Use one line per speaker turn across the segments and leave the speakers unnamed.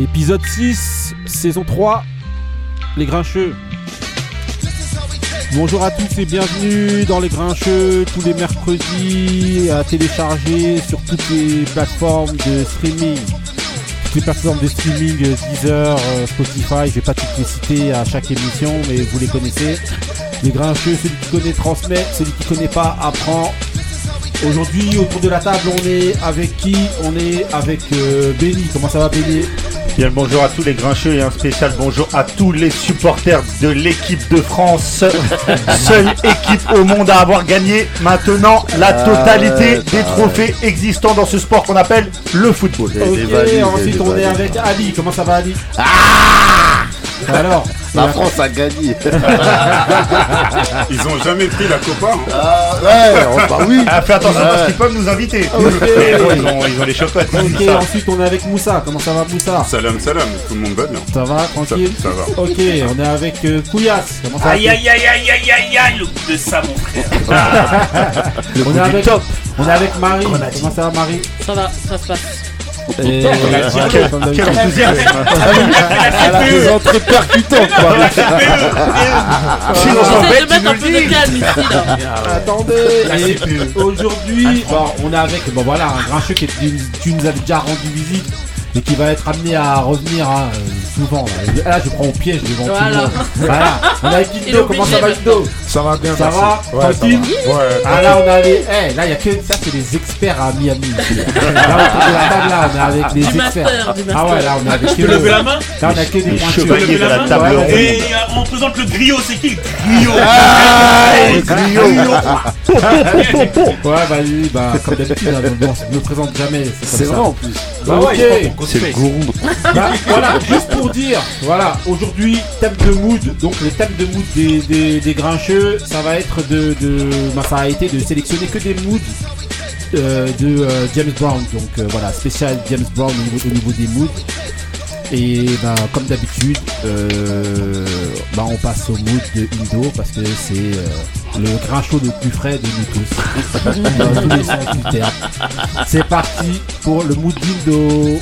Épisode 6, saison 3, Les Grincheux. Bonjour à tous et bienvenue dans Les Grincheux, tous les mercredis à télécharger sur toutes les plateformes de streaming. Toutes les plateformes de streaming, Deezer, euh, Spotify, je vais pas toutes les citer à chaque émission, mais vous les connaissez. Les Grincheux, celui qui connaît transmet, celui qui connaît pas apprend. Aujourd'hui, autour de la table, on est avec qui? On est avec euh. Comment ça va, Benny?
Bien le bonjour à tous les grincheux et un spécial bonjour à tous les supporters de l'équipe de France. Seule équipe au monde à avoir gagné maintenant la totalité des trophées existants dans ce sport qu'on appelle le football.
Ok, ensuite on est avec Ali. Comment ça va, Ali? Alors,
La France a gagné.
Ils ont jamais pris la Copa. hein.
Ah, ouais, oh, bah oui.
Ah, fais attention parce qu'ils peuvent nous inviter. Mais bon, ils, ont, ils ont les chocottes.
ok, ensuite on est avec Moussa. Comment ça va, Moussa?
Salam, salam, tout le monde va bien.
Ça va,
Ça,
tranquille?
Ça va.
Ok, on est avec euh, Kouyas. Comment ça va
Aïe aïe aïe aïe aïe aïe aïe le coup de ça mon frère
on est avec On est avec Marie. Comment ça va, Marie?
Ça va, ça se passe.
Et-
Quel, enthousiasme.
Elle a des entrées percutantes, quoi.
J'essaie de mettre un peu de calme ici.
Attendez, aujourd'hui, bon, on est avec, bon voilà, un grincheux qui tu nous avais déjà rendu visite et qui va être amené à revenir hein, souvent. Là. Là, je prends au piège devant tout le
Voilà.
monde. Voilà, on est avec
Il est
Indo, comment ça va
obligé
Indo
Ça va bien,
Ça va
Ouais, ça
Tranquille
va. Ouais.
Ah là, on a les, eh, là, il y a que, ça c'est les experts à Miami. là. Autour de la table, là, on est avec les
Du
experts.
master, du master.
Ah ouais, là, on est avec
peux lever la main?
Là, on a que des
chevaliers de la table
Ouais,
ronde.
Et euh, on présente le griot, c'est qui le griot?
Ouais, bah, lui, bah, comme d'habitude, hein, je me présente jamais.
C'est vrai
ça.
en plus.
Bah, ok.
C'est le gourou.
Bah, voilà, juste pour dire, voilà, aujourd'hui, thème de mood, donc les thèmes de mood des, des, des grincheux, ça va être de, de bah, ça a été de sélectionner que des moods euh, de euh, James Brown, donc euh, voilà, spécial James Brown au niveau, au niveau des moods. Et bah, comme d'habitude, bah, on passe au mood de Indo parce que c'est le grinchot le plus frais de nous tous. Dans tous les sens du terme. C'est parti pour le mood d'Indo.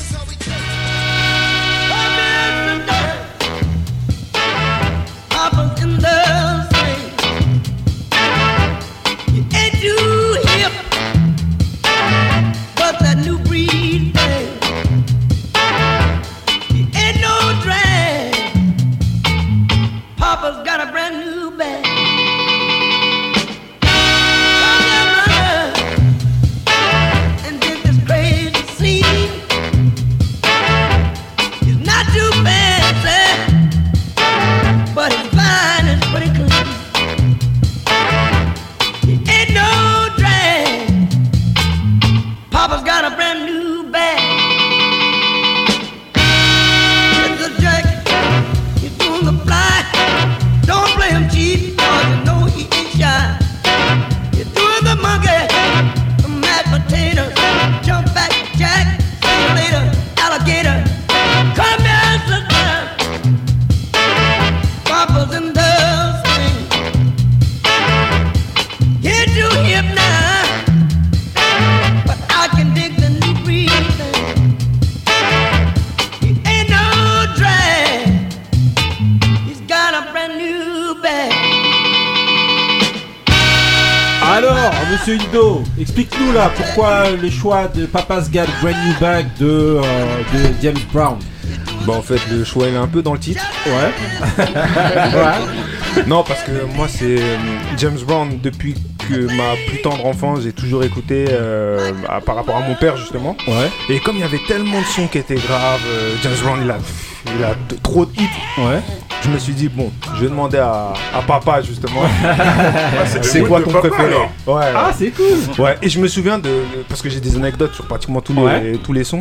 Pourquoi le choix de Papa's Got Brand New Bag de, euh, de James Brown.
Bah en fait le choix il est un peu dans le titre.
Ouais. ouais.
Non parce que moi c'est euh, James Brown depuis que ma plus tendre enfance j'ai toujours écouté euh, à- par rapport à mon père justement.
Ouais.
Et comme il y avait tellement de sons qui étaient graves, euh, James Brown il a, il a de- trop de hits.
Ouais.
Je me suis dit bon je vais demander à, à papa justement.
c'est
quoi ton préféré
alors.
Ouais.
Ah, c'est cool.
Ouais, et je me souviens de. Parce que j'ai des anecdotes sur pratiquement tous les,
Ouais.
tous les sons.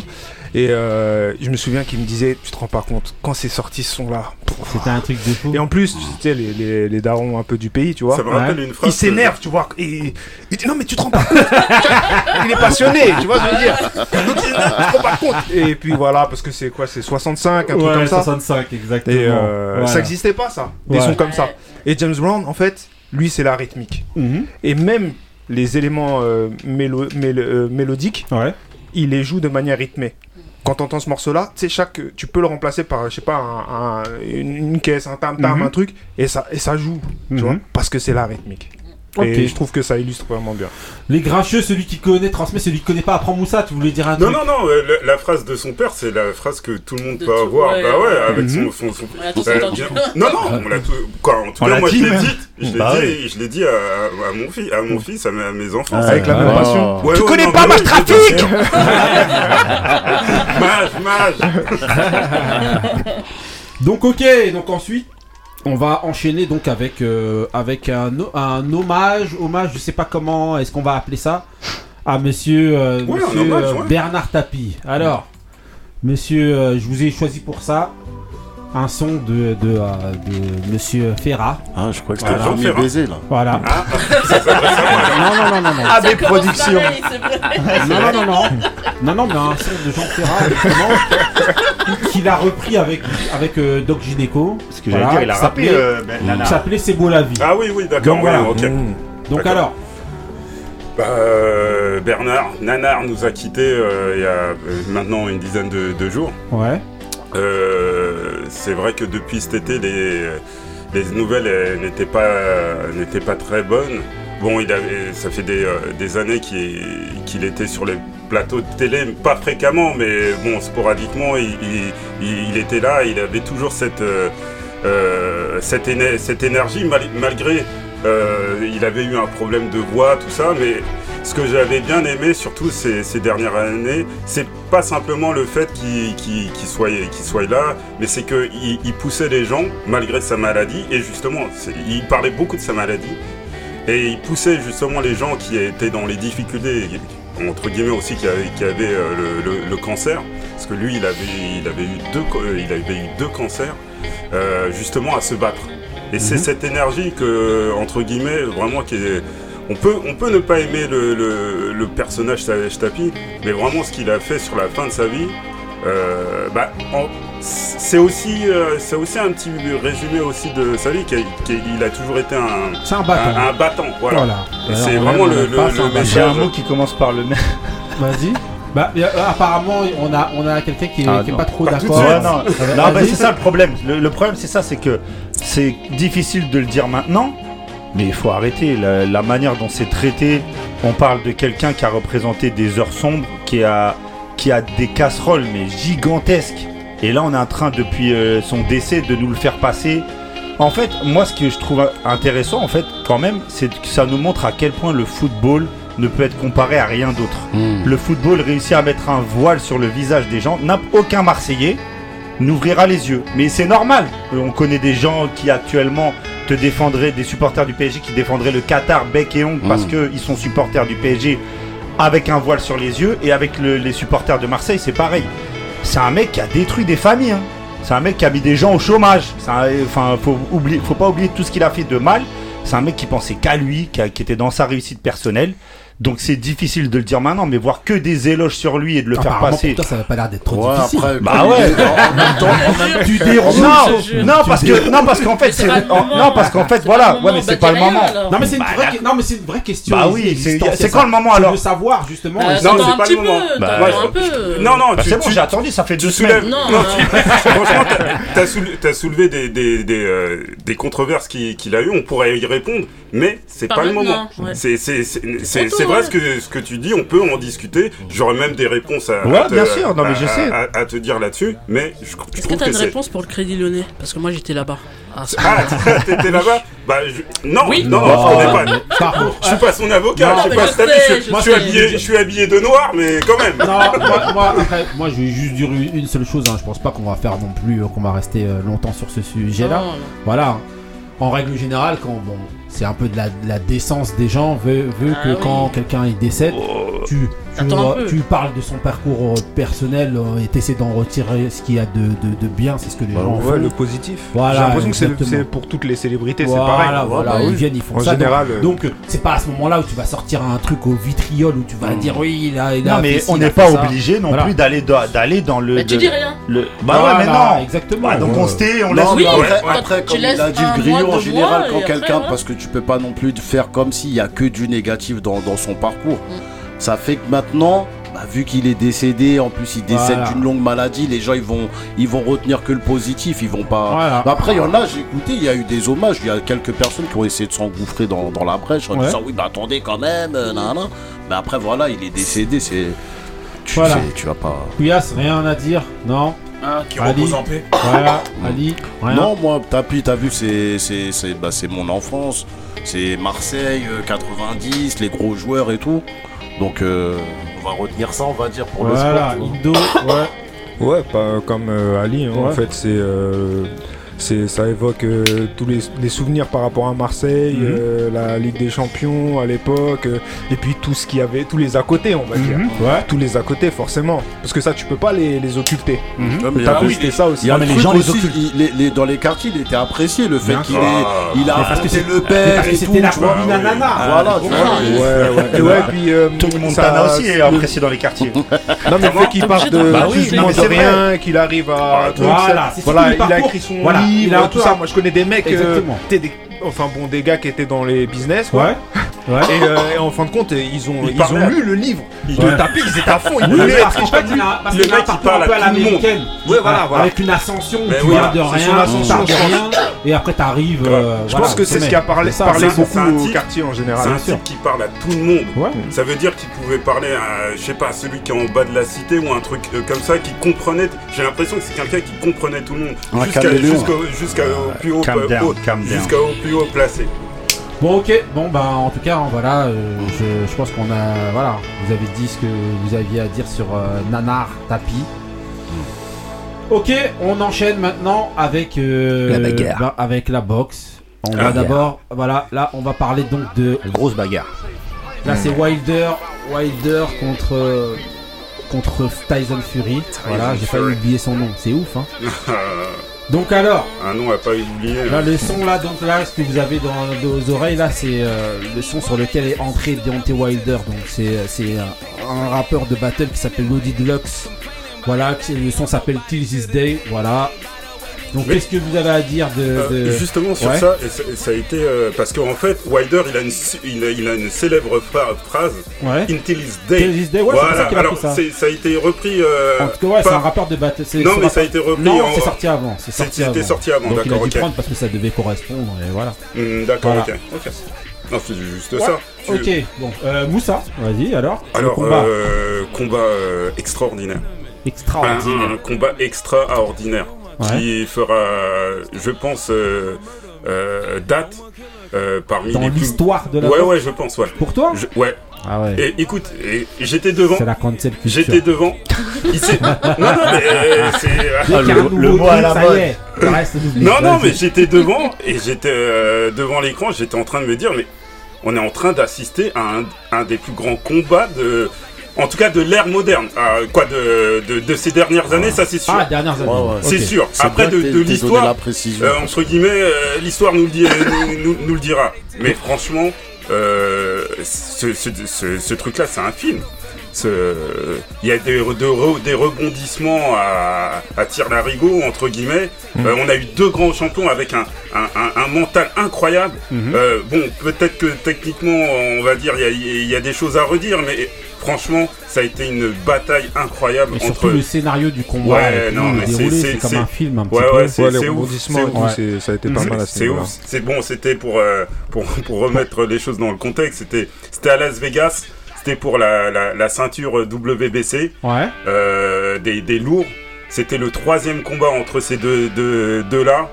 Et euh, je me souviens qu'il me disait Tu te rends pas compte, quand c'est sorti ce son-là.
C'était un truc de fou.
Et en plus, tu sais, les, les, les darons un peu du pays, tu vois.
Ça me rappelle une phrase.
Il s'énerve, tu vois. Et il dit Non, mais tu te rends pas compte. il est passionné, tu vois ce que je veux dire. Donc, tu te rends pas compte. Et puis voilà, parce que c'est quoi C'est 65, un truc
Ouais,
comme ça.
65, exactement.
Et euh,
Voilà.
ça existait pas, ça. Des
Ouais.
sons comme ça. Et James Brown, en fait, lui, c'est la rythmique.
Mhm.
Et même les éléments euh, mélo- mélo- euh, mélodiques,
Ouais.
il les joue de manière rythmée.
Quand t'entends ce morceau-là, tu sais, chaque, tu peux le remplacer par, je sais pas, un- un- une, une caisse, un tam-tam,
Mhm.
un truc, et ça, et ça joue, tu
Mhm.
vois, parce que c'est la rythmique.
Ok.
Et je trouve que ça illustre vraiment bien.
Les grincheux, celui qui connaît transmet, celui qui connaît pas apprend Moussa. Tu voulais dire un
Non,
truc
non, non, euh, la, la phrase de son père, c'est la phrase que tout le monde
De
peut avoir.
ouais.
Bah ouais, avec
Mhm.
son. son, son-
On l'a tous
Euh,
entendu.
Non, non, on l'a tout. Quoi, en tout
On
cas, moi
dit,
je l'ai dit. Je l'ai
Bah
dit, je l'ai dit à, à mon fils, à mon fils, à mes, à mes enfants.
Avec la même
Ouais.
passion.
Ouais,
Tu connais
non,
pas ma trafic.
Mage, mage.
Donc ok, donc ensuite on va enchaîner donc avec euh, avec un, hommage, hommage, je sais pas comment est-ce qu'on va appeler ça, à Monsieur, euh, monsieur,
hommage,
euh,
ouais.
Bernard Tapie. Alors, Monsieur, je vous ai choisi pour ça un son de de, euh, de Monsieur Ferrat.
Ah, je crois que
Ah,
c'était
Jean
Jean-Mi
Ferrat.
Baiser là.
Voilà.
Ah, ça.
Non non non non
pareil, c'est vrai.
Non, non, non, non. Non, non, mais un son de Jean Ferrat, justement, qu'il a repris avec, avec euh, Doc Gineco.
Ce que j'allais dire, il a rappé
s'appelait-
euh, ben, Nana.
qui s'appelait C'est beau la vie.
Ah oui, oui, d'accord.
Donc
ouais,
voilà.
ok.
Donc alors,
Bah, euh, Bernard, Nanar nous a quittés euh, il y a euh, maintenant une dizaine de, de jours.
ouais.
Euh, c'est vrai que depuis cet été, les, les nouvelles euh, n'étaient pas, n'étaient pas très bonnes. Bon, ça fait des, euh, années qu'il, était sur les plateaux de télé, pas fréquemment, mais bon, sporadiquement, il, était là. Il avait toujours cette, euh, euh, cette, éne- cette énergie, mal- malgré euh, il avait eu un problème de voix, tout ça, mais ce que j'avais bien aimé, surtout ces, ces dernières années, c'est pas simplement le fait qu'il soit, là, mais c'est qu'il il poussait les gens malgré sa maladie, et justement, il parlait beaucoup de sa maladie, et il poussait justement les gens qui étaient dans les difficultés, entre guillemets aussi, qui avaient, qui avaient, euh, le, le- le cancer, parce que lui, il avait, il avait, eu, deux, co- euh, il avait eu deux cancers, euh, justement à se battre. Et c'est cette énergie que, entre guillemets, vraiment qui est. On peut, on peut ne pas aimer le, le- le personnage Savage Tapi, mais vraiment ce qu'il a fait sur la fin de sa vie, euh, bah, c'est aussi, euh, c'est aussi un petit résumé aussi de sa vie, qu'il a toujours été un,
un bâton.
un, un battant. Voilà. C'est vraiment le, le-.
J'ai un mot qui commence par le même.
Vas-y. Bah, apparemment, on a, on a quelqu'un qui, est-
Ah,
pas trop d'accord.
Ouais, non, non bah, c'est ça le problème. Le, le problème, c'est ça, c'est que c'est difficile de le dire maintenant, mais il faut arrêter. La, la manière dont c'est traité, on parle de quelqu'un qui a représenté des heures sombres, qui a, qui a des casseroles, mais gigantesques. Et là, on est en train, depuis euh, son décès, de nous le faire passer. En fait, moi, ce que je trouve intéressant, en fait, quand même, c'est que ça nous montre à quel point le football ne peut être comparé à rien d'autre
Hmm.
le football réussit à mettre un voile sur le visage des gens, n'a aucun Marseillais n'ouvrira les yeux. Mais c'est normal. Euh, On connaît des gens qui actuellement te défendraient, des supporters du PSG qui défendraient le Qatar bec et ongle parce
Mm.
qu'ils sont supporters du PSG avec un voile sur les yeux et avec le- les supporters de Marseille c'est pareil. C'est un mec qui a détruit des familles. hein. C'est un mec qui a mis des gens au chômage. Un- Enfin, faut oublier, faut pas oublier tout ce qu'il a fait de mal. C'est un mec qui pensait qu'à lui, qui, a- qui était dans sa réussite personnelle. Donc c'est difficile de le dire maintenant, mais voir que des éloges sur lui et de le faire passer.
pour toi, ça va pas l'air d'être trop
Ouais,
difficile.
après.
Bah ouais.
En même temps,
Tu déroules.
Non, non parce que non parce qu'en fait
C'est
non parce qu'en fait voilà ouais mais c'est
bah,
pas le moment.
alors.
Non mais c'est une
Bah,
vraie non mais c'est une vraie question.
Bah oui, c'est- quand le moment, alors
veux savoir justement.
Euh,
Non, c'est pas le moment.
Bah,
peu.
Non, non,
Bah,
tu,
c'est bon, j'ai attendu, ça fait deux semaines.
franchement, t'as- soulevé, des, des, des, euh, des controverses qu'il qu'il a eu. On pourrait y répondre, mais c'est
Pas
pas, le moment.
ouais.
C'est c'est- c'est- c'est-
tôt,
c'est vrai
ouais.
ce que, ce que tu dis. On peut en discuter. J'aurais même des réponses à,
Ouais,
à te,
bien sûr, non, mais je
à-
sais.
à- à te dire là-dessus. Mais je, je
Est-ce que t'as
que
une réponse pour le Crédit Lyonnais? Parce que moi j'étais là-bas. Ah,
Ah, t'étais là-bas? Bah, je... non,
Oui.
non, non,
Non,
je connais
mais-
pas.
Par contre,
Je suis pas son avocat.
Non,
je sais pas
sais,
je,
je
je suis habillé, je suis habillé de noir, mais quand même.
Non, moi, moi, après, moi, je vais juste dire une seule chose. hein. Je pense pas qu'on va faire non plus, euh, qu'on va rester euh, longtemps sur ce sujet-là. Voilà. En règle générale, quand bon, c'est un peu de la, de la décence des gens, veut, veut
Ah
que
oui.
quand quelqu'un il décède, tu, tu, euh, parles de son parcours euh, personnel euh, et t'essaies d'en retirer ce qu'il y a de, de, de bien, c'est ce que les
Bah
gens
Ouais,
font.
le positif.
Voilà,
J'ai l'impression que c'est-
exactement.
c'est pour toutes les célébrités, c'est pareil.
voilà,
Bah
ils
oui.
viennent, ils font
En
ça. donc-
général, euh,
Donc, euh, c'est pas à ce moment-là où tu vas sortir un truc au vitriol où tu vas dire oui, il a, il a
Non mais
fait
on n'est pas obligé non
Voilà.
plus d'aller dans- d'aller dans le
Mais tu dis rien.
le- Bah ouais mais non.
Exactement.
Bah, donc on se tait, on laisse
après, comme il
laisses
a dit le griot,
mois,
en général, quand quelqu'un, parce que tu peux pas non plus faire comme s'il y a que du négatif dans, dans son parcours.
Mm.
Ça fait que maintenant, bah, vu qu'il est décédé, en plus il décède
Voilà.
d'une longue maladie, les gens ils vont, ils vont retenir que le positif, ils vont pas.
Voilà.
Bah, après, il y en a, j'ai écouté, il y a eu des hommages, il y a quelques personnes qui ont essayé de s'engouffrer dans, dans la brèche en
Ouais.
disant oui, bah attendez quand même, euh, nan, nan. Mais après, voilà, il est décédé, c'est. Tu,
Voilà.
tu vas pas.
Couillasse, rien à dire Non?
Hein, qui
Ali.
repose en paix.
Voilà, Ali, rien.
Non, moi, Tapi, t'as vu, c'est c'est- c'est- bah, c'est mon enfance. C'est Marseille, euh, 90, les gros joueurs et tout. Donc, euh, on va retenir ça, on va dire, pour
Voilà,
le sport. vois.
Indo, ouais.
Ouais, pas comme euh, Ali. hein,
Ouais.
En fait, c'est, euh, c'est, ça évoque euh, tous les, les souvenirs par rapport à Marseille,
Mhm.
euh, la Ligue des Champions à l'époque, euh, et puis tout ce qu'il y avait, tous les à côté, on va dire.
Mhm, Ouais.
Tous les à côté, forcément. Parce que ça, tu peux pas les, les occulter.
Ouais, mais oui,
ça aussi.
Mais les gens les
aussi,
occultent.
il- les- les- dans les quartiers, il était apprécié le fait
Bien
qu'il il a
parce que c'est-
le père et
c'était
tout,
la nana.
Voilà, tu vois.
Ouais, ouais. Et ouais, puis.
Tony Montana aussi est apprécié dans les quartiers.
Non, mais le fait qu'il parte de rien, qu'il arrive à.
Voilà,
il a écrit son
Voilà, il
livre,
a un
tout ça. Moi, je connais des mecs, euh,
Exactement.
des- enfin bon, des gars qui étaient dans les business, quoi.
Ouais. Ouais.
Et, euh, et en fin de compte, ils ont,
Il
ils ont lu le livre.
Il-
De tapis, ils étaient à fond. Ils
parce fait, il a, parce
Le
un
mec, il
parcours
parle
un peu à
le
l'américaine.
Ouais, voilà, voilà.
Avec une ascension,
Mais
tu viens de
c'est
rien,
ascension,
de rien, et après t'arrives.
Ouais.
euh,
Je
voilà,
pense que c'est ce qui a parlé,
C'est ça,
parlé
c'est
beaucoup
c'est un
au quartier en
C'est
général.
un
bien sûr.
type qui parle à tout le monde.
Ouais.
Ça veut dire qu'il pouvait parler à, je sais pas, à celui qui est en bas de la cité ou un truc euh, comme ça, qui comprenait. J'ai l'impression que c'est quelqu'un qui comprenait tout le monde.
Un
jusqu'au plus haut placé.
Bon ok, bon bah en tout cas voilà, euh, je, je pense qu'on a voilà, vous avez dit ce que vous aviez à dire sur euh, Nanar Tapi. Ok, on enchaîne maintenant avec euh,
La bagarre.
bah, avec la boxe. On
La
va d'abord, voilà, là on va parler donc de,
Grosse bagarre.
là c'est Wilder, Wilder contre contre Tyson Fury. Voilà, j'ai failli oublier son nom, c'est ouf hein.
Euh,
Donc alors,
un nom à pas oublier.
Là, le son là, donc là, ce que vous avez dans vos oreilles là, c'est euh, le son sur lequel est entré Deontay Wilder. Donc c'est c'est un, un rappeur de battle qui s'appelle Lodi Deluxe. Voilà, qui- le son s'appelle Till This Day. Voilà. Donc
Oui.
qu'est-ce que vous avez à dire de,
Euh,
de-
Justement sur
Ouais.
ça, et ça, a été euh, parce qu'en fait Wilder il a une il a, il a une célèbre phra- phrase
Ouais.
Until his day.
This Day, ouais,
voilà. Alors
ça.
a été repris. euh,
En tout cas, ouais,
pas-
c'est un rappeur de c'est-
Non mais ça a été repris.
Non,
en-
c'est sorti avant. C'est sorti
C'était
avant.
sorti avant,
Donc il a
d'accord,
dû
ok.
prendre parce que ça devait correspondre et voilà.
Hmm, D'accord,
Voilà.
ok. Non, c'est juste
Ouais.
ça. Tu-
Ok, bon, euh, Moussa, vas-y alors.
Alors,
combat
euh, combat euh, extraordinaire.
Extraordinaire.
un combat extraordinaire. Qui fera, je pense, euh, euh, date euh, parmi
Dans
les plus.
l'histoire de la
Ouais, ouais, je pense, ouais.
Pour toi
Je- ouais.
Ah ouais.
Et écoute, et j'étais devant.
C'est la cancel culture.
J'étais devant. Il s'est- non, non, mais euh, c'est.
Dès qu'il y a un
le- mot à la
ça
mode.
y est, le reste.
Non, non, mais j'étais devant et j'étais euh, devant l'écran. J'étais en train de me dire, mais on est en train d'assister à un, un des plus grands combats de. En tout cas, de l'ère moderne. Ah, quoi, de, de, de ces dernières années, ça c'est sûr.
Ah, dernières années.
Ouais, ouais.
c'est sûr. Après, de, l'histoire, euh, entre guillemets, euh, l'histoire nous, le dit- nous, nous- nous le dira. Mais franchement, euh, ce, ce, ce- ce truc-là, c'est un film. Il y a des, de re- des rebondissements à, à tir larigot, entre guillemets. Euh, on a eu deux grands champions avec un, un, un- un mental incroyable. Euh, bon, peut-être que techniquement, on va dire, il y a, il y a des choses à redire, mais franchement, ça a été une bataille incroyable
Et surtout
entre.
le scénario du combat.
Ouais, non, mais c'est-
c'est
c'est-
comme un film un petit
Ouais,
peu.
ouais, c'est
Ouais,
ouf.
tout, ça a été pas
C'est-
mal à ce
C'est
niveau-là.
ouf. C'est bon, c'était pour, euh, pour, pour remettre les choses dans le contexte. C'était c'était à Las Vegas. C'était pour la, la, la ceinture WBC
Ouais.
euh, des, des lourds. C'était le troisième combat entre ces deux, deux, deux là.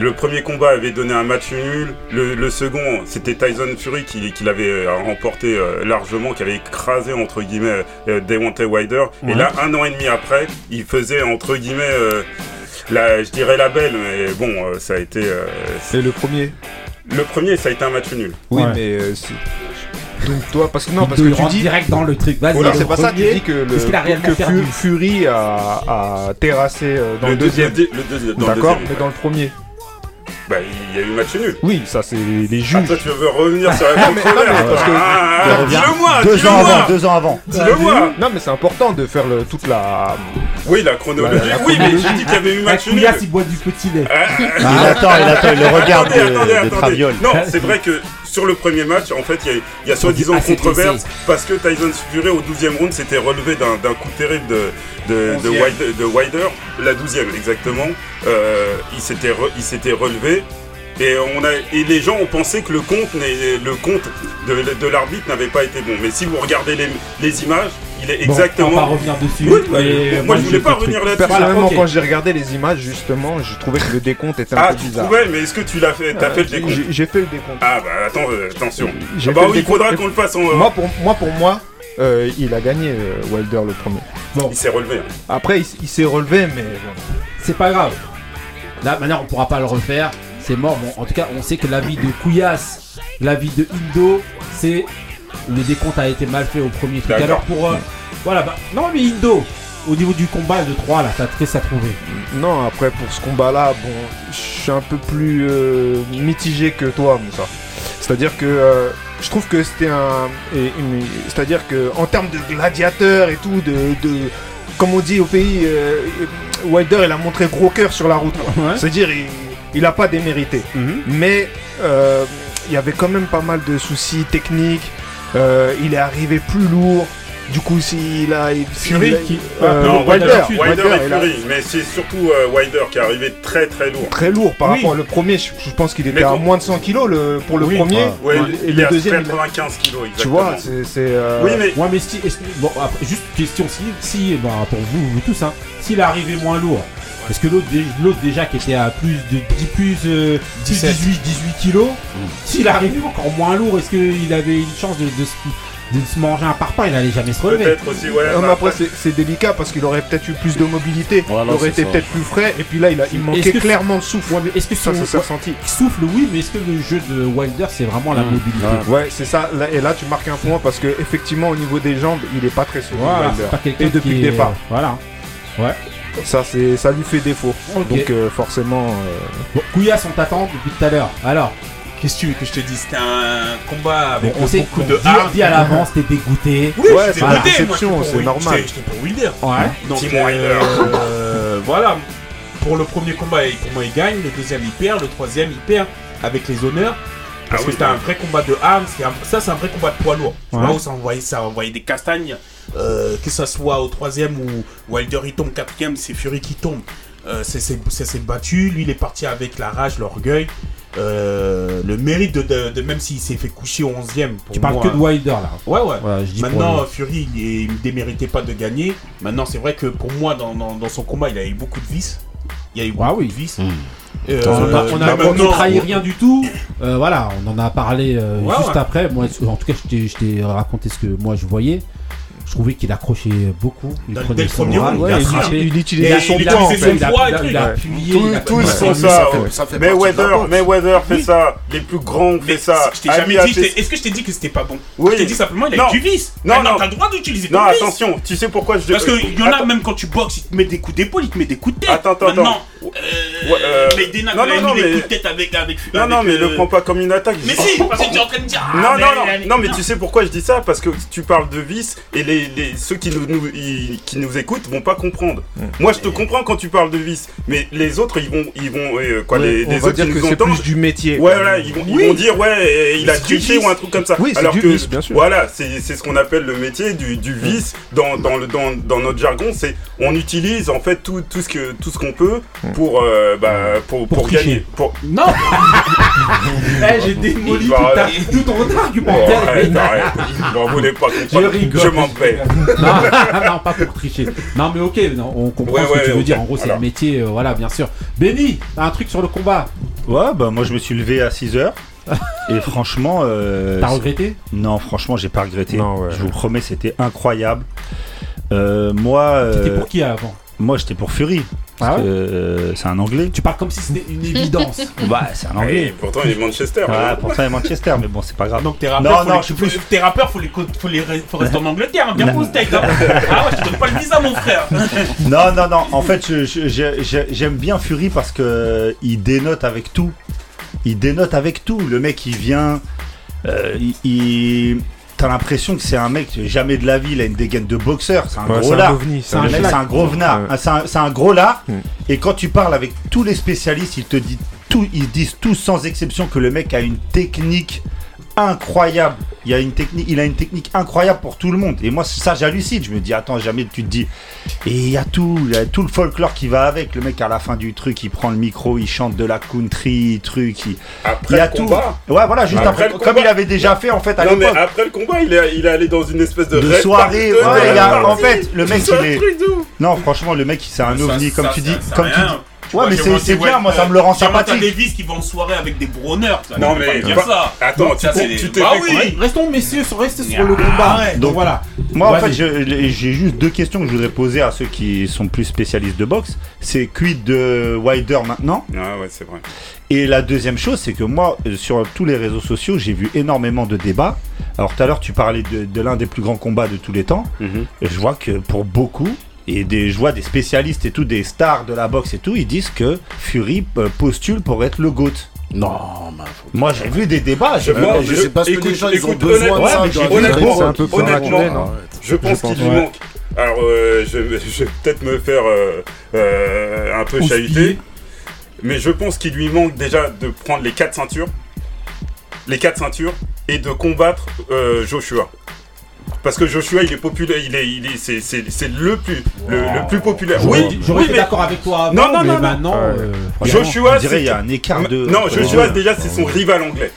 Le premier combat avait donné un match nul. Le, le second, c'était Tyson Fury qui, qui l'avait euh, remporté euh, largement, qui avait écrasé entre guillemets euh, Deontay Wilder.
Ouais.
Et là, un an et demi après, il faisait entre guillemets, euh, la, je dirais la belle, mais bon, ça a été. euh,
Et le premier?
Le premier, ça a été un match nul.
Oui,
Ouais.
mais. euh, c'est- Donc toi, parce que non, parce que tu dis.
direct dans le truc. Vas-y.
Voilà, c'est pas ça, tu dis que, le,
a
que Fury a, a terrassé dans le,
le
deuxième.
deuxième. Le deuxième. dans le
D'accord,
deuxième,
mais dans le premier.
Bah, il y a eu match nul.
Oui, ça c'est les
Ah,
juges.
toi, tu veux revenir sur la
Non, mais- non, mais
controverse
parce que-
Ah, ah, Dis-le-moi,
deux ans
dis-le-moi.
avant, deux ans avant.
Dis-le-moi.
Non, mais c'est important de faire le, toute la.
Oui, la chronologie.
La- la
oui, mais
chronologie.
j'ai dit qu'il y avait eu match nul.
Couillasse, il boit du petit lait.
Il attend, il attend, il le regarde
Attendez,
de,
attendez,
de
attendez. Non, c'est vrai que sur le premier match, en fait, il y a, soi-disant controverse parce que Tyson Fury au 12e round s'était relevé d'un d'un coup terrible de, de, de,
Onzième.
Wilder, de Wilder, la 12e exactement. Euh, il s'était re- il s'était relevé. Et, on a, et les gens ont pensé que le compte, n'est- le compte de, de l'arbitre n'avait pas été bon. Mais si vous regardez les, les images, il est
Bon,
exactement.
on va pas revenir dessus.
Oui, bah,
mais
moi, je voulais pas revenir là-dessus.
Personnellement, quand j'ai regardé les images, justement, je trouvais que le décompte était un
Ah,
peu
tu
bizarre.
trouvais, mais est-ce que tu l'as fait, t'as
Euh,
fait le décompte
j'ai- fait le décompte.
Ah bah attends, euh, attention. Ah bah oui, il faudra qu'on le fasse en.
Moi pour moi, pour moi euh, il a gagné euh, Wilder le premier.
Il s'est relevé. hein.
Après, il, s'est relevé, mais bon.
C'est pas grave. Là, maintenant, on pourra pas le refaire. C'est mort. Bon, en tout cas, on sait que l'avis de Couillasse, l'avis de Indo, c'est le décompte a été mal fait au premier truc. Alors pour. euh, voilà, bah. Non, mais Indo, au niveau du combat de 3, là, t'as très ça trouvé.
Non, après pour ce combat-là, bon, je suis un peu plus euh, mitigé que toi, Moussa. C'est-à-dire que euh, je trouve que c'était un, c'est-à-dire que en termes de gladiateur et tout, de, de comme on dit au pays, euh, Wilder il a montré gros cœur sur la route.
Ouais.
C'est-à-dire il, il a pas démérité.
Mhm.
Mais il y avait quand même pas mal de soucis techniques. Euh, il est arrivé plus lourd. Du coup, s'il a.
Fury qui-
euh,
non,
Wilder,
Wilder,
Wilder,
et
il a-
Fury, mais c'est surtout euh, Wilder qui est arrivé très très lourd.
très lourd par
Oui.
rapport au premier. Je, je pense qu'il était
Mais
à moins de 100 kilos le, pour le
Oui.
premier.
Ouais,
et,
il
le deuxième, il a-
95 kilos exactement.
tu vois, c'est. euh,
Oui, mais
Ouais, mais si. Bon, après, juste question si. Si, bah, pour vous, vous tous, hein. S'il est arrivé moins lourd. Parce que l'autre, dé- l'autre déjà qui était à plus de 10 plus, euh, 10,
17.
18, 18 kilos, s'il est arrivé encore moins lourd, est-ce qu'il avait une chance de, de se, de se manger un parpaing? Il allait jamais se relever.
peut-être aussi, ouais.
non, mais après, c'est- c'est délicat parce qu'il aurait peut-être eu plus de mobilité.
Voilà,
il aurait été
ça.
peut-être plus frais. Et puis là, il, a, il manquait
que-
clairement de souffle.
Ouais, mais est-ce que
Ça,
son-
ça s'est ressenti.
souffle, oui, mais est-ce que le jeu de Wilder, c'est vraiment la
Mmh.
mobilité?
Ouais.
Ouais, c'est ça. Là- et là, tu marques un point parce que effectivement, au niveau des jambes, il est pas très solide.
Voilà,
Wilder.
pas quelqu'un
Et depuis le
est-
départ.
Voilà.
Ça, c'est, ça lui fait défaut. Donc euh, forcément. euh,
Bon, Couillasse, on t'attend depuis tout à l'heure. Alors,
Qu'est-ce que tu veux que je te dise? C'était un combat avec
on sait
beaucoup
qu'on
de
dit, à l'avance, t'es dégoûté.
Oui,
Ouais, c'est
moi,
déception, c'est normal.
j'étais- pour Wilder.
Ouais.
Donc, euh, voilà. Pour le premier combat, pour moi, il gagne. Le deuxième, il perd. Le troisième, il perd avec les honneurs. Parce
Ah
que
oui,
c'était un vrai combat de armes. c'est un- Ça, c'est un vrai combat de poids lourd.
Ouais.
où ça envoyait, ça envoyait des castagnes. Euh, que ça soit au troisième ou Wilder il tombe quatrième, c'est Fury qui tombe. Euh, c'est- s'est battu. Lui, il est parti avec la rage, l'orgueil. Euh, le mérite de, de- de- même s'il s'est fait coucher au 11e. pour
Tu parles
moi,
que de Wilder là.
Ouais, ouais.
Voilà, je dis pour
Maintenant, Fury, il, ne déméritait pas de gagner. Maintenant, c'est vrai que pour moi, dans, dans- dans son combat, il a eu beaucoup de vices. Il y a eu
Ah
beaucoup
oui.
de vices.
Mmh.
Euh,
on ne trahit rien du tout. Euh, voilà, on en a parlé
Ouais,
juste
ouais.
après. Moi, en tout cas, je t'ai- je t'ai raconté ce que moi je voyais. Je trouvais qu'il accrochait beaucoup. Il
Dans-
prenait
dès le
son
premier round,
il
utilisait son
son
Il a, appuyé,
Tous- font
ça fait- ça fait
ça. Les plus grands ont fait ça.
Est-ce que je t'ai dit que c'était pas bon?
Oui.
Je t'ai dit simplement, il a
Non.
eu du vice.
Non, non.
t'as le droit d'utiliser
Non,
ton vice.
attention. Tu sais pourquoi je
Parce qu'il y en a même quand tu boxes, il te met des coups d'épaule, il te met des coups de tête.
Attends, attends, attends.
Euh,
Ouais, euh, non, non, mais-
coups de tête avec. avec
Non, non,
avec,
mais
euh,
le prends pas comme une attaque.
Mais si, parce que tu es en train de dire. ah,
Non,
mais
non, non, non, mais tu sais pourquoi je dis ça? Parce que tu parles de vice et les, les- ceux qui nous, nous- ils- qui nous écoutent vont pas comprendre. Moi, je te comprends quand tu parles de vice, mais les autres, ils vont, ils vont, euh, quoi, les,
on
les
va
autres
dire
qui
que
nous
c'est
entendent.
plus du métier.
Ouais, voilà, ils vont, ils
Oui.
vont dire ouais, il a triché ou un truc comme ça.
Oui, c'est
Alors
du
que
vice, bien sûr.
voilà, c'est c'est ce qu'on appelle le métier du, du vice dans, dans le dans, dans notre jargon. C'est on utilise en fait tout, tout ce que tout ce qu'on peut pour euh, bah, pour,
Pour
pour,
tricher.
gagner. Pour
Non
Eh, j'ai démoli
Bah,
tout, ta- tout ton
Bon,
argumentaire.
arrête, arrête. Bon, vous n'êtes pas
Je rigole.
Je m'en vais.
non, non, pas pour tricher. Non, mais ok, non, on comprend
Ouais,
ce que
ouais,
tu veux dire. En gros, c'est le métier, euh, voilà, bien sûr. Benny, t'as un truc sur le combat
Ouais, bah moi je me suis levé à 6h. et franchement. euh,
T'as regretté
Non, franchement, j'ai pas regretté.
Non, ouais.
Je vous promets, c'était incroyable. Euh, moi,
T'étais
euh,
pour qui avant?
moi j'étais pour Fury.
Ah
Parce
ouais
que, euh, c'est un anglais.
Tu parles comme si c'était une évidence.
Bah, c'est un
Et
anglais.
pourtant, il est Manchester.
Ouais, pourtant il est Manchester, mais bon, c'est pas grave.
Donc tes
Non,
rappeurs, faut
non,
les-
je suis
faut-
plus-
tes rappeurs, faut les, faut les, faut rester en Angleterre, hein, bien
Non.
pour steak. Hein. Ah ouais, je te donne pas le visa, mon frère.
Non, non, non. En fait, je- je- je- je- j'aime bien Fury parce que euh, il dénote avec tout. il dénote avec tout. Le mec, il vient, euh, il, il- t'as l'impression que c'est un mec jamais de la vie. Il a une dégaine de boxeur. C'est un
Ouais,
gros lard. C'est un, gros venard.
Ouais.
Ah, C'est un, gros lard.
Mm.
Et quand tu parles avec tous les spécialistes, ils te disent tout, ils disent tous sans exception que le mec a une technique incroyable. Il a une technique, il a une technique incroyable pour tout le monde. Et moi, ça, j'hallucine. Je me dis, attends, jamais tu te dis. Et il y a tout, il y a tout le folklore qui va avec. Le mec à la fin du truc, il prend le micro, il chante de la country, truc. Il,
Après
il y a
le
tout.
combat.
Ouais, voilà, juste
Après
comme il avait déjà fait en fait à l'époque.
après le combat, il est, il est allé dans une espèce de,
soirée,
party,
ouais,
de
il a-
red
en fait, le mec, il est-. Non, franchement, le mec, c'est un
Ça,
ovni, comme
ça,
tu dis.
ça,
Comme
rien.
tu dis. Ouais, mais c'est bien,
ouais,
moi, ça
euh,
me le rend
Jonathan
sympathique.
Davis qui va en soirée avec des vois,
Non, mais
dire
pas-
ça.
Attends,
Ça,
tu
c'est
t'es-
Bah
fait
oui.
Restons messieurs, restez sur le
Ah,
combat.
ouais.
Donc voilà.
Moi, en fait, j'ai juste deux questions que je voudrais poser à ceux qui sont plus spécialistes de boxe. C'est quid de Wilder maintenant?
Ah ouais, c'est vrai.
Et la deuxième chose, c'est que moi, euh, sur tous les réseaux sociaux, j'ai vu énormément de débats. Alors, tout à l'heure, tu parlais de, de l'un des plus grands combats de tous les temps.
Mhm.
Et je vois que pour beaucoup, et des, je vois des spécialistes et tout, des stars de la boxe et tout, ils disent que Fury euh, postule pour être le GOAT.
Non, mais faut-
Moi, j'ai vu des débats.
Je
je sais pas ce que les gens ils ont
écoute,
besoin de
honnêtement,
ça.
un peu
honnêtement. Je pense qu'il lui
Ouais.
manque. Alors, euh, je, je vais peut-être me faire euh, euh, un peu chahuter, mais je pense qu'il lui manque déjà de prendre les quatre ceintures, les quatre ceintures, et de combattre euh, Joshua. Parce que Joshua, il est populaire, il est, il est, c'est, c'est, c'est le plus, le, le plus populaire.
J'aurais
Oui,
j'aurais
oui,
été
mais
d'accord avec toi avant,
Non, non,
mais
non, non.
maintenant. Euh,
Joshua,
on dirait il y a
c'est-
un écart de.
Non, Joshua,
Ouais.
déjà, c'est son rival anglais.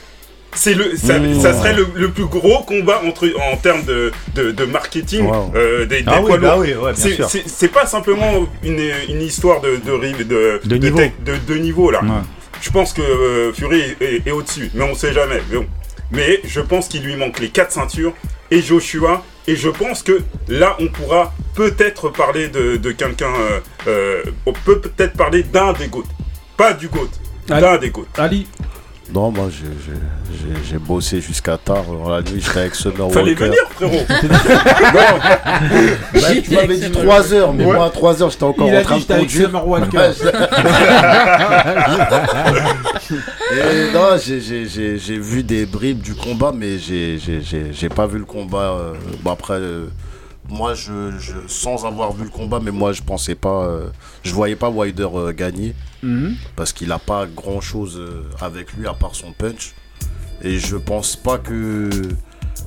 C'est le, ça,
Mmh.
ça serait le, le plus gros combat entre, en termes de, de, de marketing
Wow.
euh, des, des
Ah oui,
poids
bah
lourds.
oui, ouais, bien
C'est-
sûr.
c'est c'est pas simplement une, une histoire de, de, de,
De niveau.
de niveau là.
Ouais.
Je pense que euh, Fury est, est- est au-dessus, mais on sait jamais. Mais, bon. Mais je pense qu'il lui manque les quatre ceintures et Joshua. Et je pense que là, on pourra peut-être parler de, de quelqu'un. euh, euh, on peut peut-être parler d'un des GOAT. Pas du GOAT, d'un des GOAT.
Ali,
Non, moi j'ai- bossé jusqu'à tard. Dans la nuit, j'étais avec Summer
Fallait
Walker.
venir, frérot.
Bah, tu m'avais dit 3 heures, mais moi à 3 heures j'étais encore
il
en train de conduire.
Summer Walker.
Et non, j'ai- j'ai j'ai- j'ai vu des bribes du combat, mais j'ai j'ai- j'ai- j'ai pas vu le combat. euh, bon, après, euh, moi, je, je- sans avoir vu le combat, mais moi, je pensais pas. euh, je voyais pas Wilder euh, gagner
Mhm.
parce qu'il a pas grand chose avec lui à part son punch. Et je pense pas que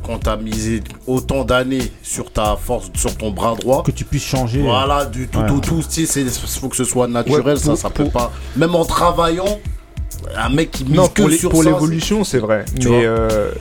quand t'as misé autant d'années sur ta force, sur ton bras droit.
Que tu puisses changer.
Voilà, du tout
Ouais.
au tout, tu sais, il faut que ce soit naturel,
Ouais,
ça,
pour-
ça peut
pour-
pas. Même en travaillant, un mec qui mise
Non,
que
pour les-
sur
pour l'évolution, c'est vrai.
Tu
mais euh,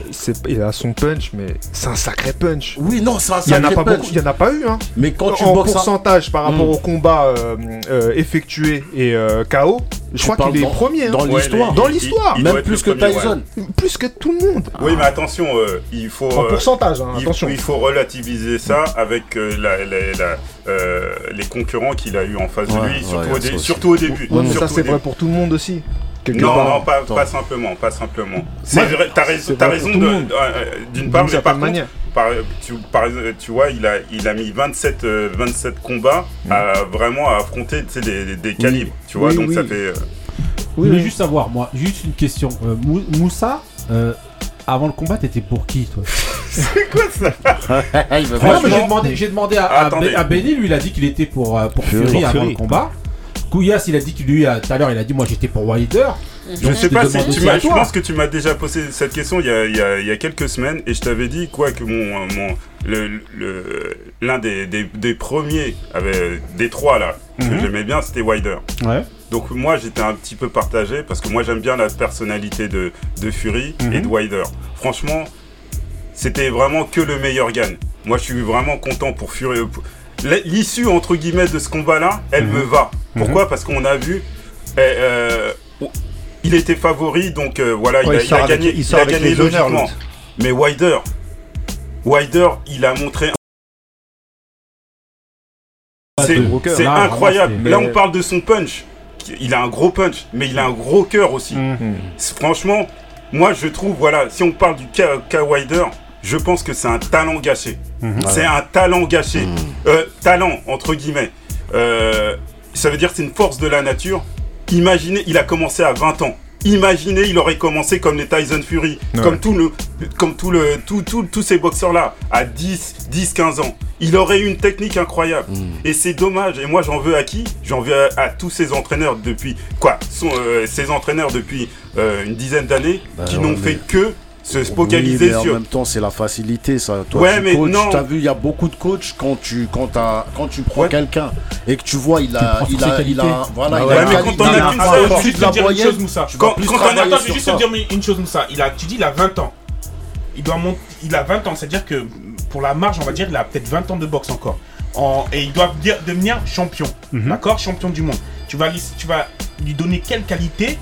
il a son punch, mais c'est un sacré punch.
Oui, non, c'est un
Il y en a
sacré
pas
punch.
beaucoup, il y en a pas eu. Hein.
Mais quand tu
en
boxes, un-
pourcentage par rapport
Mm.
au combat euh, euh, effectué et euh, KO, je
Tu
crois qu'il est premier. hein.
dans l'histoire.
Dans l'histoire.
même plus que
premier,
Tyson.
Plus que tout le monde.
Oui, mais attention, euh, il faut.
En pourcentage, hein,
il,
attention.
il faut relativiser ça avec euh, la- la- la- euh, les concurrents qu'il a eu en face de lui, surtout, au, dé-
ça aussi.
surtout au début.
Ouais, mais
Surtout
ça c'est vrai pour tout le monde aussi. Quelque
Non,
part.
non, pas, simplement, pas simplement. C'est t'as raison,
c'est
t'as
vrai
raison
monde.
euh, d'une part, mais par contre,
manière.
par, tu, par- tu vois, il a, il a mis 27, euh, 27 combats à vraiment à affronter tu sais, des, des- des calibres, tu vois,
Oui,
donc
oui.
ça fait. euh,
Je voulais juste savoir, moi, juste une question. Euh, Mou- Moussa, euh, avant le combat, t'étais pour qui, toi?
Il va
Franchement,
pas-
j'ai demandé, j'ai demandé à, à, Benny, lui, il a dit qu'il était pour, euh, pour
Fury.
Avant le combat. Kouyas, il a dit qu'il lui, euh, tout à l'heure, il a dit, moi, j'étais pour Wilder.
Je sais pas si tu m'as, je pense que tu m'as déjà posé cette question il y a, il y a- il y a quelques semaines et je t'avais dit quoi que mon, euh, mon le, le- l'un des, des, des premiers avait, des trois là que
Mhm.
j'aimais bien c'était Wilder.
Ouais.
Donc moi j'étais un petit peu partagé parce que moi j'aime bien la personnalité de, de Fury
Mhm.
et de Wilder. Franchement, c'était vraiment que le meilleur gagne. Moi je suis vraiment content pour Fury. pour- L'issue entre guillemets de ce combat-là, elle
Mhm.
me va. Pourquoi? Parce qu'on a vu, eh, euh, il était favori, donc euh, voilà, il a,
il sort
il a
avec-
gagné,
il sort
a
avec
gagné
honneurs,
logiquement. Mais Wilder, Wilder, il a montré. C'est incroyable. Là, on parle de son punch. Il a un gros punch, mais il a un gros cœur aussi.
Mhm.
Franchement, moi je trouve, voilà, si on parle du K, K. Wilder, je pense que c'est un talent gâché.
Mhm.
C'est un talent gâché. Euh, talent, entre guillemets. Euh, ça veut dire que c'est une force de la nature. Imaginez, il a commencé à 20 ans. Imaginez, il aurait commencé comme les Tyson Fury,
Ouais.
comme tout le, comme tout le, tout, tout- tous ces boxeurs là, à 10, 10, 15 ans. Il aurait eu une technique incroyable. Et c'est dommage. Et moi, j'en veux à qui? J'en veux à, à tous ces entraîneurs depuis quoi? Sont, euh, Ces entraîneurs depuis une dizaine d'années
Bah,
qui n'ont fait que se
Oui,
focaliser
mais en
sur.
même temps, c'est la facilité, ça. Toi,
Ouais,
tu
mais
coaches,
non.
T'as vu, il y a beaucoup de coachs quand tu, quand t'as- quand tu prends
Ouais.
quelqu'un et que tu vois, il a, il a, il
qualités.
a, voilà,
Ah
il
ouais,
a
mais
une
quand on a
il a
qu'une
un
seule-
point
Je vais
au-dessus
juste te dire une chose, Moussa.
Tu
Quand- quand on
juste
ça.
te dire une chose, Moussa. Il a, tu dis, il a 20 ans. Il doit monter, il a 20 ans, c'est-à-dire que pour la marge, on va dire, il a peut-être 20 ans de boxe encore. En- et il doit dire- devenir champion,
Mhm.
d'accord? Champion du monde. Tu vas, lui, tu vas lui donner quelle qualité,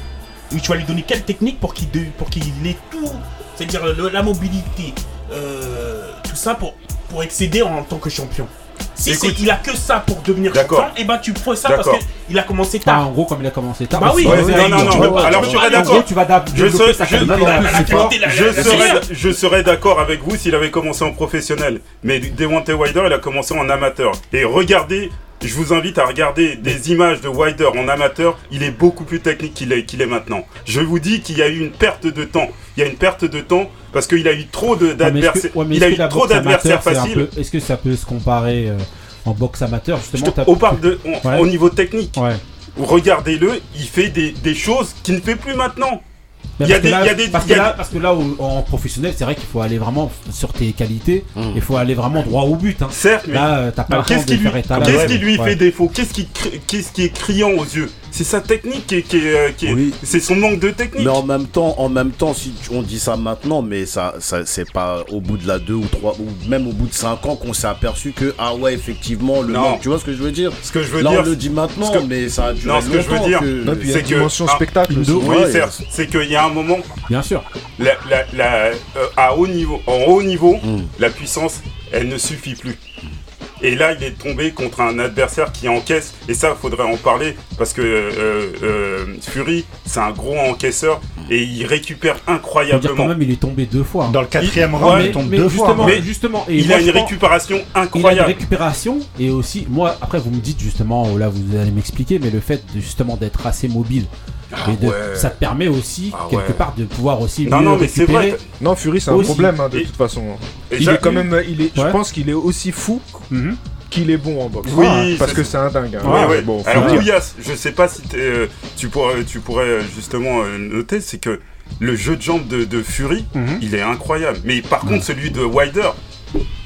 ou tu vas lui donner quelle technique pour qu'il de- pour qu'il ait tout, c'est-à-dire la mobilité, euh, tout ça pour, pour excéder en tant que champion. Si
Écoute.
c'est- il a que ça pour devenir champion, et ben tu fais ça parce qu'il a commencé
Ah,
tard.
en gros, comme il a commencé tard.
Bah oui, ouais,
non, non, non,
vois,
alors
tu
je serais d'accord.
tu vas
Je serais-
sa
je-
non, non, non, la- la-
serais,
la-
je serais d'accord avec vous s'il avait commencé en professionnel. Mais Devontae Wilder, il a commencé en amateur. Et regardez, je vous invite à regarder des images de Wilder en amateur. Il est beaucoup plus technique qu'il est, qu'il est maintenant. Je vous dis qu'il y a eu une perte de temps. Il y a une perte de temps parce qu'il a eu trop
Ouais,
d'adversaires.
ouais,
il a eu trop d'adversaires faciles.
Est-ce que ça peut se comparer euh, en boxe amateur justement
te-
t'as-
on parle de, on-
Ouais.
au niveau technique.
Ouais.
Regardez-le, il fait des, des choses qu'il ne fait plus maintenant.
Mais
Il y a
parce que
des-
là-
il y a des-
parce
il
que
y a
là,
des-
parce que là, au- en professionnel, c'est vrai qu'il faut aller vraiment sur tes qualités. Il faut aller vraiment droit au but. hein.
Certes, mais
Là, t'as pas le temps
Qu'est-ce qui
de
lui,
faire état
qu'est-ce qui lui fait défaut? Qu'est-ce qui, cri- qu'est-ce qui est criant aux yeux? C'est sa technique qui est, qui est, euh, qui est-
Oui.
c'est son manque de technique.
Mais en même temps, en même temps, si tu- on dit ça maintenant, mais ça, ça c'est pas au bout de la 2 ou 3 ou même au bout de 5 ans qu'on s'est aperçu que ah ouais effectivement le
Non.
manque. Tu vois ce que je veux dire?
Ce que je veux
Là
dire,
on le dit maintenant,
que-
mais ça a duré
Non, ce que je veux dire,
que-
C'est
une
que-
dimension
ah,
spectacle aussi.
oui,
Ouais,
certes, c'est qu'il y a un moment,
Bien sûr.
la, la- la- euh, à haut niveau, en haut niveau,
Mm.
la puissance, elle ne suffit plus. Et là, il est tombé contre un adversaire qui encaisse. Et ça, il faudrait en parler parce que euh, euh, Fury, c'est un gros encaisseur et il récupère
dire
incroyablement.
quand même, il est tombé deux fois. hein.
Dans le quatrième
Il-
round,
ouais,
il tombe
mais
deux
justement,
fois.
Mais
justement, et
il
moi,
a une récupération
Il a une
incroyable.
récupération et aussi, moi, après vous me dites justement, oh là vous allez m'expliquer, mais le fait de, justement d'être assez mobile,
Ah
et de-
ouais.
ça te permet aussi
Ah
quelque
ouais.
part de pouvoir aussi
Non,
mieux
non, mais c'est
récupérer.
vrai.
Non, Fury, c'est un
Aussi.
problème hein, de
Et-
toute façon.
Et
Il est quand même, il est, je pense qu'il est aussi fou
Mhm.
qu'il est bon en boxe.
Oui,
Ouais, parce que
c'est-
un dingue. hein.
Ouais,
Ouais,
ouais.
bon, faut
Alors. Ouias, je sais pas si euh, tu, pourrais, tu pourrais euh, justement euh, noter, c'est que le jeu de jambes de, de Fury,
Mhm.
il est incroyable. Mais par contre, celui de Wilder,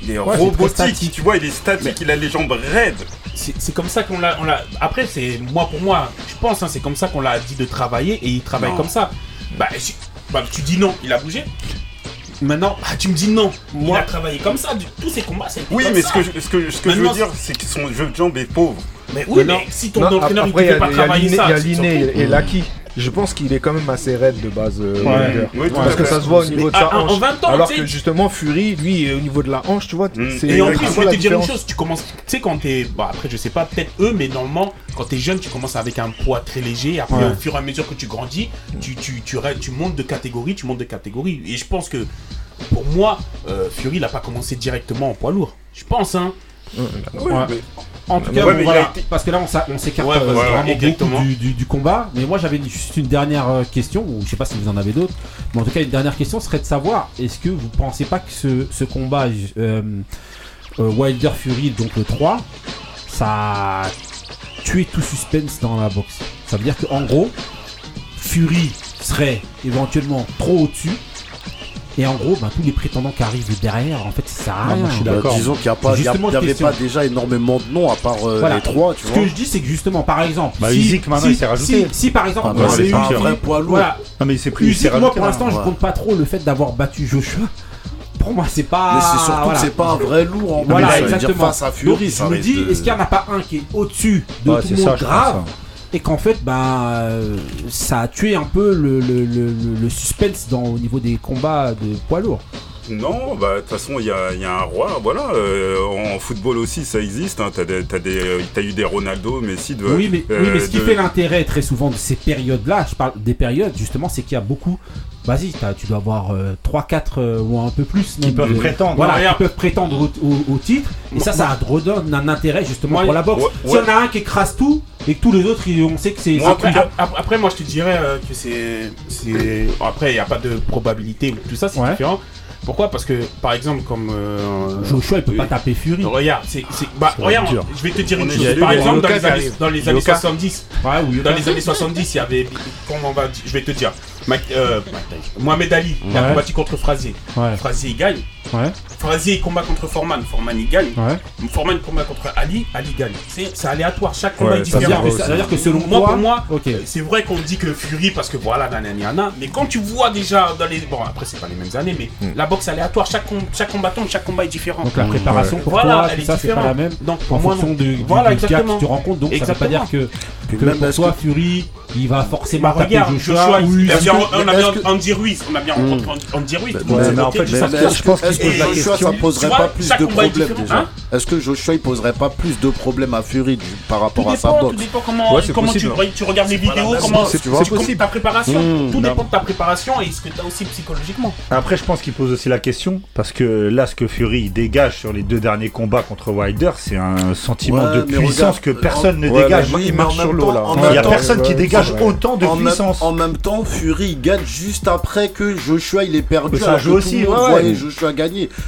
il est robotique. Tu vois, il est statique, il a les jambes raides.
C'est comme ça qu'on l'a. on l'a- Après, c'est moi pour moi, je pense, hein, c'est comme ça qu'on l'a dit de travailler et il travaille
Non.
comme ça. Bah, je- bah, tu dis non, il a bougé.
Maintenant,
Ah, tu me dis non,
Moi-
il a travaillé comme ça. du- Tous ses combats, c'est
Oui,
comme
mais
ça.
ce que, je, ce que, ce que je veux dire, c'est que son jeu de jambes est pauvre.
Mais oui, mais si ton
Non,
entraîneur
y
fait pas
il y a
travailler ça,
il y a l'inné et, et l'acquis. Je pense qu'il est quand même assez raide de base, euh.
Oui,
Parce que ça se voit au niveau de sa
en
hanche.
20 ans,
Alors que justement, Fury, lui, au niveau de la hanche, tu vois,
Mm.
c'est.
Et en plus, je vais te dire une chose, tu commences, tu sais, quand t'es, bah après, je sais pas, peut-être eux, mais normalement, quand t'es jeune, tu commences avec un poids très léger. Après,
Ouais.
au fur et à mesure que tu grandis, tu, tu, tu, tu montes de catégorie, tu montes de catégorie. Et je pense que, pour moi, euh, Fury, il a pas commencé directement en poids lourd. Je pense, hein.
Ouais,
Ouais.
mais-
En tout cas,
Ouais,
bon,
mais
voilà,
il a été-
parce que là on, s'écarte euh, vraiment du, du- du combat. Mais moi j'avais juste une dernière euh, question, ou je sais pas si vous en avez d'autres. Mais en tout cas, une dernière question serait de savoir est-ce que vous pensez pas que ce, ce combat euh, Wilder Fury, donc le 3, ça a tué tout suspense dans la boxe Ça veut dire qu'en gros, Fury serait éventuellement trop au-dessus. Et en gros, ben, tous les prétendants qui arrivent derrière, en fait, ça sert à rien.
je suis
Bah,
d'accord.
disons qu'il n'y avait pas déjà énormément de noms à part euh,
Voilà.
les trois, tu
Ce
vois.
que je dis, c'est que justement, par exemple,
Bah,
si,
Usyk, maintenant,
si-
il s'est rajouté.
Si, si, par exemple,
Ah,
on
bah, c'est un vrai poids lourd.
Voilà,
Non, mais c'est plus.
Usyk, moi pour l'instant, je compte pas trop le fait d'avoir battu Joshua. Pour moi, c'est pas.
Mais c'est surtout
voilà.
que c'est pas un vrai lourd en
Voilà,
dire
exactement.
face à
Donc,
Fury,
je me dis,
de-
est-ce qu'il n'y en a pas un qui est au-dessus de
Ouais,
tout
c'est
le
ça,
monde
pense,
grave
hein.
Et qu'en fait, ben, euh, ça a tué un peu le suspense dans, au niveau des combats de poids lourds
Non, bah de toute façon, il y a, y un roi, voilà. euh, en football aussi, ça existe. Hein, t'as, des- t'as des, euh, t'as eu des Ronaldo, Messi. De,
Oui, mais, oui,
euh,
mais ce qui
de-
fait l'intérêt très souvent de ces périodes-là, je parle des périodes justement, c'est qu'il y a beaucoup. Vas-y, t'as- tu dois avoir 3-4 ou un peu plus.
Qui peuvent
de-
prétendre.
Voilà, qui peuvent prétendre au, au- au titre. Et ça, ça redonne un intérêt justement
Moi,
pour la boxe.
ouais,
Si
ouais.
on a un qui écrase tout et que tous les autres, on sait que c'est.
Moi,
c'est
après, après, moi, je te dirais euh, que c'est. c'est- Après, il n'y a pas de probabilité ou tout ça, c'est
Ouais.
différent. Pourquoi Parce que, par exemple, comme. euh,
Joshua, il peut
euh,
pas taper Fury.
Regarde, c'est. c'est- Bah, regarde,
dur.
je vais te dire une chose. Par exemple, dans les années,
arrive.
dans les années
Yoka.
70,
Ouais, oui,
dans les années 70, il y avait. Comment on va dire Je vais te dire. Mike- euh. Mohamed Ali, il a
Ouais.
combattu contre Frazier.
Ouais,
Frazier, il gagne.
Ouais,
Frazier, il combat contre Foreman. Foreman, il gagne.
ouais.
Foreman combat contre Ali. Ali gagne. C'est c'est aléatoire. Chaque combat
Ouais,
est différent.
C'est-à-dire que, selon
Moi,
toi,
pour moi, c'est vrai qu'on dit que Fury parce que voilà, nanana, mais quand tu vois déjà dans les. Bon, après, c'est pas les mêmes années, mais
Hmm.
la boxe aléatoire, chaque, com- chaque combattant, chaque combat est différent.
Donc la préparation pour
Voilà,
toi,
elle est
ça, c'est pas
différente.
la même.
Donc,
En
moi,
fonction
non.
de,
Voilà,
du gars
exactement.
que tu rencontres, donc ça veut pas dire que, que
même,
pour toi,
que-
Fury, il va forcément
Bah,
taper
regarde,
Joshua.
Joshua,
oui,
on a bien
que-
Andy Ruiz, on a bien rencontré Andy Ruiz.
Bah,
je pense qu'il
est-ce
pose
que
la
Joshua,
question.
ça poserait
Tu vois,
pas plus de
est
problèmes déjà
hein
Est-ce que Joshua il poserait pas plus de problèmes à Fury du- par
Tout
rapport à sa
dépend, tout
boxe
dépend comment,
Ouais,
comment tu, regardes les vidéos,
même
comment
boxe, tu vois.
ta préparation.
Mmh,
Tout
non.
dépend de ta préparation et ce que tu as aussi psychologiquement.
Après, je pense qu'il pose aussi la question parce que là, ce que Fury dégage sur les deux derniers combats contre Wilder, c'est un sentiment
Ouais,
de puissance
regarde,
que personne ne dégage. il marche sur l'eau là. Il y a personne qui dégage autant de puissance.
en même temps, Fury gagne juste après que Joshua il est perdu.
Mais ça joue aussi,
tout le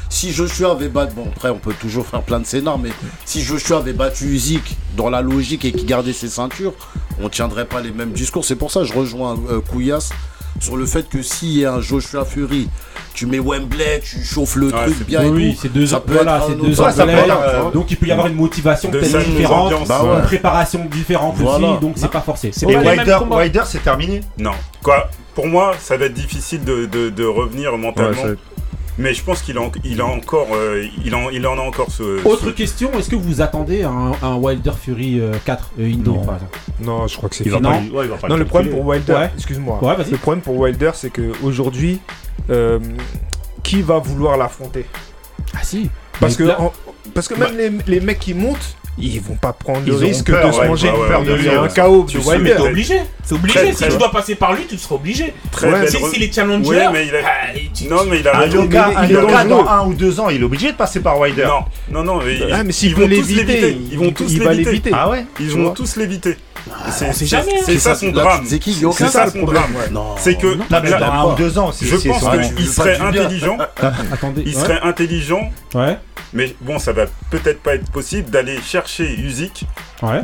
Si Joshua avait battu, bon après on peut toujours faire plein de scénars, mais si Joshua avait battu Usyk dans la logique et qu'il gardait ses ceintures, on tiendrait pas les mêmes discours. C'est pour ça que je rejoins euh, Couillasse sur le fait que s'il y a un Joshua Fury, tu mets Wembley, tu chauffes le
Ouais,
truc
c'est-
bien
Oui,
et
oui,
tout.
c'est deux,
ça peut
voilà,
être
c'est deux
euh,
Donc il peut y avoir une motivation peut-être différente, une préparation différente
Voilà.
aussi, donc c'est pas forcé.
C'est
Et. Wilder, c'est terminé.
Non. Quoi? Pour moi, ça va être difficile de, de, de revenir mentalement.
Ouais,
mais je pense qu'il a, en- il a encore, euh, il, en, il en a encore ce.
Autre
ce-
question, est-ce que vous attendez un, un Wilder Fury euh, 4 euh, Indo
Non.
par exemple
Non, je crois que c'est fini.
Non.
lui- ouais, il va pas
Non,
lui
le problème pour Wilder,
Ouais.
excuse-moi.
Ouais.
Le problème pour Wilder, c'est que aujourd'hui, euh, qui va vouloir l'affronter?
Ah si.
Parce que, en- parce que même les, les mecs qui montent, ils vont pas prendre le risque
peur,
de se
ouais,
manger
ouais, ouais,
de un. KO
Tu
de
sais,
Mais t'es obligé. C'est obligé.
Très,
si
très-
tu dois passer par lui, tu seras obligé.
Très
Ouais,
belle
Si c'est les challengers.
Ouais, mais il a-
ah, tu-
Non, mais il a
Un
dangereux.
dans un ou deux ans, il est obligé de passer par Wilder.
Non, non, non. mais
Ah, mais s'il
ils
peut
vont tous
l'éviter,
Ils vont
il-
tous l'éviter.
Ah ouais
Ils vont
vois.
tous l'éviter. C'est
on sait jamais, hein.
C'est ça son drame.
qui
C'est ça son drame. C'est que
dans deux ans,
je pense qu'il serait intelligent.
Attendez.
Il
ouais.
serait intelligent,
Ouais.
mais bon, ça va peut-être pas être possible d'aller chercher Usyk,
Ouais.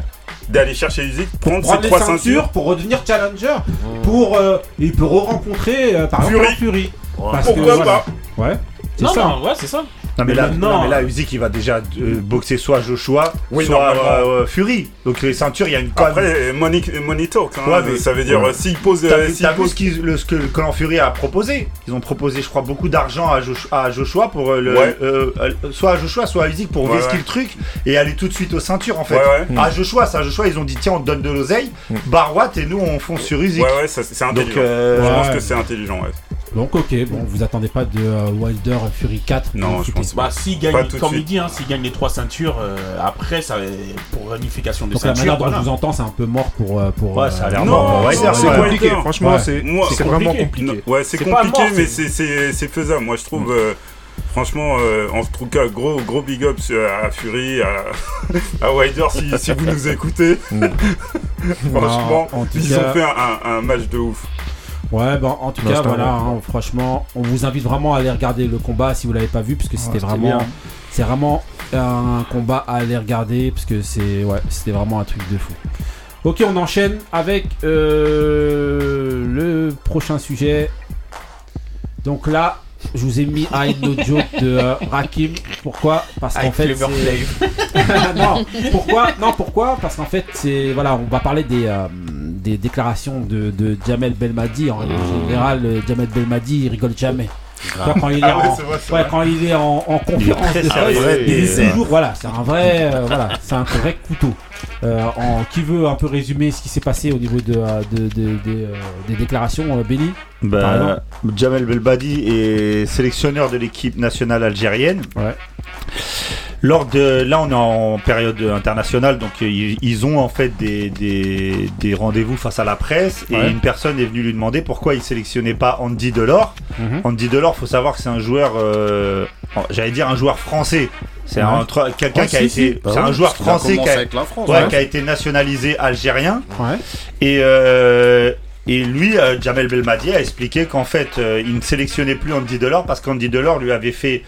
d'aller chercher Usyk, prendre ses
Prendre
trois
ceintures
ceintures.
pour redevenir challenger. Pour, euh, il peut re-rencontrer euh, par exemple
Fury.
un Fury. Parce
Pourquoi
que, voilà.
pas
Ouais. C'est ça.
non, ouais, c'est ça.
Non mais,
Mais
là, non, mais là, Usyk il va déjà euh, boxer soit Joshua,
Oui,
soit
normalement.
euh, Fury. Donc les ceintures, il y a une
Après, money, money talk, hein,
Ouais, mais-
ça veut dire
Ouais.
euh, s'il pose,
T'as
euh, pose-
ce, le- ce que le clan Fury a proposé? Ils ont proposé, je crois, beaucoup d'argent à, Josh- à Joshua pour euh, le,
Ouais.
euh, euh, soit à Joshua, soit à Usyk pour
ouais.
le truc et aller tout de suite aux ceintures en fait.
Ouais, ouais.
À Joshua, ça, à Joshua, ils ont dit tiens, on te donne de l'oseille, Barwat et nous on fonce sur Usyk.
Ouais, ouais, ça, c'est intelligent.
Donc euh,
Je pense que c'est intelligent, ouais.
Donc ok, bon, vous attendez pas de euh, Wilder Fury 4
Non, je pense pas.
Bah, s'il
Pas
gagne,
tout de
comme il
suite.
dit, hein, s'il gagne les trois ceintures, euh, après, ça, pour unification de
Donc la
ceintures.
manière dont
voilà.
je vous entends, c'est un peu mort pour. euh, pour
Ouais, ça a l'air
euh,
Non,
mort pour Wilder.
C'est
Ouais.
compliqué,
Ouais.
franchement,
Ouais.
c'est
Moi,
c'est
c'est
vraiment
compliqué.
Non, ouais, c'est
C'est pas
compliqué,
mort,
mais
c'est-
c'est- c'est c'est faisable. Moi, je trouve. euh, Franchement, euh, en tout cas, gros, gros big up à Fury, à, à Wilder si, si vous nous écoutez. Franchement,
Non, en tout
ils
cas-
ont fait un, un- un match de ouf.
Ouais, bon, en tout
Non,
cas, voilà, hein, franchement, on vous invite vraiment à aller regarder le combat si vous l'avez pas vu, parce que c'était vraiment, c'est vraiment un combat à aller regarder, parce que c'est, ouais, c'était vraiment un truc de fou. Ok, on enchaîne avec euh, le prochain sujet. Donc là, je vous ai mis un no joke de euh, Rakim. Pourquoi? Parce qu'en fait, non, pourquoi? Non, pourquoi? Parce qu'en fait, c'est voilà, on va parler des, euh, des déclarations de, de Jamel Belmadi. En règle générale, euh, Jamel Belmadi, il rigole jamais. Quand il est,
Ah ouais,
en,
c'est vrai, c'est
ouais,
vrai.
quand il est en, en conférence de presse, il est toujours, voilà, c'est un vrai, euh, voilà, c'est un vrai couteau. Euh, en, qui veut un peu résumer ce qui s'est passé au niveau de, de- de- des, des déclarations, Benny? Par
Bah, Jamel Belbadi est sélectionneur de l'équipe nationale algérienne.
Ouais.
Lors de, là, on est en période internationale, donc euh, ils, ils ont en fait des, des, des rendez-vous face à la presse. Et
Ouais.
une personne est venue lui demander pourquoi il sélectionnait pas Andy Delors.
Mhm.
Andy Delors, faut savoir que c'est un joueur, euh, j'allais dire un joueur français. C'est
Ouais.
un tra- quelqu'un
Ouais,
qui a
si,
été,
si.
C'est
ouais,
un joueur français qui a,
avec la France.
ouais,
ouais.
qui a été nationalisé algérien.
Ouais.
Et, euh, et lui, euh, Jamel Belmadi, a expliqué qu'en fait, euh, il ne sélectionnait plus Andy Delors parce qu'Andy Delors lui avait fait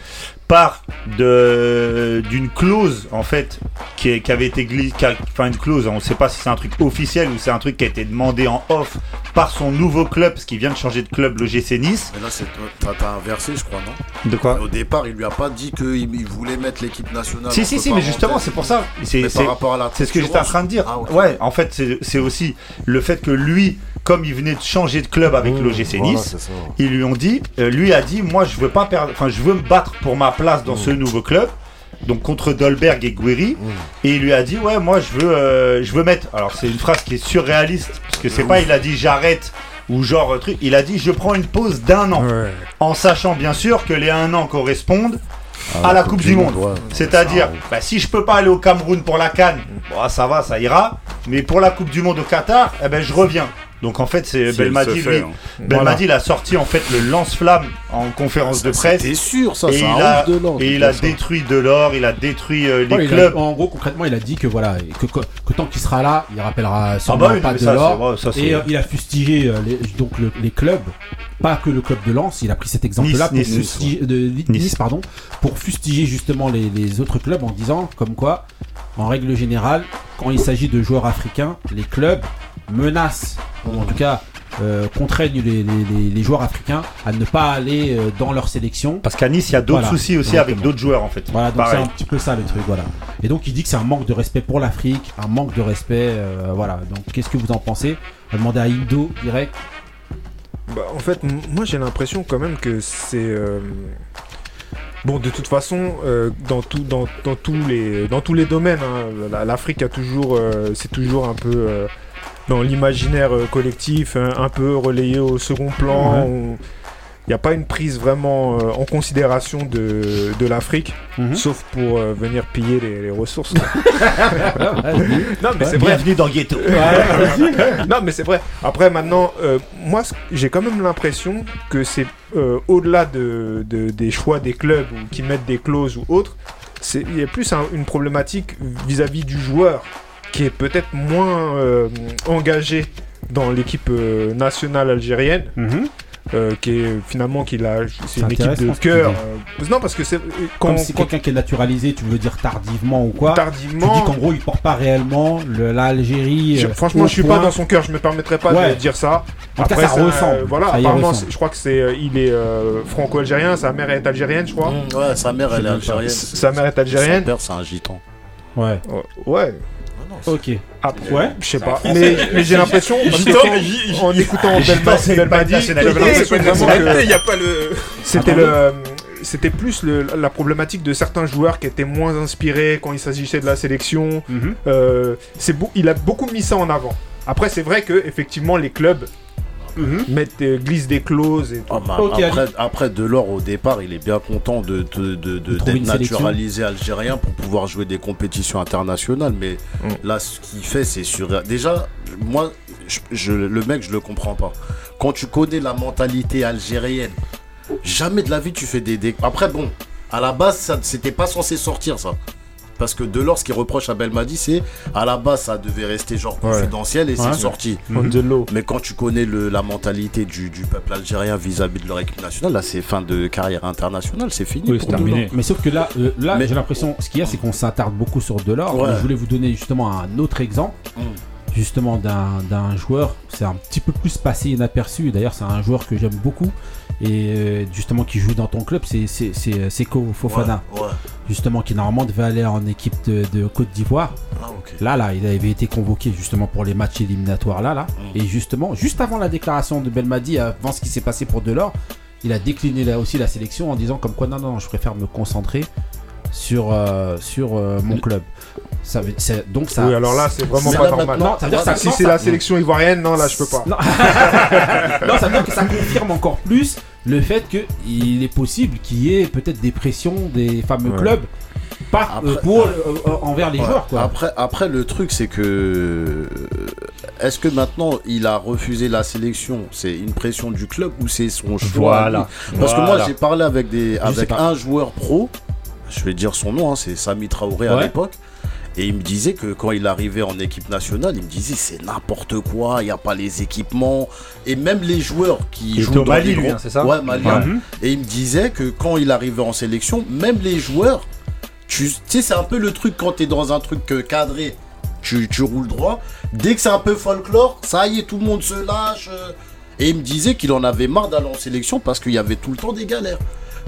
part de d'une clause en fait qui, est- qui avait été glissée, enfin une clause, on ne sait pas si c'est un truc officiel ou c'est un truc qui a été demandé en off par son nouveau club parce qu'il vient de changer de club, le GC Nice.
Mais là, c'est- t'as inversé, je crois, non?
De quoi?
Au départ, il lui a pas dit qu'il il voulait mettre l'équipe nationale.
Si si si, mais justement c'est pour ça. C'est
Mais
c'est-
par rapport à la
C'est ce que j'étais en train de dire.
Ah.
Ouais, en fait, c'est c'est aussi le fait que lui, comme il venait de changer de club avec
Mmh,
l'OGC Nice, ils lui ont dit, euh, lui a dit, moi je veux pas perdre, enfin je veux me battre pour ma place dans ce nouveau club, donc contre Dolberg et Guiri, et il lui a dit, ouais, moi je veux, euh, je veux mettre. Alors c'est une phrase qui est surréaliste parce que c'est pas, il a dit j'arrête ou genre euh, truc, il a dit je prends une pause d'un an,
Ouais.
en sachant bien sûr que les un an correspondent à la Coupe du Monde.
ouais.
C'est-à-dire,
Ah,
bah, si je peux pas aller au Cameroun pour la Cannes, bon, ça va, ça ira. Mais pour la Coupe du Monde au Qatar, eh ben, je reviens. Donc en fait, c'est
Si
Belmadi, lui.
hein.
Belmadi, il a sorti en fait le lance-flamme en conférence de presse.
C'était sûr, ça,
Et
c'est
il,
un
a,
de l'or.
et il a détruit Delors, il a détruit euh, les
Ouais, il a-
clubs.
en gros, concrètement, il a dit que voilà, que, que, que tant qu'il sera là, il rappellera sûrement
bah oui,
pas
mais
de
ça,
l'or.
c'est vrai, ça, c'est-
Et euh, il a fustigé euh, les, donc le- les clubs, pas que le club de Lens. Il a pris cet exemple-là
Nice,
pour
Nice,
fustiger, de, Nice,
Nice.
pardon, pour fustiger justement les, les autres clubs en disant comme quoi, en règle générale, quand il s'agit de joueurs africains, les clubs menacent, ou en tout cas euh, contraignent les, les- les- les joueurs africains à ne pas aller euh, dans leur sélection.
Parce qu'à Nice, il y a d'autres
Voilà,
soucis aussi
exactement.
avec d'autres joueurs en fait.
Voilà, donc c'est un petit peu ça le truc, voilà. Et donc il dit que c'est un manque de respect pour l'Afrique, un manque de respect, euh, voilà. Donc qu'est-ce que vous en pensez? On va demander à Indo direct.
Bah, en fait, moi j'ai l'impression quand même que c'est. euh, Bon, de toute façon, euh, dans, tout, dans, dans, tous les, dans tous les domaines, hein, la- l'Afrique a toujours, euh, c'est toujours un peu euh, dans l'imaginaire euh, collectif, un, un peu relayé au second plan. Il n'y a pas une prise vraiment euh, en considération de, de l'Afrique,
Mhm.
sauf pour euh, venir piller les, les ressources. non, mais c'est vrai.
Bienvenue dans Ghetto.
non, mais c'est vrai. Après, maintenant, euh, moi, j'ai quand même l'impression que c'est euh, au-delà de, de- des choix des clubs ou qui mettent des clauses ou autres. c'est- Il y a plus un- une problématique vis-à-vis du joueur qui est peut-être moins euh, engagé dans l'équipe euh, nationale algérienne. euh, qui est finalement qu'il a c'est une équipe de cœur euh, non parce que c'est quand,
Comme si
quand-
quelqu'un qui est naturalisé, tu veux dire tardivement ou quoi?
Tardivement
Tu dis qu'en gros il porte pas réellement le- l'Algérie.
Franchement, je suis
point.
pas dans son cœur, je me permettrais pas
Ouais.
de dire ça.
En tout cas, ça ressemble.
voilà,
Ça
apparemment,
ressemble.
je crois que c'est, euh, il est euh, franco-algérien, sa mère est algérienne, je crois.
Mmh, ouais, sa mère, elle est algérienne.
Sa mère est algérienne.
Son père, c'est un gitan.
Ouais.
Ouais.
Ok.
Après,
Ouais.
je sais pas. Mais, mais j'ai l'impression, en écoutant- Belmadi, que-
pas le.
C'était le, euh, c'était plus le- la problématique de certains joueurs qui étaient moins inspirés quand il s'agissait de la sélection.
Mhm.
Euh, c'est beau- il a beaucoup mis ça en avant. Après, c'est vrai que effectivement, les clubs. Mettent, euh, glissent des clauses et tout.
Ah, bah,
Ok,
après, après, Delors, au départ, il est bien content de, de, de- de-
trouver
d'être
une sélection.
naturalisé algérien pour pouvoir jouer des compétitions internationales. Mais
Mm.
là, ce qu'il fait, c'est sur. Déjà, moi, je, je- le mec, je le comprends pas. Quand tu connais la mentalité algérienne, jamais de la vie tu fais des. des- Après, bon, à la base, ça c'était pas censé sortir ça. Parce que Delors, ce qu'il reproche à Belmadi, c'est à la base, ça devait rester genre
Ouais.
confidentiel et
Ouais.
c'est sorti.
Low.
Mais quand tu connais le- la mentalité du, du peuple algérien vis-à-vis de leur équipe nationale, là c'est fin de carrière internationale, c'est fini.
Oui, c'est terminé.
Mais sauf que là, euh, là j'ai l'impression, ce qu'il y a, c'est qu'on s'attarde beaucoup sur Delors. Je voulais vous donner justement un autre exemple,
Mm.
Justement d'un d'un joueur. C'est un petit peu plus passé inaperçu. D'ailleurs, c'est un joueur que j'aime beaucoup et euh, justement qui joue dans ton club, c'est c'est c'est Seko Fofana,
Ouais, ouais.
justement qui normalement devait aller en équipe de, de Côte d'Ivoire.
Ah.
Là, là, il avait été convoqué justement pour les matchs éliminatoires là, là.
Mm.
Et justement, juste avant la déclaration de Belmadi, avant ce qui s'est passé pour Delors, il a décliné là aussi la sélection en disant comme quoi non, non, je préfère me concentrer sur, euh, sur euh, mon club. Ça veut- c'est- donc ça.
Oui, alors là, c'est vraiment pas normal.
Non, ça veut dire que
si c'est
ça-
la sélection ivoirienne, non, là, je peux pas.
non. non, ça veut dire que ça confirme encore plus le fait qu'il est possible qu'il y ait peut-être des pressions des fameux
Ouais.
clubs pas
Après-
euh, pour, euh, euh, envers les
Ouais.
joueurs. Quoi.
Après, après, le truc, c'est que. Est-ce que maintenant il a refusé la sélection C'est une pression du club ou c'est son choix
Voilà.
Parce que moi, j'ai parlé avec, des, avec un joueur pro, je vais dire son nom, hein, c'est Sami Traoré à l'époque. Et il me disait que quand il arrivait en équipe nationale, il me disait c'est n'importe quoi, il n'y a pas les équipements. Et même les joueurs qui
Il
jouent
était au
dans
Mali,
gros-
hein, c'est ça
Ouais, malien.
Ouais.
Et il me disait que quand il arrivait en sélection, même les joueurs, tu tu sais, c'est un peu le truc quand tu es dans un truc euh, cadré, tu, tu roules droit. Dès que c'est un peu folklore, ça y est, tout le monde se lâche. euh. Et il me disait qu'il en avait marre d'aller en sélection parce qu'il y avait tout le temps des galères.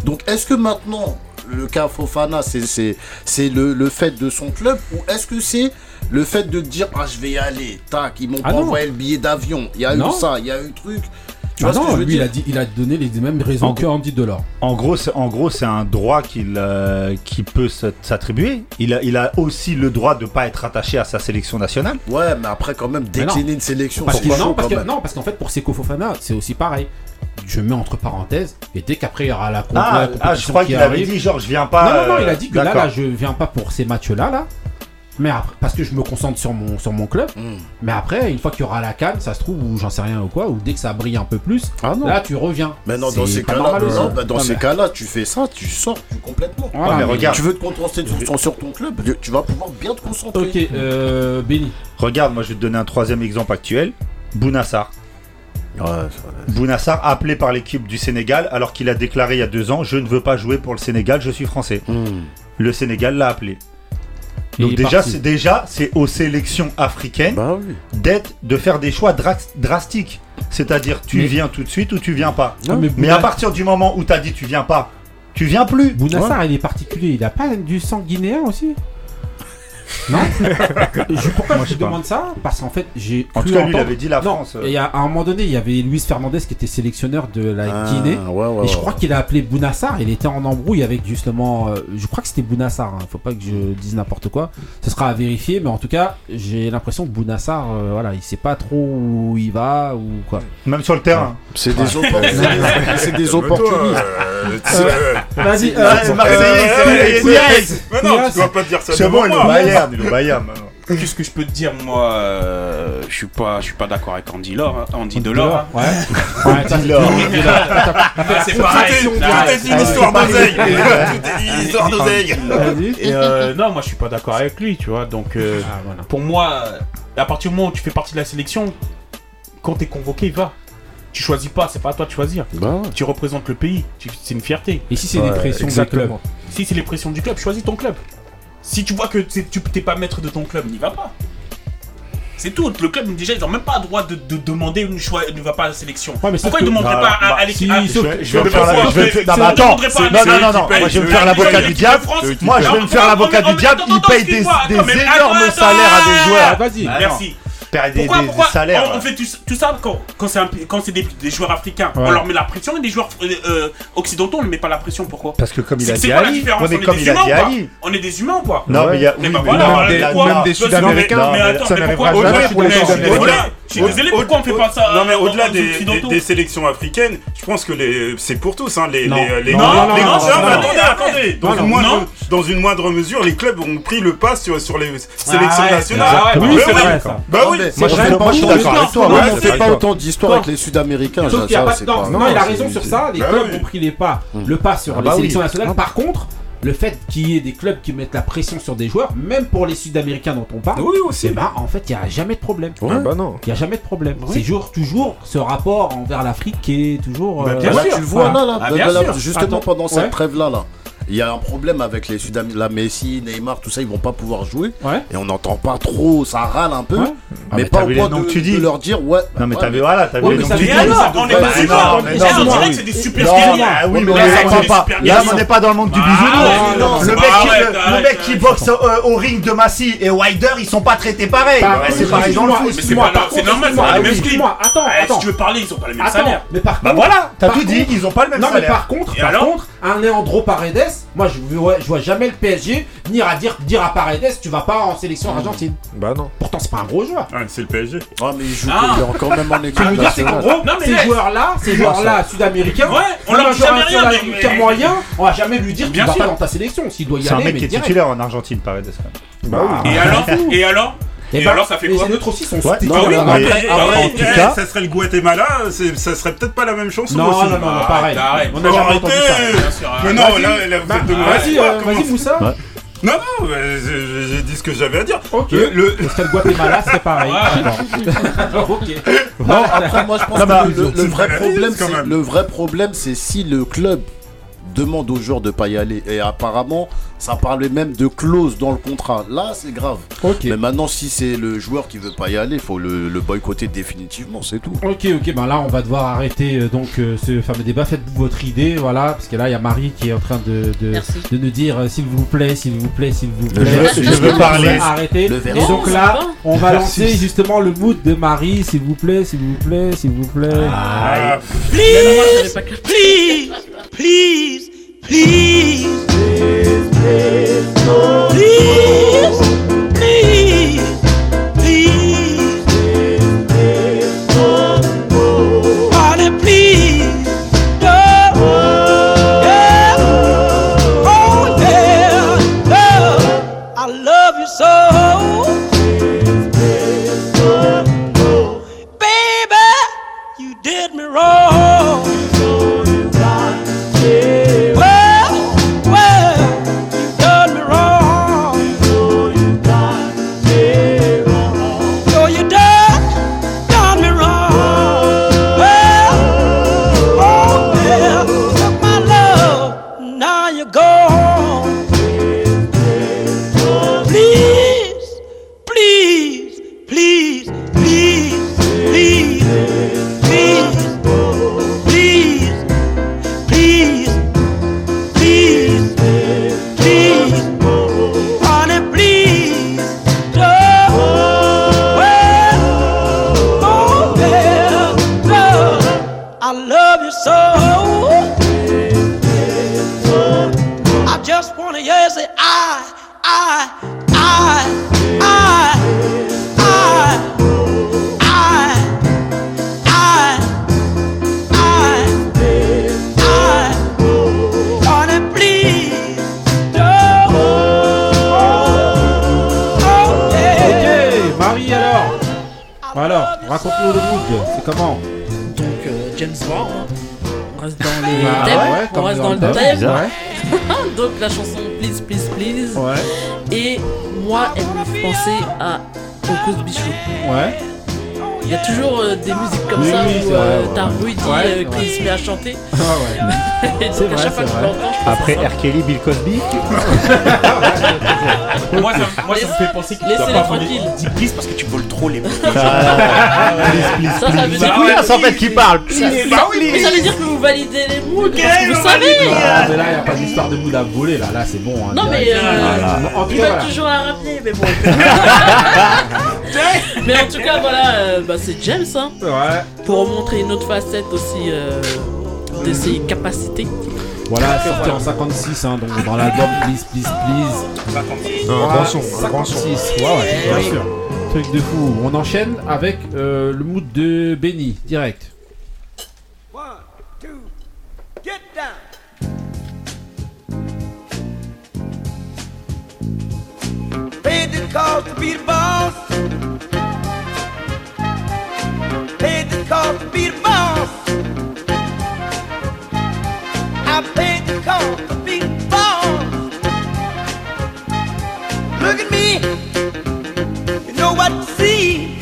Donc est-ce que maintenant, le cas Fofana, c'est, c'est, c'est le, le fait de son club ou est-ce que c'est le fait de dire ah je vais y aller, tac, ils m'ont
Ah
pas
non.
envoyé le billet d'avion, il y a
Non.
eu ça, il y a eu le truc. Tu
Ah
vois ce que
non,
je veux
lui il
dire
a, dit, il a donné les mêmes raisons
En
que Andy Delors.
En gros, c'est, en gros, c'est un droit qu'il, euh, qui peut s'attribuer. Il a, il a aussi le droit de ne pas être attaché à sa sélection nationale.
Ouais, mais après quand même
non.
décliner une sélection,
Parce
pas
non, parce que, non, parce qu'en fait, pour Seko Fofana, c'est aussi pareil. Je mets entre parenthèses, et dès qu'après il y aura la,
Ah,
la
ah, je crois
qui
qu'il avait dit genre je viens pas.
Non, non, non,
euh,
il a dit que là, là, je viens pas pour ces matchs-là, là. Mais après, parce que je me concentre sur mon, sur mon club.
Hmm.
Mais après, une fois qu'il y aura la canne, ça se trouve, ou j'en sais rien ou quoi, ou dès que ça brille un peu plus,
Ah non.
là tu reviens.
Mais non, dans
C'est
ces
pas
cas-là, non, bah, dans ces
mais-
cas-là, tu fais ça, tu sors tu- complètement.
Voilà,
mais
mais-
regarde.
Tu veux te concentrer sur, sur ton club, tu vas pouvoir bien te concentrer.
Ok, euh, Benny.
Regarde, moi je vais te donner un troisième exemple actuel. Bounassar. Bounassar appelé par l'équipe du Sénégal alors qu'il a déclaré il y a deux ans je ne veux pas jouer pour le Sénégal, je suis français.
Hmm.
Le Sénégal l'a appelé.
Et
Donc déjà, c'est déjà c'est aux sélections africaines
Bah oui.
d'être de faire des choix dra- drastiques. C'est-à-dire tu
Mais-
viens tout de suite ou tu viens pas.
Mais
à partir du moment où tu as dit tu viens pas, tu viens plus.
Bounassar, il est particulier. Il a pas du sang guinéen aussi? Non je, Pourquoi
Moi,
je
je
te demande ça Parce qu'en fait, j'ai.
En tout cas, lui, il avait dit la
Non,
France. euh.
et il y a- à un moment donné, il y avait Luis Fernandez qui était sélectionneur de la
Ah,
Guinée.
ouais, ouais,
Et je crois qu'il a appelé Bounassar. Il était en embrouille avec justement. euh, je crois que c'était Bounassar. Il faut pas que je dise n'importe quoi. Ce sera à vérifier. Mais en tout cas, j'ai l'impression que Bounassar, euh, voilà, il sait pas trop où il va ou quoi.
Même sur le terrain.
C'est des, opportunistes. c'est des opportunistes.
Vas-y,
Marseillais, c'est-
Yes.
Mais non, tu dois pas dire ça
C'est bon,
moi.
Bayern, il est au Bayern maintenant.
Qu'est-ce que je peux te dire, moi euh, Je suis pas, je suis pas d'accord avec Andy Laure, hein, Andy Delors. hein.
Ouais. T'as-
Ah, c'est pareil.
Tout est- une histoire d'oseille. Tout est une histoire d'oseille.
Non, moi je suis pas d'accord avec lui, tu vois. Donc euh,
Ah, voilà.
pour moi, à partir du moment où tu fais partie de la sélection, quand t'es convoqué, va. Tu choisis pas, c'est pas à toi de choisir.
Bah ouais.
Tu représentes le pays, c'est une fierté.
Et si c'est des pressions des clubs
Exactement.
Si c'est les pressions du club, choisis ton club. Si tu vois que t'es- tu t'es pas maître de ton club, n'y va pas. C'est tout. Le club, déjà, ils ont même pas le droit de, de demander une choix, ne va pas à la sélection.
Ouais, mais sauf
Pourquoi ils ne demanderaient
Bah,
pas à,
bah,
l'équipe
si,
Je vais- je vais me faire la- je vais non, mais attends, non,
l'équipe
non, non, moi, je vais me faire l'avocat
l'équipe
du
de
diable. Moi, je vais me faire l'avocat du diable.
attends,
Il paye
attends,
des énormes salaires à des joueurs.
Vas-y.
Merci.
Paye des,
Pourquoi,
des- des
pourquoi
salaires.
on, on fait tout, tout ça quand, quand c'est des, des joueurs africains
Ouais.
On leur met la pression et des joueurs euh, euh, occidentaux on ne met pas la pression pourquoi?
Parce que comme il a dit
quoi
Ali,
On
mais
est
comme
des
il a
humains
dit
ou pas?
Ali.
On est des humains ou quoi
Non, mais il y a.
Mais
oui,
bah
mais
voilà,
mais-
pourquoi
même des Sud-Américains,
mais
ça
attends, mais
n'arrivera
pourquoi-
jamais pour les
mais
Sud-Américains.
Je suis désolé,
au-
pourquoi on fait pas ça
Non mais
euh,
au-delà des, des, sélections africaines, je pense que les c'est pour tous hein, les
Non.
les les
Non,
grands-
non,
les attendez
non.
attendez dans
Non,
une
non.
moindre
Non.
dans une moindre mesure les clubs ont pris le pas sur sur les sélections
Ah
nationales.
ah ouais,
Bah
oui,
oui,
c'est vrai, ça.
Bah
Non,
oui.
Moi, je suis d'accord avec toi,
on
c'est
fait pas autant d'histoire
Non.
avec les Sud-Américains.
Non, il a raison sur ça. Les
Bah
clubs ont pris les pas, le pas sur
Ah
les
bah
sélections nationales. Par contre, le fait qu'il y ait des clubs qui mettent la pression sur des joueurs, même pour les Sud-Américains dont on parle,
Oui
eh
aussi.
ben, en fait, il n'y a jamais de problème.
Ouais.
Ah bah non.
Il n'y a jamais de problème. C'est toujours, toujours ce rapport envers l'Afrique qui est toujours.
Bah,
euh,
bien sûr.
tu le vois là, là,
Ah, bien sûr.
justement
Attends.
pendant cette
Ouais.
trêve là, là. Il y a un problème avec les Sud-Américains, la Messi, Neymar, tout ça, ils vont pas pouvoir jouer.
Ouais.
Et on n'entend pas trop, ça râle un peu.
Ouais.
Ah,
mais
mais
pas au point de,
tu dis.
de leur dire, ouais.
Non, mais
ouais,
t'as vu, voilà, t'as vu
mais
les noms que tu
vient
dis.
alors,
on est pas
mais
On dirait que c'est des super guerriers.
oui, mais
là,
on
super
n'est pas dans le monde du
Ah,
bisounours. Le mec qui- boxe euh, au ring de Massy et Wilder, ils sont pas traités pareil.
Par-
Ouais, C'est pareil dans le foot.
Mais c'est normal, c'est pas les mêmes
excuse-moi, attends,
Eh,
attends.
Si tu veux parler, ils ont pas les mêmes salaires.
mais par
Bah
contre,
voilà, t'as tout dit, ils ont pas le même
Non mais
salaire.
par contre, par contre, un Leandro Paredes, moi je vois, je vois jamais le PSG venir à dire, dire à Paredes tu vas pas en sélection argentine.
Bah non.
Pourtant c'est pas un gros joueur.
Ah, c'est le PSG.
Ah, mais il joue
Ah.
il est encore même en
Ce que je
équipe
veux dire c'est qu'en gros,
Non, mais
ces joueurs-là, ces joueurs-là sud-américains,
Ouais, on leur dit jamais rien,
sud-américain
mais-
moyen, on va jamais lui dire vas
sûr.
pas dans ta sélection s'il doit y
C'est un
aller.
mec
mais
qui est titulaire en Argentine, Paredes. quand même.
Bah oui.
Et alors? Et alors?
Et
Et
bah,
alors, ça fait quoi
les autres aussi sont
Ouais.
titulaires.
Bah oui,
Non,
mais-
après-
bah
après,
oui,
en tout
Eh,
cas-
ça serait le Guatemala, ça serait peut-être pas la même chanson
Non,
aussi.
non, non, non,
Arrête,
pareil.
arrête.
On n'a jamais entendu ça.
Bien sûr,
Mais non, là, là, vous
Bah,
êtes de
Vas-y, euh,
comment
vas-y
ça-
Moussa.
Non, non, mais j'ai dit ce que j'avais à dire.
Ok.
Le- le-
Parce que le Guatemala c'est pareil.
Ouais.
D'accord. ok.
Non, après, moi, je pense
Non, bah,
que vrai problème, le vrai problème, c'est si le club demande aux joueurs de pas y aller. Et apparemment, ça parlait même de clause dans le contrat. Là, c'est grave.
Ok.
Mais maintenant, si c'est le joueur qui veut pas y aller, il faut le, le boycotter définitivement, c'est tout.
Ok, ok, ben là on va devoir arrêter euh, donc euh, ce fameux débat. Faites-vous votre idée, voilà, parce que là il y a Marie qui est en train de, de, de nous dire euh, s'il vous plaît, s'il vous plaît, s'il vous plaît.
je
veux parler.
Le
Et donc là,
va
on va lancer justement le mood de Marie, s'il vous plaît, s'il vous plaît, s'il vous plaît.
Ah,
please, please, please, please, please. please, please.
Raconte-nous le mood, c'est comment
Donc, euh, James Bond. hein. On reste dans les
Bah
thèmes.
ouais,
on
comme
reste
dans
dans
le
le
thème.
thème.
Ouais.
Donc, la chanson Please, Please, Please.
Ouais.
Et moi, elle me fait penser à au Cosby Show.
Ouais.
Il y a toujours euh, des musiques comme
Oui,
ça
oui,
où
vrai,
euh, t'as Rudy
Ouais,
euh, qui
vrai.
se met à chanter.
Ah ouais.
Et donc,
C'est
à
vrai,
chaque fois
c'est
que je
vrai.
l'entends,
Après. R. Kelly, Bill Cosby.
Moi, ça, moi, ça me fait penser que tu dois pas
tranquilles.
voler 10 please parce que tu voles trop les mots.
Ça, ça veut
C'est
dire
Couillasse en fait qui parle.
Ça- Mais ça veut dire que vous validez les moods, vous savez
Ah, mais là, il n'y a pas d'histoire de mood à voler, là. Là, c'est bon. hein,
Non mais euh, veulent
voilà.
toujours la rappeler, mais bon. mais en tout cas, voilà, euh, bah, c'est James, hein,
Ouais.
pour montrer une autre facette aussi euh, de ses capacités.
Voilà, sorti en 56, hein, donc dans l'album Please, Please, Please.
Un
Voilà,
grand son, un grand son.
56, ouais, ouais, bien sûr. Truc de fou. On enchaîne avec euh, le mood de Benny, direct.
The cost to be the boss. Paid the cost to be the boss. I paid the cost to be the boss. Look at me. You know what to see.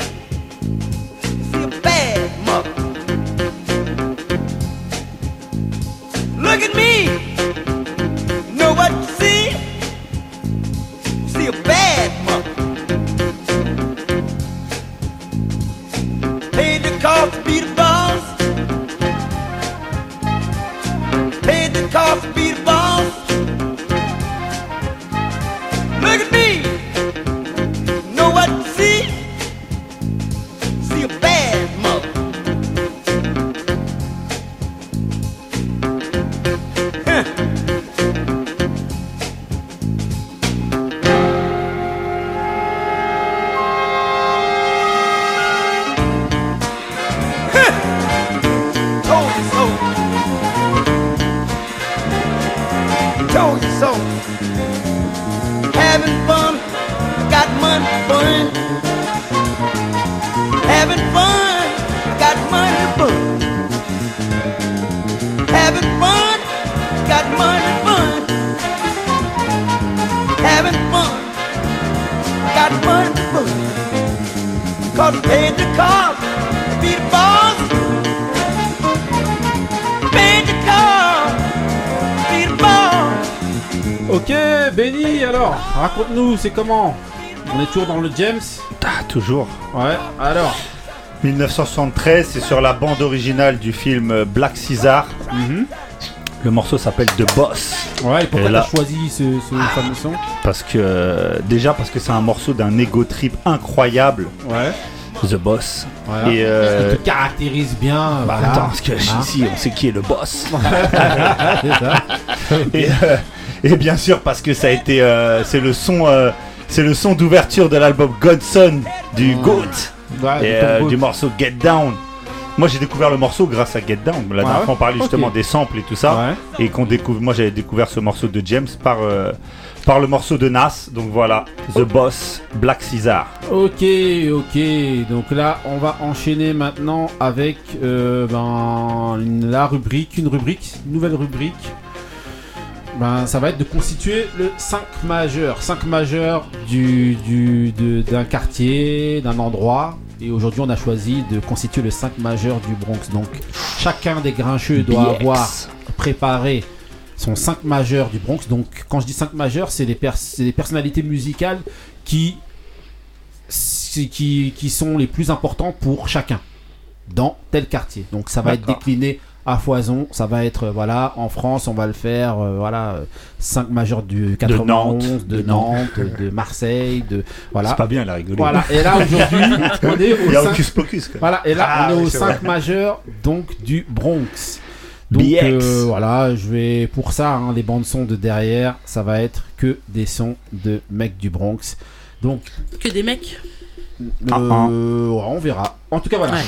C'est comment On est toujours dans le James
Ah, toujours.
Ouais, alors
1973, c'est sur la bande originale du film Black Caesar. Le morceau s'appelle The Boss.
Ouais, et pourquoi
Ah.
t'as choisi ce, ce fameux son
Parce que euh, déjà parce que c'est un morceau d'un ego trip incroyable.
Ouais.
The Boss.
Voilà.
Et euh,
Qui te caractérise bien.
bah,
voilà.
attends, parce que
Hein
ici on sait qui est le boss.
C'est ça.
et, euh, et bien sûr parce que ça a été euh, c'est le son euh, c'est le son d'ouverture de l'album Godson du. Goat
Ouais,
et euh, du morceau Get Down. Moi j'ai découvert le morceau grâce à Get Down. La
Ouais,
dernière fois on parlait
ok.
justement des samples et tout ça. Et qu'on découvre. Moi j'avais découvert ce morceau de James par euh, par le morceau de Nas. Donc voilà, The Boss, Black Caesar.
Ok, ok. Donc là, on va enchaîner maintenant avec euh, ben, une- la rubrique, une rubrique, nouvelle rubrique. Ben, ça va être de constituer le 5 majeur. 5 majeurs du, du, de- d'un quartier, d'un endroit. Et aujourd'hui, on a choisi de constituer le 5 majeur du Bronx. Donc, chacun des grincheux doit
BX.
avoir préparé son 5 majeur du Bronx. Donc, quand je dis 5 majeurs, c'est des, pers- c'est des personnalités musicales qui qui, qui sont les plus importants pour chacun dans tel quartier. Donc ça va être décliné à foison. Ça va être, euh, voilà, en France, on va le faire, euh, voilà, 5 majeurs du 91, de Nantes, de, Marseille, de. Voilà.
C'est pas bien, elle a rigolé.
Voilà. Et là, aujourd'hui, on est
Il y
au
a
5
Hocus Pocus. quoi.
voilà, et là
Ah,
on est
oui,
au
c'est
5
vrai.
majeur donc du Bronx. Donc
BX.
euh, voilà, je vais pour ça hein, les bandes son de derrière, ça va être que des sons de mecs du Bronx. Donc
Que des mecs.
Euh,
Ah, ah.
ouais, on verra. En tout cas voilà.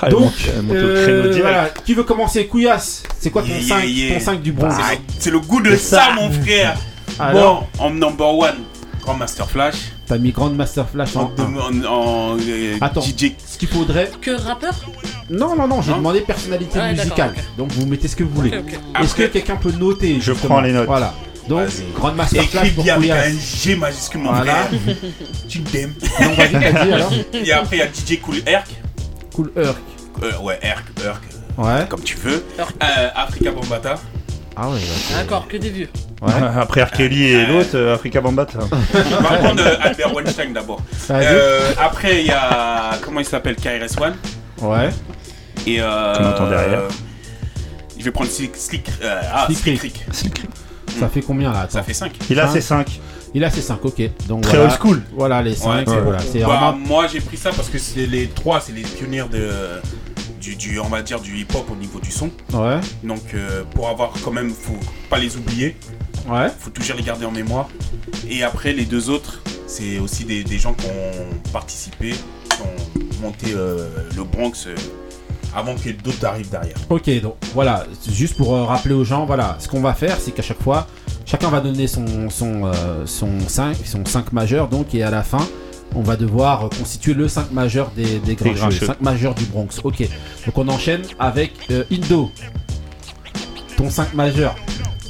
Ah,
Donc euh, voilà, qui veut commencer? Couillasse C'est quoi ton
Yeah,
5
yeah, yeah.
ton 5 du Bronx
Ah, C'est le goût de ça, mon frère.
Alors
Bon, en number one, Grand Master Flash.
T'as mis Grand Master Flash en
En, en, en, euh,
Attends.
DJ.
Ce qu'il faudrait
Que rappeur?
Non non non, j'ai demandé personnalité
Ouais,
musicale. Donc vous mettez ce que vous voulez. Est-ce que quelqu'un peut noter
Je prends les notes.
Voilà. Donc,
Vas-y.
Grand Master Flash
Écrit
pour
bien avec un. G majuscule, mon
Voilà.
frère. Tu t'aimes.
Donc, vas-y, t'as dit alors
Et après, il y a DJ Cool Herc.
Cool Herc.
Euh, ouais, Herc, Herc,
Ouais.
comme tu veux. Euh, Africa Bombata.
Ah ouais.
D'accord, que des vieux.
Ouais.
Après R. Kelly et l'autre, euh, Africa Bambata.
On va prendre euh, Albert Weinstein d'abord. Euh, après, il y a. Comment il s'appelle KRS-One.
Ouais.
Et euh.
Qu'on entend derrière.
Je vais prendre Slick. Slick euh, ah,
Slick
Slick
Rick.
Rick.
Ça fait combien là
Ça fait 5.
Il a
Cinq.
ses 5.
Il a ses 5, ok. Donc
Très
voilà.
old school.
Voilà les 5.
Ouais.
voilà. C'est
Bah,
vraiment.
moi j'ai pris ça parce que c'est les trois, c'est les pionniers de du, du on va dire du hip hop au niveau du son.
Ouais.
Donc euh, pour avoir quand même, faut pas les oublier,
Ouais.
faut toujours les garder en mémoire. Et après les deux autres, c'est aussi des, des gens qui ont participé, qui ont monté euh, le Bronx euh, avant que d'autres arrivent derrière.
Ok, donc voilà. Juste pour euh, rappeler aux gens, voilà. Ce qu'on va faire, c'est qu'à chaque fois, chacun va donner son, son, euh, son 5, son 5 majeur. Donc, et à la fin, on va devoir euh, constituer le 5 majeur des, des grincheux.
grincheux.
5 majeurs du Bronx. Ok. Donc, on enchaîne avec euh, Indo. Ton 5 majeur.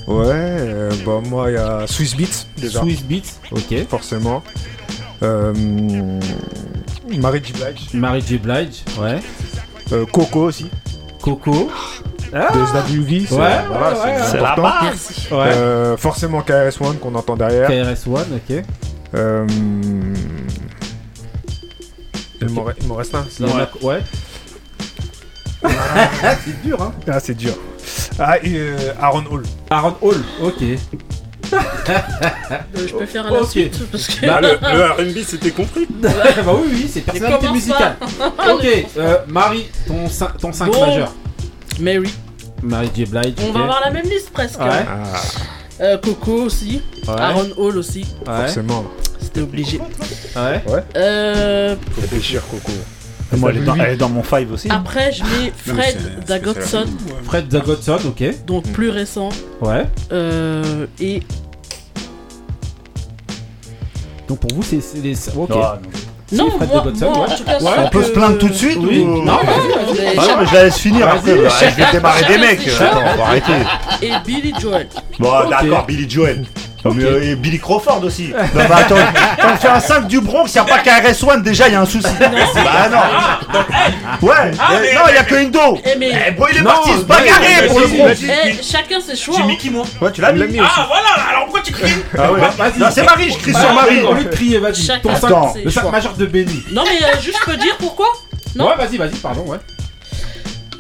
Ouais, euh, bah moi il y a Swiss Beats déjà,
Swiss Beats. Ok.
forcément. Euh, Mary J. Blige,
Mary J. Blige. Ouais.
Euh, Coco aussi,
Coco.
de SWV. c'est-
Ouais,
voilà,
ouais,
la
important.
base.
Ouais.
Euh, forcément KRS-One qu'on entend derrière.
KRS-One, ok.
Euh... Il m'en reste un.
A- Ouais. c'est dur, hein.
Ah, c'est dur. Ah, et, euh, Aaron Hall.
Aaron Hall, ok.
Euh, je peux faire
Ok.
suite parce que.
Ah, le, le R&B, c'était compris
bah oui, oui, c'est personnalité musicale. ok, euh, Marie, ton 5 ton cinq
Bon.
majeur.
Mary.
Marie J. Blige.
On
ok.
va avoir la même liste presque.
Ouais.
Ah,
Euh, Coco aussi.
Ouais.
Aaron Hall aussi.
Ouais.
forcément.
C'était obligé.
Ouais.
Euh,
Faut déchirer Coco.
Moi, elle est, dans, elle est dans mon five aussi.
après, je mets Fred
c'est-
Dagodson.
Fred the Godson, ok.
Donc plus récent.
Ouais.
Euh, et
Donc pour vous, c'est. Ok.
Ah, non.
Si,
moi,
Dagodson,
moi,
ouais.
en tout cas,
Ouais.
ceux
On peut
que-
se plaindre tout de suite
Oui.
ou...
Non.
Mais
Ah non, mais je la laisse finir après. je vais démarrer des mecs. Attends,
choix.
on va arrêter.
Et Billy Joel.
Bon, d'accord, Billy Joel. Non, mais, euh, et Billy Crawford aussi. Non, mais attends, quand on fait un 5 du Bronx, y a pas KRS-One, déjà, y a un souci. bah non. Ouais,
mais-
non, y a que Indo.
Eh, mais-
Eh, bon, il est
Non,
parti se bagarrer
mais-
pour le Bronx.
mais-
Eh, chacun ses choix.
J'ai mis qui moi
Ouais, tu l'as mis.
Ah voilà, alors pourquoi tu cries
Ah ouais.
Bah, vas-y.
Non, c'est Marie, je crie sur Marie.
Au lieu de crier, vas-y. Ton
ses
5
Attends,
le 5
choix.
majeur de Benny.
Non mais euh, juste peux dire pourquoi Non.
Ouais, vas-y, vas-y, pardon, ouais.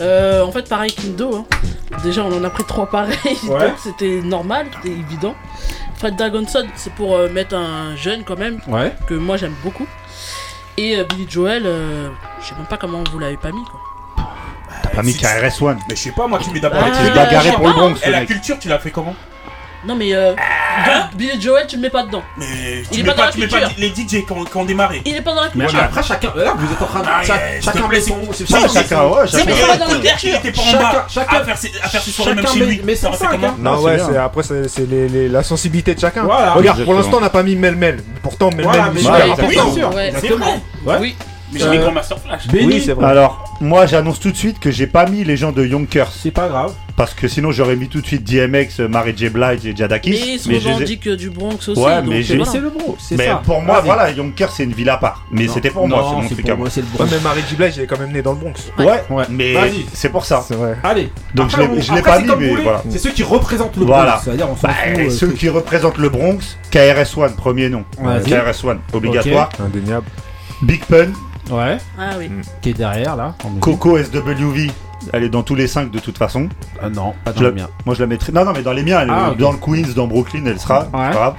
Euh, en fait pareil Kindo. Hein. Déjà on en a pris trois pareils,
Ouais.
donc c'était normal, c'était évident. Fred Dagonson c'est pour euh, mettre un jeune quand même
Ouais.
que moi j'aime beaucoup. Et euh, Billy Joel, euh, je sais même pas comment vous l'avez pas mis quoi.
T'as pas mis KRS-One.
Mais je sais pas, moi tu mets d'abord
Ah,
trucs.
te bagarrer
je sais
pour le. Bronx,
Et la
mec.
culture, tu l'as fait comment?
Non mais euh, donc, Billy Joel tu le mets pas dedans.
Mais
Il
tu
est
mets
pas dans
pas,
la
tu mets pas les DJ qui ont, qui ont démarré.
Il est pas dans la
Mais
culture.
après, chacun. Là, vous êtes en train de.
Ah,
cha-
yeah,
chacun met
c'est-
son.
c'est-
chacun-
c'est-
Chacun, ouais,
C'est
chacun.
mais pas dans la
Il
culture.
était pas en
Chacun-
bas
chacun-
à faire ses, à faire ses soirées même
chacun
chez lui.
met
Ça
cinq,
comment
hein.
Non,
c'est
ouais, c'est après, c'est c'est les- les- la sensibilité de chacun.
Voilà.
Regarde, pour l'instant, on n'a pas mis Mel-Mel. Pourtant, Mel-Mel,
Voilà, mais
c'est
bien
sûr.
Ouais,
C'est vrai.
Ouais.
Oui.
Mais j'ai mis
Euh,
Grand Master Flash.
Benny,
Oui, c'est vrai.
Alors, moi, j'annonce tout de suite que j'ai pas mis les gens de Yonkers.
c'est pas grave.
Parce que sinon, j'aurais mis tout de suite DMX, Mary J. Blige et Jadakis.
Mais ils se
je les ai-
revendiquent euh, du Bronx aussi.
Ouais,
donc,
mais
euh,
j'ai-
Mais
voilà.
c'est le bro, c'est
Mais
ça.
pour moi,
Vas-y.
voilà, Yonkers, c'est une ville à part. Mais
Non.
c'était pour moi,
Non,
c'est mon
c'est
truc
pour
à
moi,
moi.
c'est le
Ouais,
bro.
mais Mary J. Blige, est quand même né dans le Bronx.
Ouais,
Ouais.
mais
Vas-y.
c'est pour ça.
C'est vrai.
Allez.
Donc, je l'ai- je pas
c'est
mis, mais voilà.
C'est ceux qui représentent le
Voilà.
Bronx. C'est-à-dire, on s'en
Bah,
fout. euh,
ceux
c'est-
qui représentent le Bronx, KRS-One, premier nom.
Vas-y.
KRS-One, obligatoire.
Indéniable.
Big Pun,
Ouais.
Ah oui.
Qui est derrière, là. en musique.
Coco SWV, elle est dans tous les 5 de toute façon.
Ah non, pas
Je
dans
la-
le mien.
Moi je la mettrai. Non, non, mais dans les miens, elle-
Ah, ok.
dans le Queens, dans Brooklyn, elle sera.
Ouais.
c'est pas grave.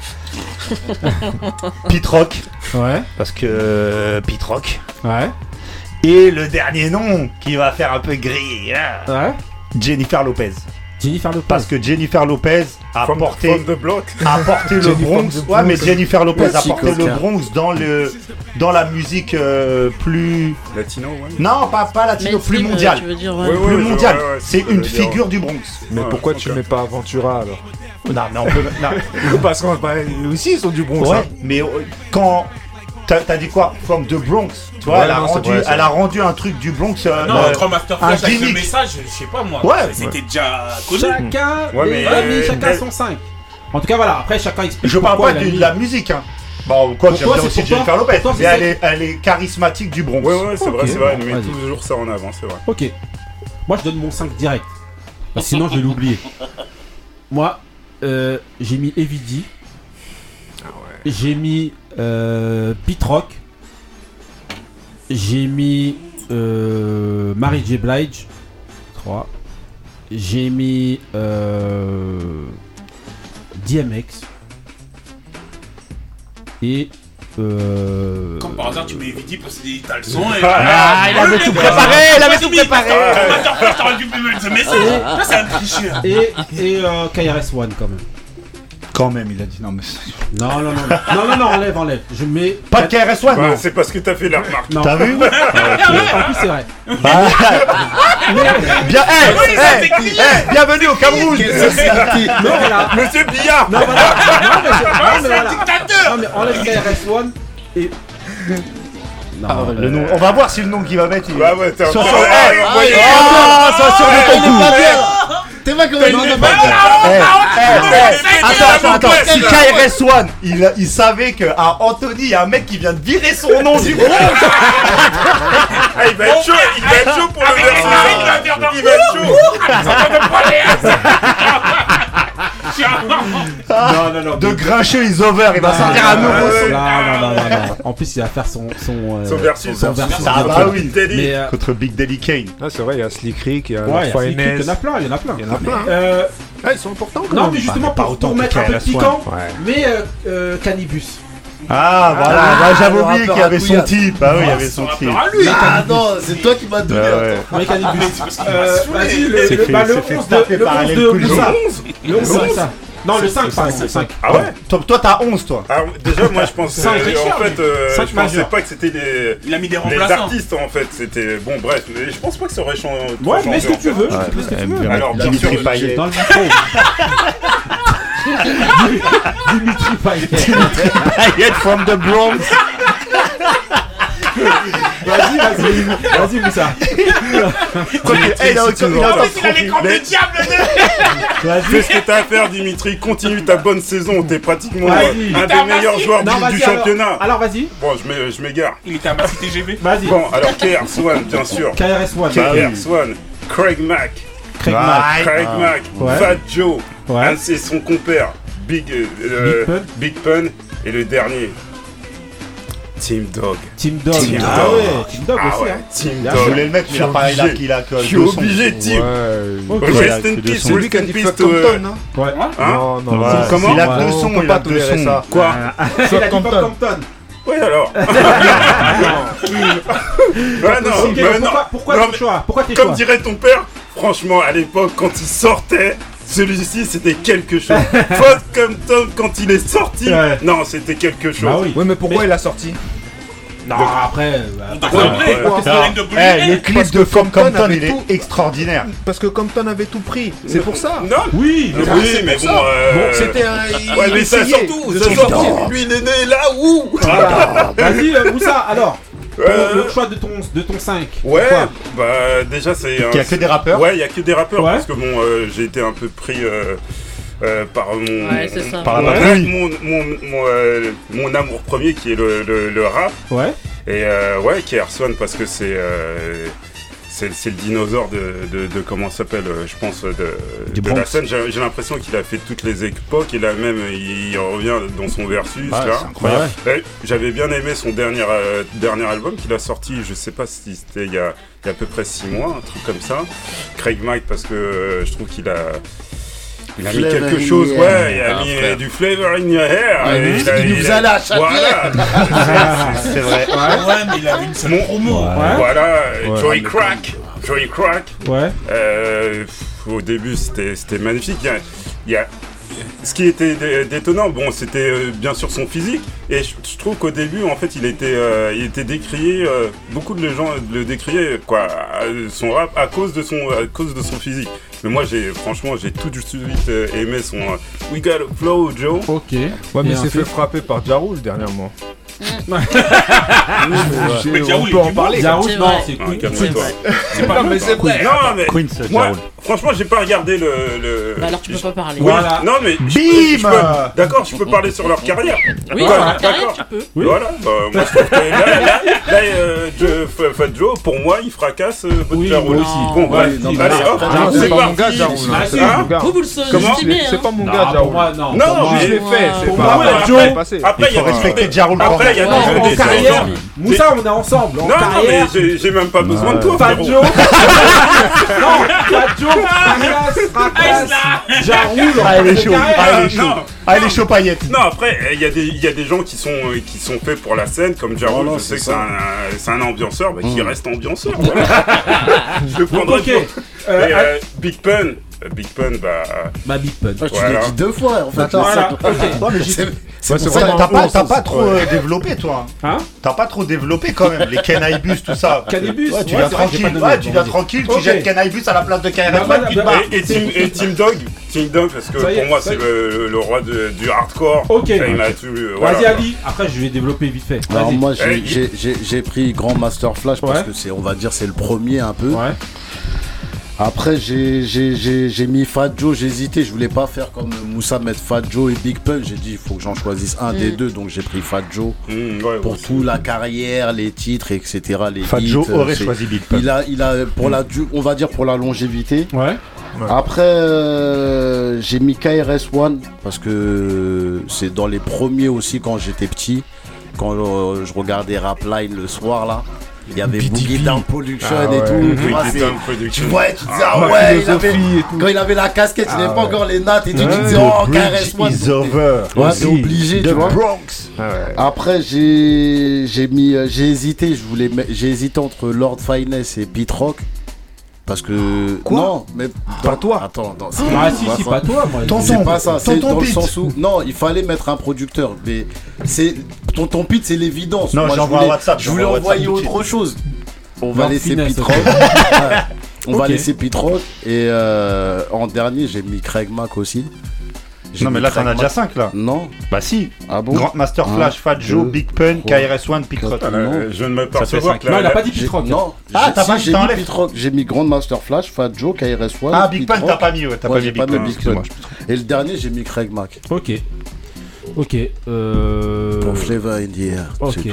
Pete Rock,
Ouais.
parce que euh, Pete Rock.
Ouais.
Et le dernier nom qui va faire un peu gris, hein,
Ouais.
Jennifer Lopez.
Jennifer Lopez.
Parce que Jennifer Lopez a
From,
porté,
from the block.
a porté le
Jennifer
Bronx. Ouais, mais. Jennifer Lopez a porté le. Bronx dans le dans la musique euh, plus.
Latino, ouais.
Non, pas pas latino, plus
euh,
mondiale.
Ouais.
Ouais.
Plus mondiale.
ouais, ouais,
c'est une figure du Bronx.
Mais
Ouais,
pourquoi
ok.
tu mets pas Aventura alors?
Non, mais on peut. non.
Parce qu'on bah, aussi ils sont du Bronx.
Ouais,
hein.
mais euh, quand. T'as dit quoi From the Bronx. Tu vois,
Ouais,
elle, a
non,
rendu,
vrai,
elle a rendu un truc du Bronx. euh,
Non,
euh,
Grand Master
un
Flash avec le message, je sais pas moi.
Ouais.
C'était déjà connu.
Chacun,
Ouais, mais-
amis,
euh,
chacun
elle-
son 5. En tout cas, voilà. Après, chacun explique.
je parle pas de la musique, hein. Bon, quoi,
Pour
j'aime bien aussi Jennifer Lopez, mais elle est, elle est charismatique du Bronx.
Ouais, ouais, c'est vrai, c'est vrai. Elle met toujours ça en avant, c'est vrai.
Ok. Moi, je donne mon 5 direct. Parce que sinon, je vais l'oublier. Moi, euh, j'ai mis Evidy. J'ai mis euh, Pete Rock. J'ai mis euh, Mary J. Blige. 3. J'ai mis euh, DMX. Et. Euh,
Comme par hasard, tu mets Vidi parce que t'as le son. et-
Ah, il avait tout préparé, il avait tout préparé.
Grand Master Flash, t'aurais dû me mettre ce message. Là, c'est un tricheur.
et et euh, KRS-One quand même.
Quand même, il a dit non, mais.
Non, non, non, non, non, non, non, enlève, enlève. Je mets.
Pas de KRS-One,
Ouais,
non.
c'est parce que t'as fait la remarque.
Non.
T'as vu?
En plus, c'est vrai.
Bien, hey, hey, hey, bienvenue au Cameroun.
Non, voilà.
Monsieur Billard
Non, voilà. Non, mais, c'est- non, mais voilà. Non, mais enlève KRS-One et. Non,
Ah, le nom, on va voir si le nom qu'il va mettre. Il...
Bah ouais, t'es de-
Hey,
Ah,
Ah,
T'es pas comme
hey, Attends, attends, attends. Si KRS-One, il, il savait que à Anthony, il y a un mec qui vient de virer son nom du Bronx.
Ah, il va être chaud, il va être chaud pour le verser. Il va être chaud.
Non, non, non.
De grincheux is over, il va sortir un
non,
nouveau son.
non, non, non, non. En plus, il va faire son. Son, euh,
Son versus.
son versus.
Ah bah oui,
euh,
Contre Big Daddy Kane.
Ah, c'est vrai, il y a Slick Rick, il y a
Ouais, il y Slick il en a plein, il y en a plein.
Il y en a plein. hein.
Euh,
Ah, ils sont importants quand
non, mais justement,
pas
pour,
autant
pour
que
mettre un peu de piquant, mais euh, euh, Cannibus.
Ah voilà,
Ah,
bah, j'avais oublié qu'il y avait son type. Ah oui, il y avait son type.
Ah non, c'est toi qui m'as donné.
Ah ouais.
Euh, Vas-y, le,
C'est
le, bah, le
c'est fait
11
taper
de, le
par
11
LL
de. Moussa.
Le
Le 11 de Moussa. Non, le 5, pardon, le 5.
Ah ouais
Toi, toi, t'as 11 toi.
Alors, déjà, moi je pensais.
Cinq
euh, en fait, euh, je pensais
majeurs.
pas que c'était les.
Il a mis des
Les
remplaçants.
artistes en fait, c'était bon bref, mais je pense pas que ça aurait changé.
Ouais, mais ce que tu veux.
Ouais,
mets ce que tu veux.
Alors bien sûr,
Dimitri Payet.
Dans le micro. Dimitri Payet.
Payet from the Bronx.
Vas-y, vas-y. Vas-y, Moussa.
Eh, il a.
Mais
Vas-y.
fais ce que t'as à faire, Dimitri. Continue ta bonne saison. T'es pratiquement un des meilleurs joueurs du, championnat.
Alors, vas-y.
Bon, je m'é- je m'égare.
Il était à Massy TGV.
Vas-y.
Bon, alors KRS-One, bien sûr.
KRS-One.
KRS-One, Craig Mack,
Craig
Ouais.
Mack.
Craig Mack,
Ouais.
Fat Joe,
Ouais.
c'est son compère, Big, euh,
Big Pun.
Big Pun, et le dernier, Team Dog.
Team Dog.
Team
Ah
Dog.
ouais, Team Dog
Ah
aussi.
ouais,
hein.
Team
Je voulais le mettre, mais il a pas il a qu'il a que
Je suis obligé, Team.
Ouais.
Rest in peace,
sons.
C'est lui
rest
qui a
in
dit
peace
fuck
to,
Compton,
Ouais.
Hein
Non, non,
Ouais.
non.
Comment
Il a deux
On
sons,
peut
il
pas
a deux sons.
Quoi
Compton.
Oui alors. bah non, bah non.
pourquoi, pourquoi
Non,
tes
mais
choix? Pourquoi tes
Comme
choix?
dirait ton père, franchement, à l'époque, quand il sortait, celui-ci c'était quelque chose. Fort comme Tom, quand il est sorti,
Ouais.
non, c'était quelque chose.
Bah oui.
Ouais, mais pourquoi il a sorti?
Non, après. bah,
Ouais, ouais.
Eh, le clip
Parce
de
Compton
Compton,
avait
il est
tout.
extraordinaire.
Parce que Compton avait tout pris. C'est pour ça.
Non,
Oui, mais
oui,
c'est
mais bon. euh,
Bon, c'était un. il-
Ouais, mais ça surtout, ça surtout, lui il est né là où
Voilà. Vas-y, euh, Moussa, alors. ton-
Euh,
Le choix de ton, de ton 5.
Ouais, bah déjà c'est.
Il y a que des rappeurs.
Ouais, il y a que des rappeurs parce que bon, j'ai été un peu pris euh, par mon.
Ouais.
Par
euh, mon amour premier qui est le, le, le rap.
Ouais.
Et euh, ouais, KRS-One parce que c'est euh, c'est c'est le dinosaure de, de, de comment ça s'appelle, je pense, de,
Du
de la scène. J'ai l'impression qu'il a fait toutes les époques et là même il, il revient dans son versus.
Ouais,
là.
c'est incroyable.
Ouais, J'avais bien aimé son dernier, euh, dernier album qu'il a sorti, je sais pas si c'était il y a, il y a à peu près 6 mois, un truc comme ça. Craig Mike parce que euh, je trouve qu'il a... Il a mis quelque chose, ouais, il a
Ah,
mis
frère.
euh, du flavor in your hair.
Ah,
Et
il-
a-
il nous
a-
a chaque
Voilà,
C'est vrai.
Ouais, mais il avait une seule
Mon-
promo.
Ouais.
voilà,
Ouais.
Joey Crack. Joey Crack.
Ouais.
Euh, au début, c'était c'était magnifique. Il y a, il y a- ce qui était dé- détonnant, bon, c'était euh, bien sûr son physique. Et je, je trouve qu'au début, en fait, il était, euh, il était décrié. euh, beaucoup de gens le décriaient, quoi, à- son rap à cause de son, à cause de son physique. Mais moi, j'ai, franchement, j'ai tout de suite euh, aimé son euh, We Got a Flow, Joe.
Ok.
Ouais, mais c'est
ensuite
fait frapper par Jarul dernièrement.
Mais
on peut en parler.
Non, c'est
Ah,
Queen.
C'est vrai.
C'est pas mais c'est vrai.
Non, mais
Queens,
moi, franchement, j'ai pas regardé le. le-
Bah alors tu peux pas parler.
Voilà.
non mais je-
Bim
D'accord, je peux parler sur leur carrière.
Oui,
Voilà,
carrière,
d'accord.
tu peux.
Voilà, bah, moi je trouve que là, là, là, euh, Fat Joe, pour moi, il fracasse Jarul.
moi aussi.
Bon, allez, hop, c'est
pas mon gars.
Ah,
hein.
si.
C'est pas mon gars.
Vous, vous le
Comment
C'est
hein.
pas mon gars,
moi, non.
Non,
Je l'ai fait, c'est pas
Joe-.
Après, il y a
faut
toujours
respecter
il y a
en carrière, Moussa, on est ensemble. En
Non, non, mais j'ai même pas besoin de toi.
Joe. non, fracasse, fracasse. Jaroud,
Ah, il est chaud. Ah, il est chaud.
Non.
Ah, il est chaud, paillette.
Non, après, il y, a des- il y a des gens qui sont, euh, qui sont faits pour la scène, comme Jarul,
Voilà,
je sais
c'est
que c'est un, c'est un ambianceur, bah, qui
Mm.
reste ambianceur. voilà. je le prendrai
Euh,
euh, Big Pun, euh, Big Pun, bah.
Ma Big Pun.
Ah, tu
Voilà.
l'as dit deux fois en fait.
Attends, voilà, ok.
Ouais, mais j'ai-
C'est
Ouais,
c'est
c'est
pour
vrai,
ça
T'as
que
t'as pas, pas trop euh, développé, toi.
Hein
T'as pas trop développé quand même. Les cannabis, tout ça.
Cannabis,
Ouais, tu
ouais,
viens
j'ai
tranquille. Ouais, tu viens tranquille. Tu jettes cannabis à la place de
Bah, bah,
puis
bah,
bah.
Et, et Team, et Team Dog, Team Dog, parce que
Ça
pour moi
ça
c'est le, roi du hardcore.
Ok.
Euh.
Vas-y, Ali. Après, je vais développer vite fait.
Alors moi j'ai- pris Grand Master Flash parce
Ouais.
que c'est on va dire c'est le premier un peu.
Ouais.
Après, j'ai mis Fat Joe, j'ai hésité, je voulais pas faire comme Moussa mettre Fat Joe et Big Pun. J'ai dit, il faut que j'en choisisse un des mm. deux, donc j'ai pris Fat Joe
mm,
pour
ouais,
toute la carrière, les titres, etc.
Fat Joe aurait choisi Big Pun.
Il a, il a, pour mm. la, on va dire pour la longévité.
Ouais.
Après, euh, j'ai mis KRS One parce que c'est dans les premiers aussi quand j'étais petit, quand euh, je regardais Rapline le soir là. Il y avait Boogie Down Production
ah
et tout. Tu vois, tu vois, tu dis, ah, ouais, il avait, quand il avait la casquette, il n'avait
ah
pas encore les nattes et tout. tu dis, oh,
caresse-moi. Is over.
C'est obligé,
The
tu vois.
Bronx.
Ah
Après, j'ai, j'ai mis, euh, j'ai hésité, je voulais, j'ai hésité entre Lord Finesse et Pete Rock. Parce que.
Quoi
non, mais.
Pas toi
Attends, non,
ah, si, si, pas toi, moi.
Tonton,
pas ça, c'est dans le sens où. Non, il fallait mettre un producteur. Mais c'est. Tonton Pete, c'est l'évidence.
Non, j'envoie un WhatsApp.
Je voulais envoyer autre chose. On va laisser Pete On va laisser Pete et euh, en dernier, j'ai mis Craig Mack aussi.
Non, mais là, t'en as déjà 5 là.
Non.
Bah, si.
Ah bon
Grandmaster Flash, Fat Joe, Big Pun, KRS-One,
Pitrock.
Euh,
je ne me percevoir.
Non, il a pas dit Pitrock.
Non.
Ah, t'as pas
dit Pitrock. J'ai mis Grandmaster Flash, Fat Joe, KRS-One.
Ah, Big Pun, t'as pas mis. T'as pas mis Big Pun.
Et le dernier, j'ai mis Craig Mac.
Ok. Ok. Euh...
Pour Flavor India.
Ok.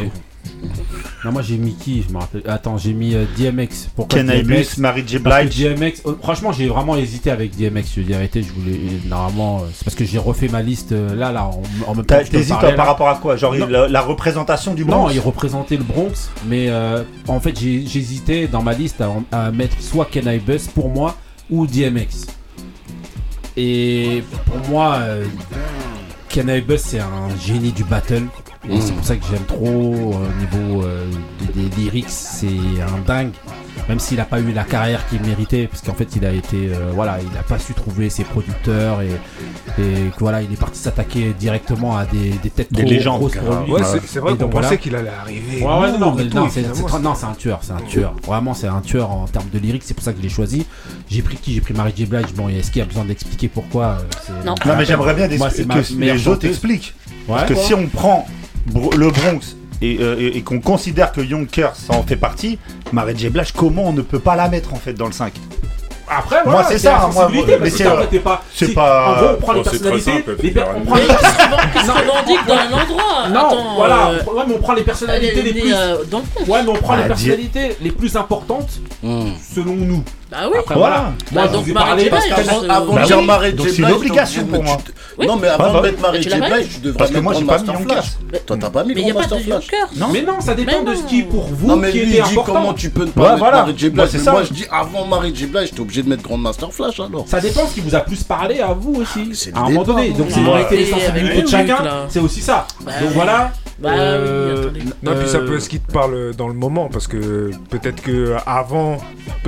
Non, moi j'ai mis qui Je me rappelle? Attends, j'ai mis euh, DMX. Pourquoi
Ken DMX Mary J. Blige?
DMX, oh, franchement, j'ai vraiment hésité avec DMX. Je dis arrêtez, je voulais. Normalement, euh, c'est parce que j'ai refait ma liste euh, là, là, en, en même.
T'hésites par rapport à quoi? Genre la, représentation du Bronx?
Non, il représentait le Bronx, mais en fait, j'hésitais dans ma liste à, mettre soit Ken I pour moi ou DMX. Et pour moi, Ken I c'est un génie du battle. Et
mm.
c'est pour ça que j'aime trop au niveau euh, des, des, lyrics, c'est un dingue. Même s'il n'a pas eu la carrière qu'il méritait, parce qu'en fait il a été, euh, voilà, il n'a pas su trouver ses producteurs et, et voilà, il est parti s'attaquer directement à des, des têtes
des
trop
légendes,
grosses pour lui.
Ouais, c'est vrai qu'on pensait qu'il allait arriver.
Ouais, ouais, non, non c'est un tueur, c'est un tueur. Vraiment, c'est un tueur en termes de lyrics, c'est pour ça que je l'ai choisi. J'ai pris qui? J'ai pris Marie J. Blige. Bon, est-ce qu'il y a besoin d'expliquer pourquoi
Non.
non, mais j'aimerais bien
Moi,
que les
gens
t'expliquent.
Ouais.
Parce que si on prend le Bronx euh, et, qu'on considère que Yonkers en fait partie, Marie J. Blige, comment on ne peut pas la mettre en fait dans le 5
après,
moi c'est ça, moi, mais c'est euh,
pas.
C'est pas.
En gros, on prend les personnalités. les on prend les
dans un endroit.
Non, voilà. Ouais, mais on prend les personnalités les plus. Ouais, mais on prend les personnalités les plus importantes selon nous.
Bah oui.
Voilà.
Bah, donc,
vous
avant de dire Marie
c'est une obligation pour moi.
Non, mais avant de mettre
Marie
J. Blige, tu devrais mettre
moi, Master
Flash. Toi, t'as pas mis
mais
Master Flash.
Non,
mais non, ça dépend de ce qui pour vous qui était important.
Comment tu peux ne pas mettre Marie J. Blige Moi, je dis avant Marie J. Blige, t'es obligé de mettre Grand Master Flash alors.
Ça dépend ce qui vous a plus parlé à vous aussi.
Ah,
à un moment donné. Donc c'est les sensibilités de chacun. C'est aussi ça. Donc voilà.
Bah oui, euh, attendez.
Non, puis ça peut ce qui te parle euh, dans le moment, parce que peut-être que avant,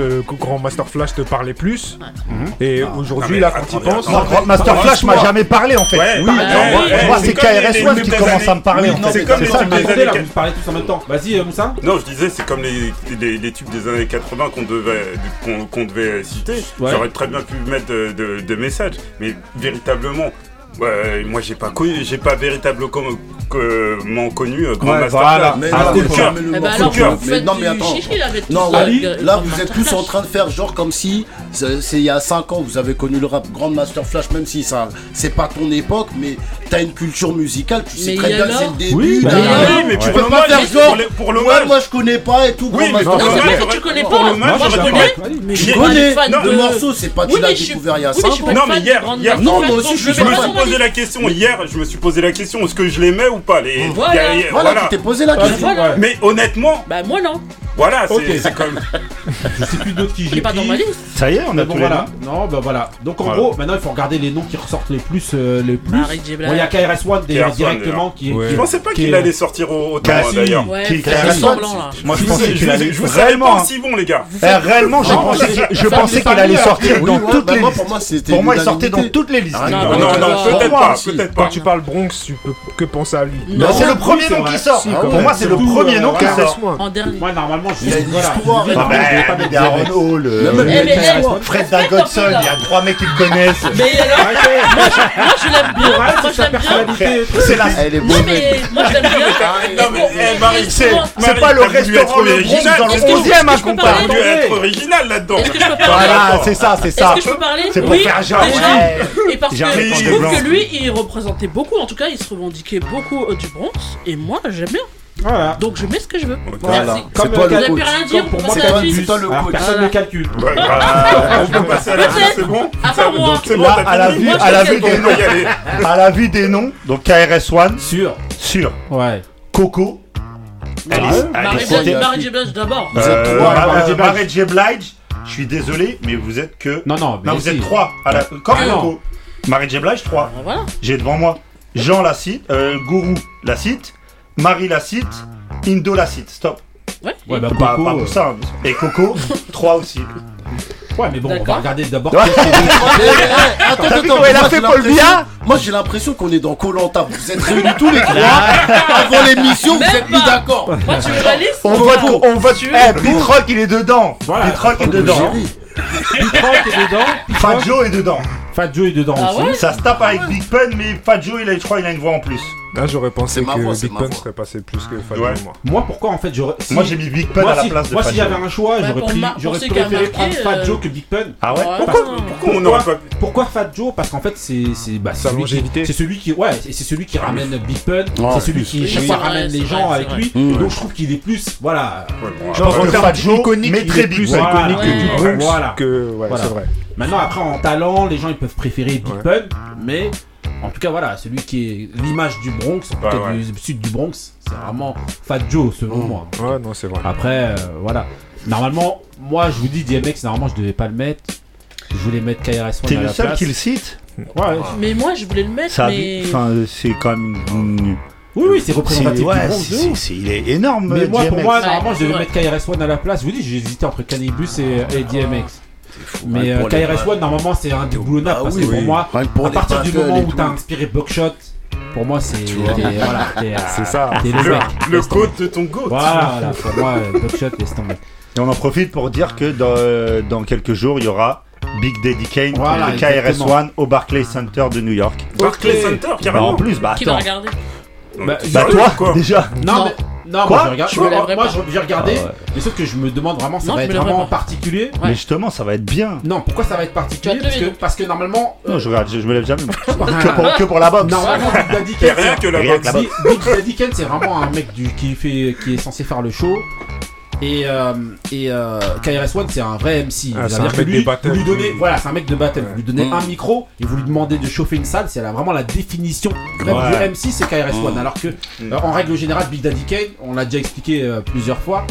euh, Grand Master Flash te parlait plus, mhm. et aujourd'hui, là, quand tu penses.
Grand Master Flash m'a jamais parlé en fait.
Bah,
oui, moi, c'est KRS-One qui commence à me parler en.
C'est
parlais tous en même temps. Vas-y, Moussa.
Non, je disais, c'est comme les tubes des années 80 qu'on devait citer. J'aurais très bien pu mettre de messages, mais véritablement, Ouais, moi j'ai pas connu, j'ai pas véritablement euh,
connu,
connu
Grand
ah,
non,
coup
de non, mais là vous êtes tous en train de faire genre comme si c'est il y a 5 ans, vous avez connu le rap Grandmaster Flash, même si ça c'est pas ton époque, mais t'as une culture musicale, tu sais
mais
très bien que c'est le début.
Oui,
oui, mais
tu peux pas faire genre.
Pour le
ouais, moi je connais pas et tout.
Oui, mais pour
le tu connais pas. Moi je connais.
Tu connais le morceau, c'est pas tu l'as découvert il y a 5 ans.
Non, mais hier,
non, moi aussi je
me suis posé la question. Hier, je me suis posé la question, est-ce que je l'aimais ou pas
Voilà,
tu t'es posé la question.
Mais honnêtement.
Bah moi non.
Voilà, c'est comme.
Je sais plus d'autres qui j'ai.
pas dans ma liste.
Ça y est.
Non, bah voilà. Donc en gros, maintenant il faut regarder les noms qui ressortent les plus. Euh, les plus. Il y a
KRS-One
directement qui.
Ouais.
Je pensais pas qu'il allait sortir au,
au
d'ailleurs.
Moi je pensais qu'il allait. Réellement.
Hein. si bon, les gars.
Eh, réellement, je pensais qu'il allait sortir dans toutes les listes.
Pour moi,
il sortait dans toutes les listes.
Non,
non, peut-être pas.
Quand tu parles Bronx, tu peux que penser à lui.
C'est le premier nom qui sort.
Ah,
pour moi, c'est le premier nom qui sort.
En dernier.
Moi, normalement, je
suis. Il a
dit
Hall.
Oh,
Fred
Respecte
il y a trois mecs qui le connaissent.
Mais alors, moi je, moi, je l'aime bien. Moi, je l'aime bien.
C'est la.
Elle est
beau,
Non,
mais moi je l'aime bien.
Non, mais, eh, Marie,
c'est- pas le
t'as voulu être
restaurant
original,
dans le 11 e à
est-ce que je peux
être original là-dedans.
Voilà, c'est ça, c'est ça. C'est pour faire genre.
Et parce que je trouve que lui, il représentait beaucoup, en tout cas, il se revendiquait beaucoup euh, du Bronx. Et moi, j'aime bien.
Voilà.
Donc je mets ce que je veux.
Voilà.
Comme,
toi
Vous
le coach.
plus rien à dire,
Comme pour
vous
moi,
c'est toi- le
Alors,
coach.
personne ne calcule.
Ouais, voilà, on peut passer à la c'est bon c'est bon,
à la vue, à la vue des noms,
aller.
à la vue des noms, donc KRS One,
Sûr.
sûr.
Ouais.
Coco,
Marie. J. Marie. Blige d'abord.
Vous êtes
Euh,
trois,
Mar-
Mary
euh,
J. Blige.
Je suis désolé, mais vous êtes que.
Non, non, mais
Non, vous
si.
êtes trois. À la... Comme
Ah, non.
Coco. Marie J. Blige, trois.
Ah, Voilà.
J'ai devant moi Jean la cite, euh, Gourou la cite, Marie la cite, Indo la cite. Stop.
Ouais.
Ouais, bah,
Pas,
Coco,
pas
euh,
pour ça. hein. Et Coco, trois aussi.
Ouais, mais bon, on va regarder d'abord.
Ouais.
a.
Eh, eh, Attends, attends,
il a
moi,
fait
j'ai
Paul
l'impression-
Biya
Moi j'ai l'impression qu'on est dans Colanta. Vous êtes réunis tous les trois avant l'émission, vous êtes mis d'accord.
Moi, tu veux la liste
On vote, on vote. Eh, Pitrock il est dedans.
Voilà.
Pitrock est dedans.
Pitrock est dedans.
Fat Joe est dedans.
Fat Joe est dedans
Ah
aussi.
Ça se tape avec Big Pun, mais Fat Joe, il a, je crois, il a une voix en plus.
Là, j'aurais pensé que
voix,
Big Pun serait passé plus que Fat
Ouais.
Joe, moi.
Moi, pourquoi en fait j'aurais. si-
Moi, j'ai mis Big Pun
Moi,
à la
si,
place de
moi,
Fat
s'il y avait
Joe.
un choix, j'aurais pris, j'aurais préféré
marqué,
prendre Fat
euh,
Joe que Big Pun.
Ah ouais?
Ouais.
Pourquoi
Ah.
Pourquoi on pas.
Pourquoi Fat Joe Parce qu'en fait, c'est c'est bah, c'est celui qui celui qui ouais, c'est celui qui ramène Big Pun, c'est celui qui chaque fois ramène les gens avec lui.
vrai.
Donc je trouve qu'il est plus voilà.
Je pense
En
que Fat Joe
plus
Pun.
iconique que du
Voilà.
que... Ouais,
Voilà.
c'est vrai.
Maintenant après en talent, les gens ils peuvent préférer Big. Pun, mais en tout cas voilà, celui qui est l'image du Bronx,
Ouais, ouais.
du sud du Bronx, c'est vraiment Fat Joe selon
Mm.
moi.
Ouais, non, c'est vrai.
Après, euh, voilà. Normalement, moi je vous dis DMX, normalement je devais pas le mettre. Je voulais mettre KRS-One
T'es le seul
place.
qui le cite
Ouais.
Mais moi, je voulais le mettre,
Ça
mais.
Enfin, c'est quand même.
Oui, oui, c'est représentatif
ouais,
du Bronx.
il est énorme.
Mais moi, pour moi, normalement, je devais mettre KRS-One à la place. Je vous dis, j'ai hésité entre Cannibus et, et DMX. Mais
Rien
euh, KRS-One, normalement, c'est un déboulonnable
Ah
parce
oui,
que pour
oui.
moi,
pour
à partir du moment où t'as inspiré Buckshot, pour moi, c'est. Voilà, euh,
C'est ça.
le
Le, de ton goat.
Voilà, pour moi, euh, Buckshot, laisse tomber.
Et on en profite pour dire que dans, dans quelques jours, il y aura Big Daddy Kane
Voilà,
KRS-One au Barclays Center de New York.
Barclay Center,
Bah,
carrément.
en plus, bah
Qui
attends.
Non,
Bah,
t'es
Bah toi,
quoi
déjà.
Non,
Non.
mais. Non,
Quoi
moi je regarde.
Je me
moi,
lèverai
moi,
pas.
je- j'ai regardé,
Ah ouais.
mais sauf que je me demande vraiment, ça
Non,
va
je
être
lèverai
vraiment
pas.
particulier.
Ouais.
Mais justement, ça va être bien.
Non, pourquoi ça va être particulier
Tu vas te
parce que,
lever,
parce que normalement.
Non, je regarde, je, je me lève jamais. Que, pour, que pour la boxe.
Normalement, Big Daddy
rien
c'est-
que la
Rien
boxe.
que la
Big Big Daddy Kane, c'est vraiment un mec du, qui, fait, qui est censé faire le show. Et, euh, et euh, KRS-One, c'est un vrai MC.
Ah, c'est un
que
mec
lui,
des battles.
vous lui donnez, voilà, c'est un mec de battle. Vous lui donnez
Mm.
un micro et vous lui demandez de chauffer une salle. C'est vraiment la définition même
Ouais.
du MC, c'est KRS-One.
Mm.
Alors que, euh, en règle générale, Big Daddy Kane, on l'a déjà expliqué euh, plusieurs fois.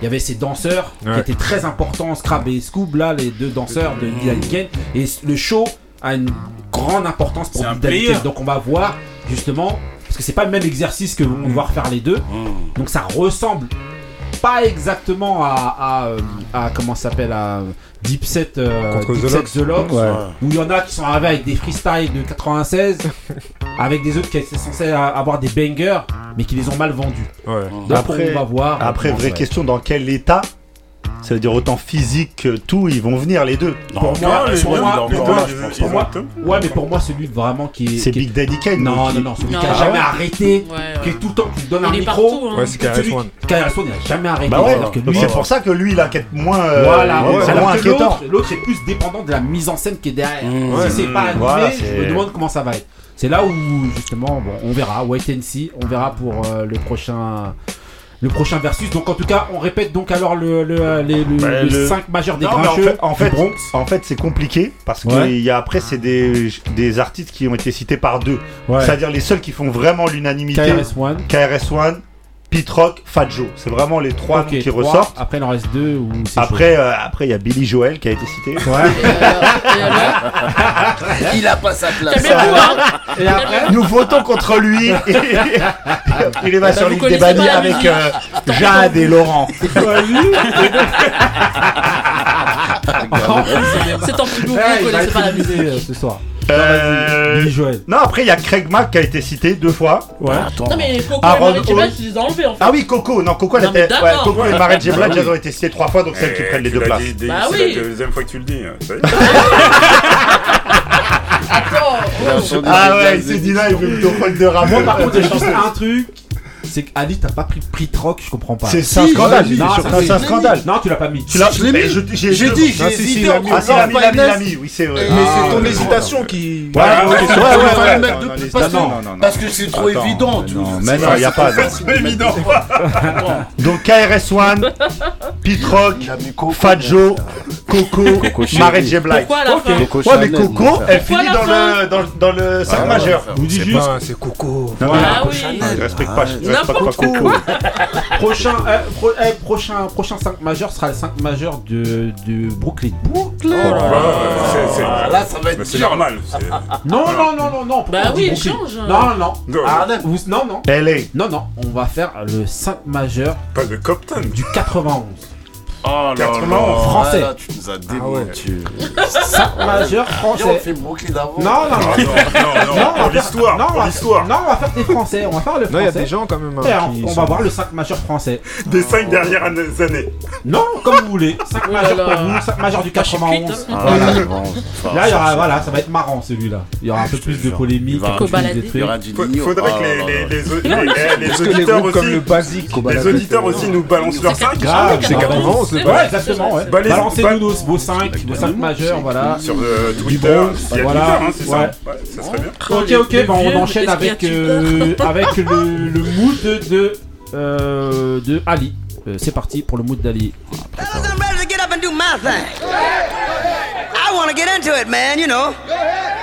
Il y avait ces danseurs qui étaient très importants, Scrab et Scoob, là, les deux danseurs de Big Daddy Kane. Et le show a une grande importance pour Big Daddy. Kane. Donc on va voir justement, parce que c'est pas le même exercice que vont devoir faire les deux.
Mmh.
Donc ça ressemble pas exactement à, à, euh, à- comment ça s'appelle à Deep Set, euh,
Contre
Deep
The
Set
Lox.
The Lox,
Ouais.
où il y en a qui sont arrivés avec des freestyles de 96 avec des autres qui étaient censés avoir des bangers mais qui les ont mal vendus.
Ouais.
Donc
Après-
on va voir.
Après, vraie question, dans quel état Ça veut dire autant physique que tout, ils vont venir les deux.
Pour moi,
les
pour
deux,
moi,
il est
pour
encore
moi,
là, je pense.
pour moi-. Ouais, mais pour moi, celui vraiment qui est.
C'est
qui est-
Big Daddy Kane.
Non, non, non, celui
Non.
qui a
Ah
jamais
ouais
arrêté,
Ouais,
qui est tout le temps, qui donne un
Il
micro.
partout, hein.
Ouais, c'est
il a jamais arrêté.
Bah ouais,
lui,
c'est pour ça que lui, il a qu'être moins, euh,
Voilà,
moins
alors que
inquiétant.
l'autre, l'autre est plus dépendant de la mise en scène qui est derrière.
Mmh.
Si c'est pas animé, je
c'est-
me demande comment ça va être. C'est là où justement, bon, on verra. Wait and see, on verra pour euh, le prochain. Le prochain versus. Donc en tout cas, on répète donc alors le, le, les, le,
Bah,
le
le-
5 majeurs des
Non, en
grincheux
fait, en fait,
Bronx.
en fait, c'est compliqué parce que
Ouais.
il y a après c'est des, des artistes qui ont été cités par deux.
Ouais.
C'est-à-dire les seuls qui font vraiment l'unanimité.
KRS-One.
KRS-One, Pete Rock, Fat Joe. C'est vraiment les trois qui
trois.
ressortent.
Après, il en reste deux ou
Après, euh, après il y a Billy Joel qui a été cité.
chaud. Ouais.
Et alors, et alors
Il a pas sa place.
Calmez-vous, hein
Et après,
Nous votons contre lui. et il va
Bah,
sur
vous
l'île des bannis avec euh, Jade et Laurent.
C'est en plus
il va
connaissez
être
pas la musique.
euh, ce soir.
Euh. Non, après il y a Craig Mack qui a été cité deux fois.
Ouais.
Attends.
Non mais Coco
Aaron
et Marie J. Blige, ils les ont enlevés en fait.
Ah oui, Coco. Non, Coco, elle
Non, mais
était. Ouais. Coco et Marie J. Blige, elles ont été citées trois fois, donc celles qui
Eh,
prennent les deux places.
dit
Bah
c'est
oui.
la deuxième fois que tu le dis. hein. Ça y est.
Attends
Il a
oh.
Ah ouais, il s'est
et
dit là, il veut me te de rap.
Moi, par contre, j'ai juste un truc. C'est qu'Ali, t'as pas pris prix troc, je comprends pas.
C'est un scandale.
je l'ai
Non, c'est-
c'est un scandale.
Non, tu l'as pas mis.
Tu l'as
Je l'ai
mais
mis. J'ai dit, j'ai
si, si,
hésité
il
entre.
Ah, il a
Zamba
mis, il il oui, c'est vrai.
Mais
Ah,
c'est ton hésitation qui.
Ouais, ouais,
Ouais,
ouais,
parce
non,
que-
non, non, non.
Parce que c'est trop évident. tu-
non,
c'est
mais non,
pas-
y a
c'est
pas,
trop de mettre
évident.
Donc KRS-One, Pitrock,
Il mis Coco,
Fajo, Coco,
Coco Chéri.
Mary J. Blige.
Pourquoi la
Ouais, mais Coco, elle
Pourquoi
finit
la
dans le, dans, le- dans le 5
Ouais,
majeur.
ouais,
Vous dites
C'est
juste
c'est Coco.
Non,
Ah
non,
oui.
je respecte pas, je respecte pas
N'importe
prochain, euh, pro- euh, prochain, prochain 5 majeur sera le 5 majeur de, de Brooklyn. Brooklyn
c'est- c'est-
Ah, Là, ça va être
c'est
dur.
normal. c'est-
Non, non, non, non, non.
Bah oui, change, hein.
Non, non.
Non.
Vous- non, non.
LA.
Non, non. On va faire le 5 majeur
Pas de Compton.
du 91.
Oh là
91,
là.
français.
Ah, là, tu nous as démenti.
5 majeur
on
français.
fait Brooklyn avant.
Non, non, non.
Non, non, pour l'histoire,
non, on
pour
va-
l'histoire.
Non, on va faire des français. On va faire le
Non, il y a
français.
des gens quand même. hein,
Et on,
qui
on
sont-
va voir le 5 majeur français.
Des cinq dernières années.
Non, comme vous voulez. 5
Oh là
majeurs pour vous, 5 majeurs du
Ah, je suis
91.
cuite,
Ah, là,
il y aura,
ça,
voilà, ça va être marrant celui-là. Il y aura un peu plus de polémique,
Il y aura du.
Faudrait
Ah,
que les, auditeurs aussi, les auditeurs aussi nous balancent leurs 5
Grave,
C'est 91, le
Ouais, exactement, ouais. Balancez-nous nos- vos 5, vos 5 majeurs, voilà.
sur euh, Twitter.
Voilà.
Twitter, hein, c'est ça
Ouais.
Ça serait bien.
Ok, ok, bah, on enchaîne avec, euh, avec le, le mood de, euh, de Ali. Euh, C'est parti pour le mood d'Ali.
I want to get into it, man, you know.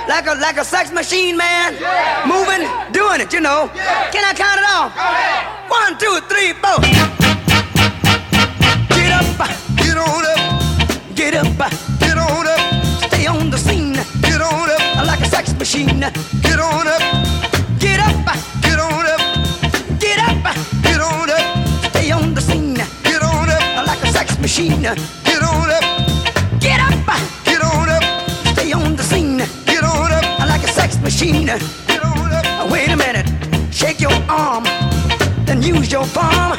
Like a like a sex machine, man. Moving, doing it, you know. Can I count it off? One, two, three, four. Get up, get on up. Stay on the scene. Get on up. Like a sex machine. Get on up. Get up, get on up. Get up, get on up. Stay on the scene. Get on up like a sex machine. Get on up. Get up, get on up. Stay on the scene. Get on up like a sex machine. Get on up. Wait a minute. Shake your arm. Then use your palm.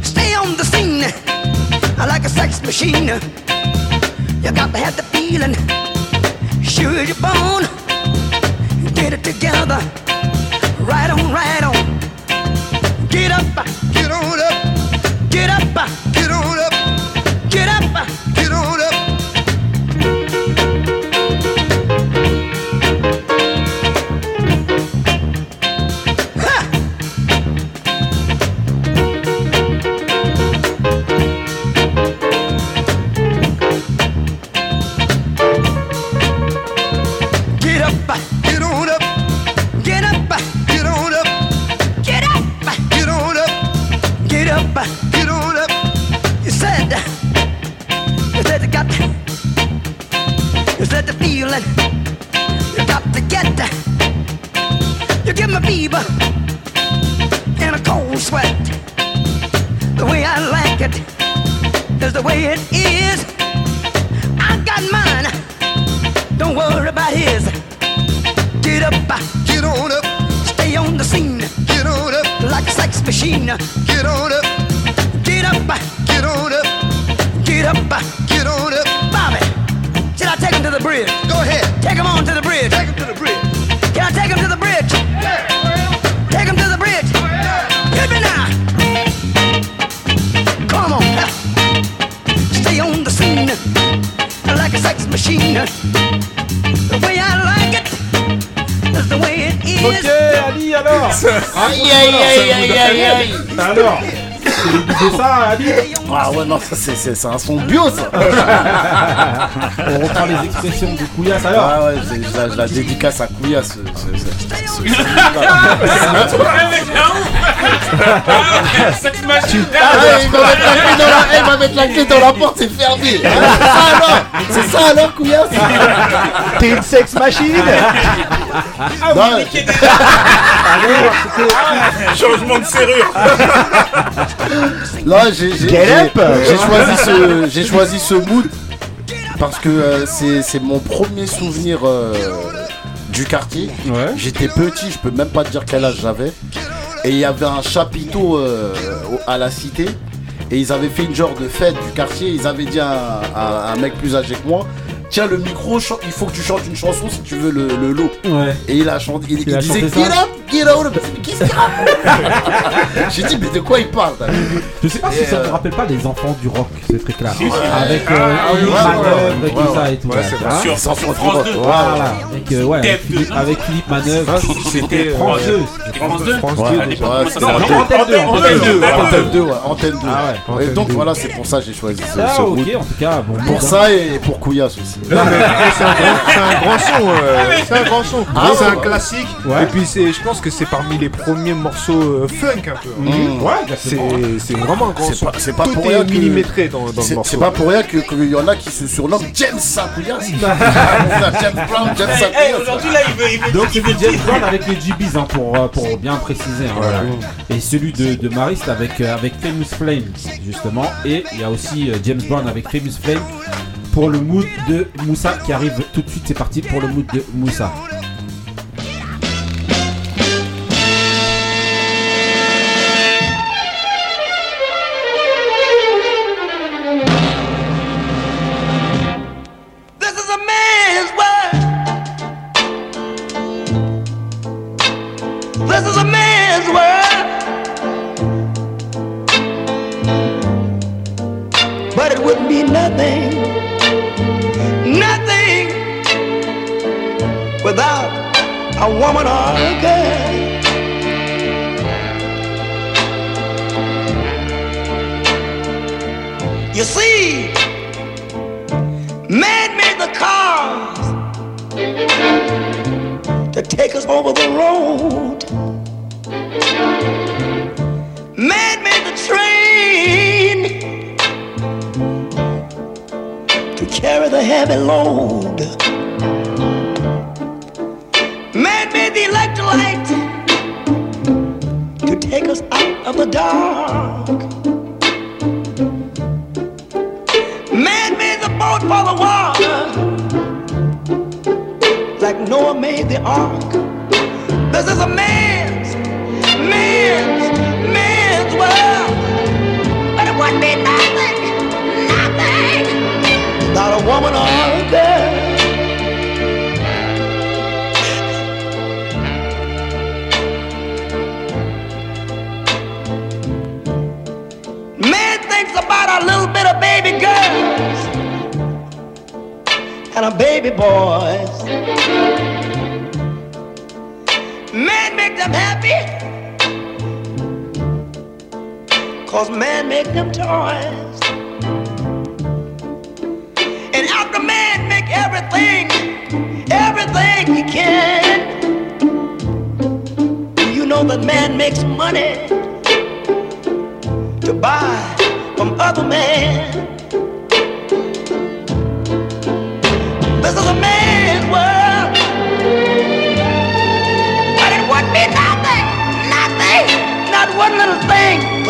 Stay on the scene like a sex machine. You got to have the feeling. Sure your bone. Get it together. Right on, right on. Get up, get on up, get up.
Aïe, aïe.
Alors C'est ça, Ali
Ah ouais, non, ça c'est c'est- c'est un son bio ça.
On reprend les expressions de Couillasse alors
Ah ouais, c'est- je la, je la dédicace à Kouya. ce- ce- ce- ce-
Sex machine.
Ah ouais, il va mettre la clé dans la, il va mettre la clé dans la porte, c'est fermé. Ah, c'est ça alors C'est ça alors, Kouya
T'es une sex machine
Non,
Changement de serrure.
Là, j'ai j'ai-
Get
j'ai-
up
j'ai choisi ce j'ai choisi ce mood parce que euh, c'est c'est mon premier souvenir euh, du quartier.
Ouais.
J'étais petit, je peux même pas te dire quel âge j'avais. Et il y avait un chapiteau euh, à la cité. Et ils avaient fait une genre de fête du quartier. Ils avaient dit à, à un mec plus âgé que moi Tiens, le micro, il faut que tu chantes une chanson si tu veux le, le lot.
Ouais.
Et il a chanté, il,
Il
il
a
disait Get up, get out of Mais qu'est-ce qu'il raconte J'ai dit, mais de quoi il parle là
Je sais pas si ça
euh,
te rappelle pas les enfants du rock, c'est très clair.
Si, si.
Avec
Ah,
euh, Manœuvre et tout ça
ouais.
et tout.
Ouais.
Sur, sur France 2.
Voilà, avec, euh, ouais, Philippe-
deux.
avec Philippe Manœuvre.
C'était
France 2.
France 2
France
Ouais,
2
ouais,
déjà.
Comment ça
c'était
s'appelle
Non, Antenne 2,
Antenne 2.
Antenne
Antenne 2, ouais, Antenne 2.
Ah.
Et donc voilà, c'est pour ça que j'ai choisi ce,
Ah ok,
route.
en tout cas.
Pour ça et pour Couillasse aussi.
Non, mais c'est un, grand- c'est un grand son, euh, c'est un grand son.
Ah,
c'est un classique. Et puis c'est, je pense que c'est parmi les premiers morceaux euh, funk un peu.
Mmh.
Ouais,
C'est, vraiment un grand
C'est
son.
pas- c'est pas
Tout
pour
est
rien que-
millimétré dans, dans le
C'est
morceau.
c'est pas pour rien que- qu'il y en a qui se surnomment James Couillasse. James Brown, James Couillasse.
Aujourd'hui, là, il veut. il veut-
Donc c'était James Brown avec les GBs hein, pour, euh, pour bien préciser. hein, voilà. Et celui de, de Marie c'est avec, euh, avec Famous Flame justement. Et il y a aussi James Brown avec Famous Flame pour le mood de Moussa qui arrive tout de suite. C'est parti pour le mood de Moussa.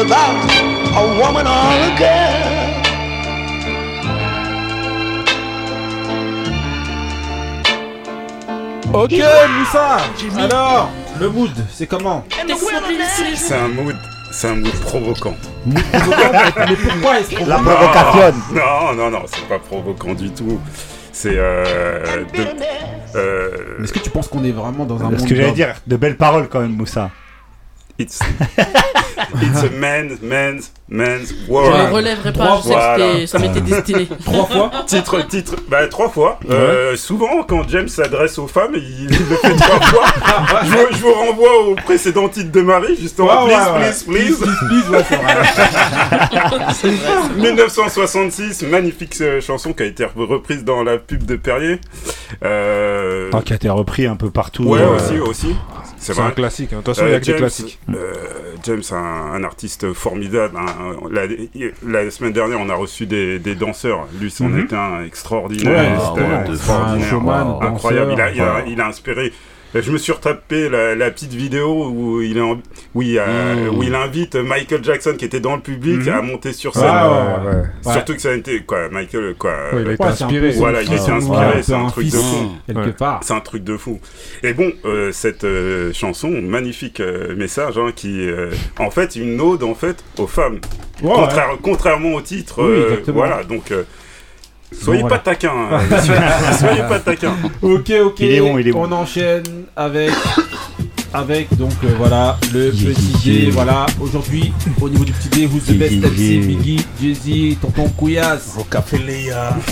Without a woman or a girl.
Ok, Moussa Alors, le mood, c'est comment?
C'est un mood, c'est un mood provoquant.
Mood provoquant, mais pourquoi est-ce qu'on
La provocation.
Non, non, non, c'est pas provoquant du tout. C'est euh, de- euh,
Est-ce que tu penses qu'on est vraiment dans un monde
Ce que j'allais dire, de belles paroles quand même, Moussa.
it's it's a man's man's man's
Je ne
world.
relèverai pas,
Trois
je sais que
voilà.
c'était- ça m'était destiné.
Trois fois
Titre, titre, bah trois fois. Euh, souvent, quand James s'adresse aux femmes, il, le fait trois fois. je, vous, je vous renvoie au précédent titre de Marie, justement.
Ouais,
please,
ouais, ouais.
please, please,
Please, ouais, c'est vrai.
1966, magnifique euh, chanson qui a été reprise dans la pub de Perrier. Euh,
Tant qui a été repris un peu partout.
ouais,
euh,
aussi, aussi. C'est
un classique. hein. De toute façon, il y
Euh,
a que des
James,
classiques.
euh, James, un, un artiste formidable. hein. La, la semaine dernière, on a reçu des, des danseurs. Lui, c'en était un extraordinaire.
Ouais,
extraordinaire.
Un showman,
incroyable. Il a, il, a,
danseur,
il a inspiré. Je me suis retapé la, la petite vidéo où il, est en- où, il, a- où il invite Michael Jackson qui était dans le public
Mhm.
à monter sur
Ah,
scène.
ouais, ouais. Ouais.
Surtout que ça a été quoi, Michael quoi.
Ouais, il a été
Ouais, c'est un
inspiré.
Voilà, il a été inspiré, c'est un
un
truc de fou.
Quelque
Ouais.
part.
C'est un truc de fou. Et bon, euh, cette euh, chanson, magnifique euh, message, hein, qui euh, en fait une ode en fait aux femmes,
Ouais,
Contraire- contrairement au titre.
Oui,
euh,
exactement.
voilà, donc euh, soyez
Bon,
pas
voilà.
messieurs. soyez pas taquins.
Ok, ok.
Il est bon, il est bon.
On enchaîne avec avec donc euh, voilà le petit dé. Voilà, aujourd'hui au niveau du petit dé, who's the best MC Biggie, Jay-Z, Tonton Couillasse.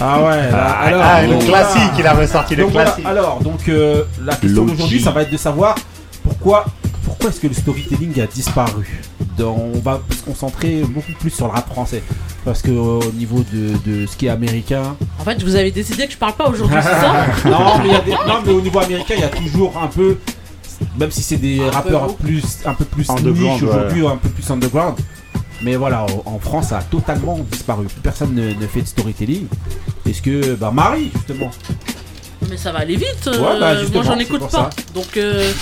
Ah ouais, là,
Ah,
alors.
ah, le classique,
voilà.
il a ressorti le
Donc voilà,
classique.
alors, donc euh, la question d'aujourd'hui, ça va être de savoir pourquoi, pourquoi est-ce que le storytelling a disparu? Dans- on va se concentrer beaucoup plus sur le rap français. Parce que euh, au niveau de, de ce qui est américain,
En fait, vous avez décidé que je parle pas aujourd'hui, c'est ça
non, mais il y a des- non, mais au niveau américain, il y a toujours un peu, même si c'est des
Un
rappeurs
peu.
plus, un peu plus
Underground,
niche aujourd'hui, un peu plus underground. Mais voilà, en France, ça a totalement disparu. Plus personne ne, ne fait de storytelling. Est-ce que, bah, Marie, justement.
Mais ça va aller vite. euh,
Ouais, bah,
moi, j'en écoute pas. Donc, euh,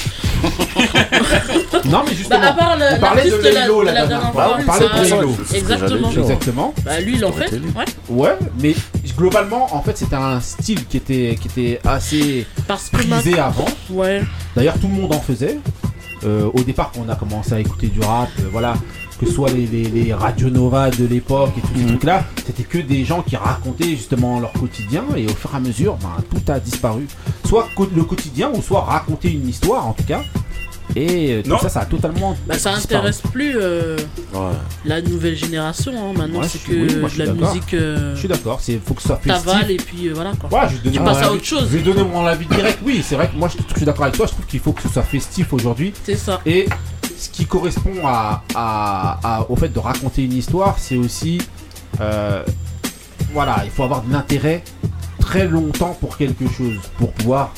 Non, mais justement.
bah, à part le-
on parlait de
de la,
la
de la
dernière fois. On parlait
Exactement.
Exactement.
Bah, lui, il en fait. Ouais.
Ouais, mais globalement, en fait, c'était un style qui était, qui était assez
Parce que
prisé avant.
Ouais.
D'ailleurs, tout le monde en faisait. Euh, au départ, quand on a commencé à écouter du rap, euh, voilà, que ce soit les, les, les Radio Nova de l'époque et tous ces trucs-là, c'était que des gens qui racontaient justement leur quotidien et au fur et à mesure, ben, tout a disparu. Soit le quotidien ou soit raconter une histoire en tout cas. Et euh, tout
Non.
ça, ça a totalement.
Bah, ça
disparu.
intéresse plus euh,
Ouais.
la nouvelle génération. hein. Maintenant,
Ouais,
c'est que
oui, moi,
de la musique. euh,
Je suis d'accord, il faut que ce soit festif.
T'avales et puis euh, voilà quoi.
Ouais, je vais donner
Tu passes à
avis-
autre chose.
Je vais donner mon avis direct. Oui, c'est vrai que moi je, je suis d'accord avec toi. Je trouve qu'il faut que ce soit festif aujourd'hui.
C'est ça.
Et ce qui correspond à, à- à- au fait de raconter une histoire, c'est aussi. euh, voilà, il faut avoir de l'intérêt très longtemps pour quelque chose, pour pouvoir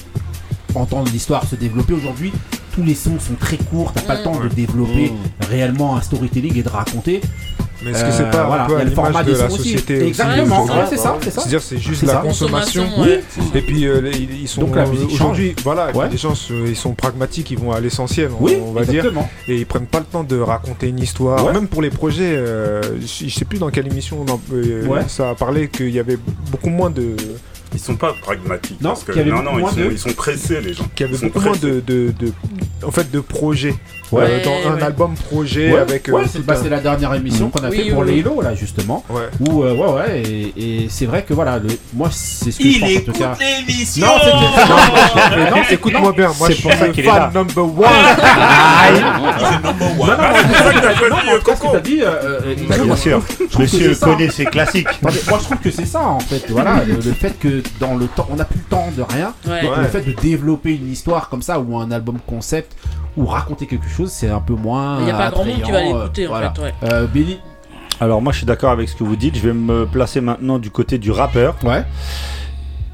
entendre l'histoire se développer. Aujourd'hui, tous les sons sont très courts, t'as pas le temps de développer réellement un storytelling et de raconter.
Mais est-ce
Euh,
que c'est pas
voilà,
un peu à l'image de la société aussi
Exactement, ouais, c'est ça, c'est ça.
C'est-à-dire c'est juste
C'est
la
ça.
consommation.
ouais.
Et puis euh, les- ils sont
Donc la musique
euh, aujourd'hui, voilà,
Ouais.
les gens ils sont pragmatiques, ils vont à l'essentiel, on,
Oui,
on va dire,
exactement.
et ils prennent pas le temps de raconter une histoire.
Ouais.
Même pour les projets, euh, je sais plus dans quelle émission on en- euh,
Ouais.
ça a parlé qu'il y avait beaucoup moins de,
Ils sont pas pragmatiques.
Non,
parce que, non, non, ils sont,
de-
ils sont pressés, les gens.
qu'il y avait
Ils sont
beaucoup moins de, de, de- en fait, de projets.
Ouais.
Euh, dans un
Ouais.
album projet
Ouais,
avec. euh,
c'est bah,
un-
c'est la dernière émission qu'on a
Oui,
fait pour
oui, oui.
Laylo là justement.
Ouais.
Où euh, ouais ouais et, et c'est vrai que voilà le, moi c'est ce que je
Il
pense en
écoute
tout cas.
l'émission
Non, c'est
non, écoute-moi bien, moi
c'est
je
pour
suis
ça qu'il est
fan number one.
number
Non,
one.
non, non, c'est ça que t'as- non, dit
Bah, bien sûr.
je
Monsieur
c'est
connaît ses classiques.
Moi je trouve que c'est ça en fait voilà le fait que dans le temps on n'a plus le temps de rien
Ouais.
donc
Ouais.
le fait de développer une histoire comme ça ou un album concept ou raconter quelque chose c'est un peu moins
Il n'y a pas grand monde qui va l'écouter
euh,
en
voilà.
fait. Ouais.
Euh, Billy
Alors moi je suis d'accord avec ce que vous dites. Je vais me placer maintenant du côté du rappeur.
ouais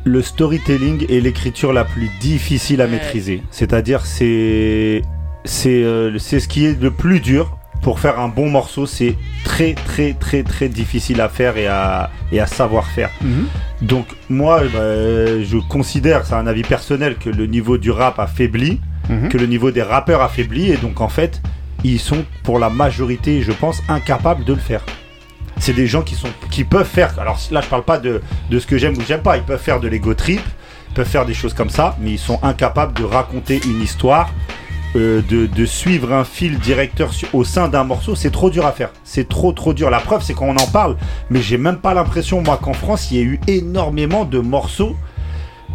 Le storytelling est l'écriture la plus difficile à
Ouais.
maîtriser. C'est-à-dire c'est c'est euh, c'est ce qui est le plus dur pour faire un bon morceau. C'est très très très très difficile à faire et à et à savoir faire. Donc moi, bah, je considère, c'est un avis personnel, que le niveau du rap a faibli,
Mhm.
que le niveau des rappeurs a faibli, et donc en fait, ils sont pour la majorité, je pense, incapables de le faire. C'est des gens qui sont qui peuvent faire. Alors là, je parle pas de, de ce que j'aime ou j'aime pas. Ils peuvent faire de l'ego trip, ils peuvent faire des choses comme ça, mais ils sont incapables de raconter une histoire. Euh, de, suivre un fil directeur au sein d'un morceau, c'est trop dur à faire. C'est trop trop dur. La preuve, c'est qu'on en parle, mais j'ai même pas l'impression, moi, qu'en France, il y ait eu énormément de morceaux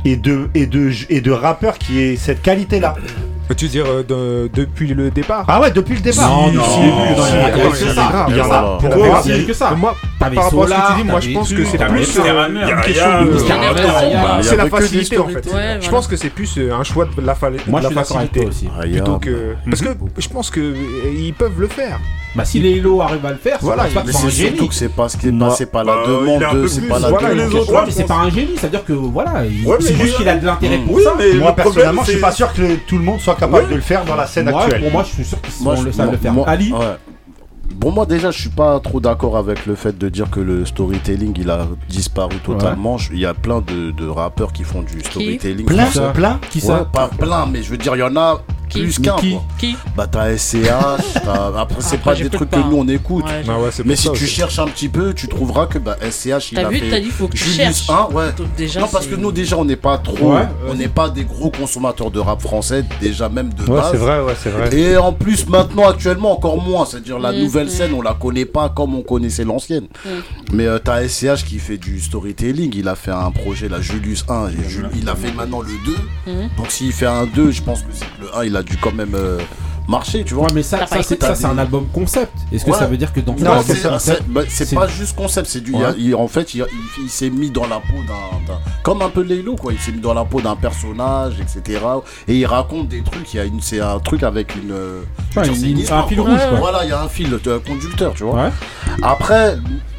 et de rappeurs qui aient cette qualité-là.
Peux-tu dire euh, de- depuis le départ
Ah ouais, depuis le départ.
Non, non,
Si,
non,
si,
non,
si,
non,
si,
non,
si,
non,
si,
non,
il y en
non,
a.
non.
Pour
Pourquoi
moi,
il y a eu que ça
Moi,
T'avais
par rapport à ce que
Solar,
tu dis, moi je
t'avais
pense que c'est
t'avais
plus euh, une question de- C'est la
que
facilité en fait.
Ouais, voilà.
Je pense que c'est plus euh, un choix de la, fa- de
Moi je
la
suis d'accord avec
facilité.
aussi
Plutôt que... Parce que je pense que euh, ils peuvent le faire.
Bah si les Hello arrivent à le faire,
Voilà,
c'est pas que
Mais
c'est un
c'est
génie.
surtout que c'est pas ce qui est pas, c'est pas
Bah,
la
il est
demande,
un peu
c'est
plus-
pas la
voilà,
demande.
les autres.
Ouais, mais c'est pas un génie, c'est-à-dire que voilà, il-
Ouais, mais
c'est juste qu'il a de l'intérêt pour
Oui,
ça.
mais
Moi personnellement, je suis
c'est-
pas sûr que tout le monde soit capable de le faire dans la scène
Moi,
actuelle.
pour moi, je suis sûr qu'ils
Moi,
sont
je-
le savent le
moi-
faire.
moi-
Ali
ouais. Bon, moi déjà, je suis pas trop d'accord avec le fait de dire que le storytelling il a disparu totalement. Je- Il y a plein de, de rappeurs qui font du storytelling.
Plein,
français.
plein.
Qui
Ouais,
ça
pas plein, mais je veux dire, il y en a
Qui
plus qu'un.
qui.
Qui
Bah, t'as SCH, t'as- après, c'est
Après,
pas des trucs
pas,
que nous on écoute.
Ouais,
Ah ouais, c'est
Mais si
ça
tu cherches un petit peu, tu trouveras que bah, SCH il
T'as
a
vu,
fait.
t'as dit, faut que tu
Julius
cherches.
1, ouais.
Déjà,
non, parce
c'est-
que nous, déjà, on n'est pas trop.
Ouais,
on n'est pas des gros consommateurs de rap français, déjà même de
Ouais,
base.
c'est vrai, ouais, c'est vrai.
Et en plus, maintenant, actuellement, encore moins. C'est-à-dire, la
Mm,
nouvelle
mm.
scène, on la connaît pas comme on connaissait l'ancienne.
Mm.
Mais euh, t'as SCH qui fait du storytelling. Il a fait un projet, la Julius 1. Et il a fait maintenant le 2.
Mm.
Donc, s'il fait un 2, je pense que c'est le 1, il a a dû quand même euh, marcher, tu vois.
Ouais, mais ça, ça, c'est
écouté.
ça, c'est un album concept. Est-ce que
Ouais.
ça veut dire que dans
Non, c'est bah, c'est pas juste concept, c'est du.
Ouais.
il- en fait, il, il- il s'est mis dans la peau d'un. Comme un peu Laylo, quoi. Il s'est mis dans la peau d'un personnage, etc. Et il raconte des trucs. Il y a une, c'est un truc avec une.
Ouais,
dire,
une
histoire,
un fil
quoi.
rouge, quoi.
Voilà, il y a un fil, un conducteur, tu vois.
Ouais.
Après,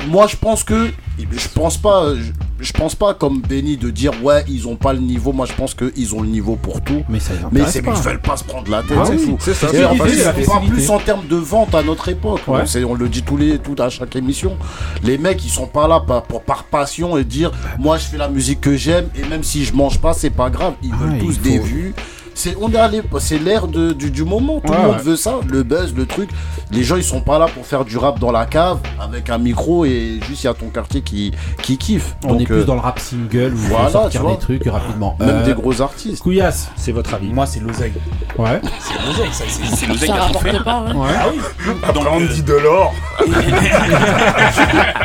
moi, je pense que. Je pense pas. Je, je pense pas comme Benny de dire ouais, ils ont pas le niveau. Moi, je pense qu'ils ont le niveau pour tout.
Mais ça
Mais c'est ils veulent pas se prendre la tête,
Ah
c'est
oui,
fou.
c'est ça.
Et en fait, plus en termes de vente à notre époque.
Ouais.
On, le dit tous les, tout à chaque émission. Les mecs, ils sont pas là par, pour, par passion et dire moi je fais la musique que j'aime et même si je mange pas, c'est pas grave. Ils veulent
Ouais,
tous
il
des vues. C'est on est allé, c'est l'ère de- du, du moment. Tout
Ouais,
le monde
ouais.
veut ça, le buzz, le truc. Les gens ils sont pas là pour faire du rap dans la cave avec un micro et juste il y a ton quartier qui qui kiffe.
On
Donc,
est plus
euh,
dans le rap single faut
voilà,
sortir
tu vois.
des trucs rapidement.
même
Euh,
des gros artistes.
Couillasse.
C'est votre avis.
Moi, c'est l'oseille.
Ouais.
C'est l'oseille, ça, c'est c'est l'oseille
Ça
qui a tout fait.
pas, ouais.
Ouais.
Ah oui. Donc,
on
euh,
dit de l'or.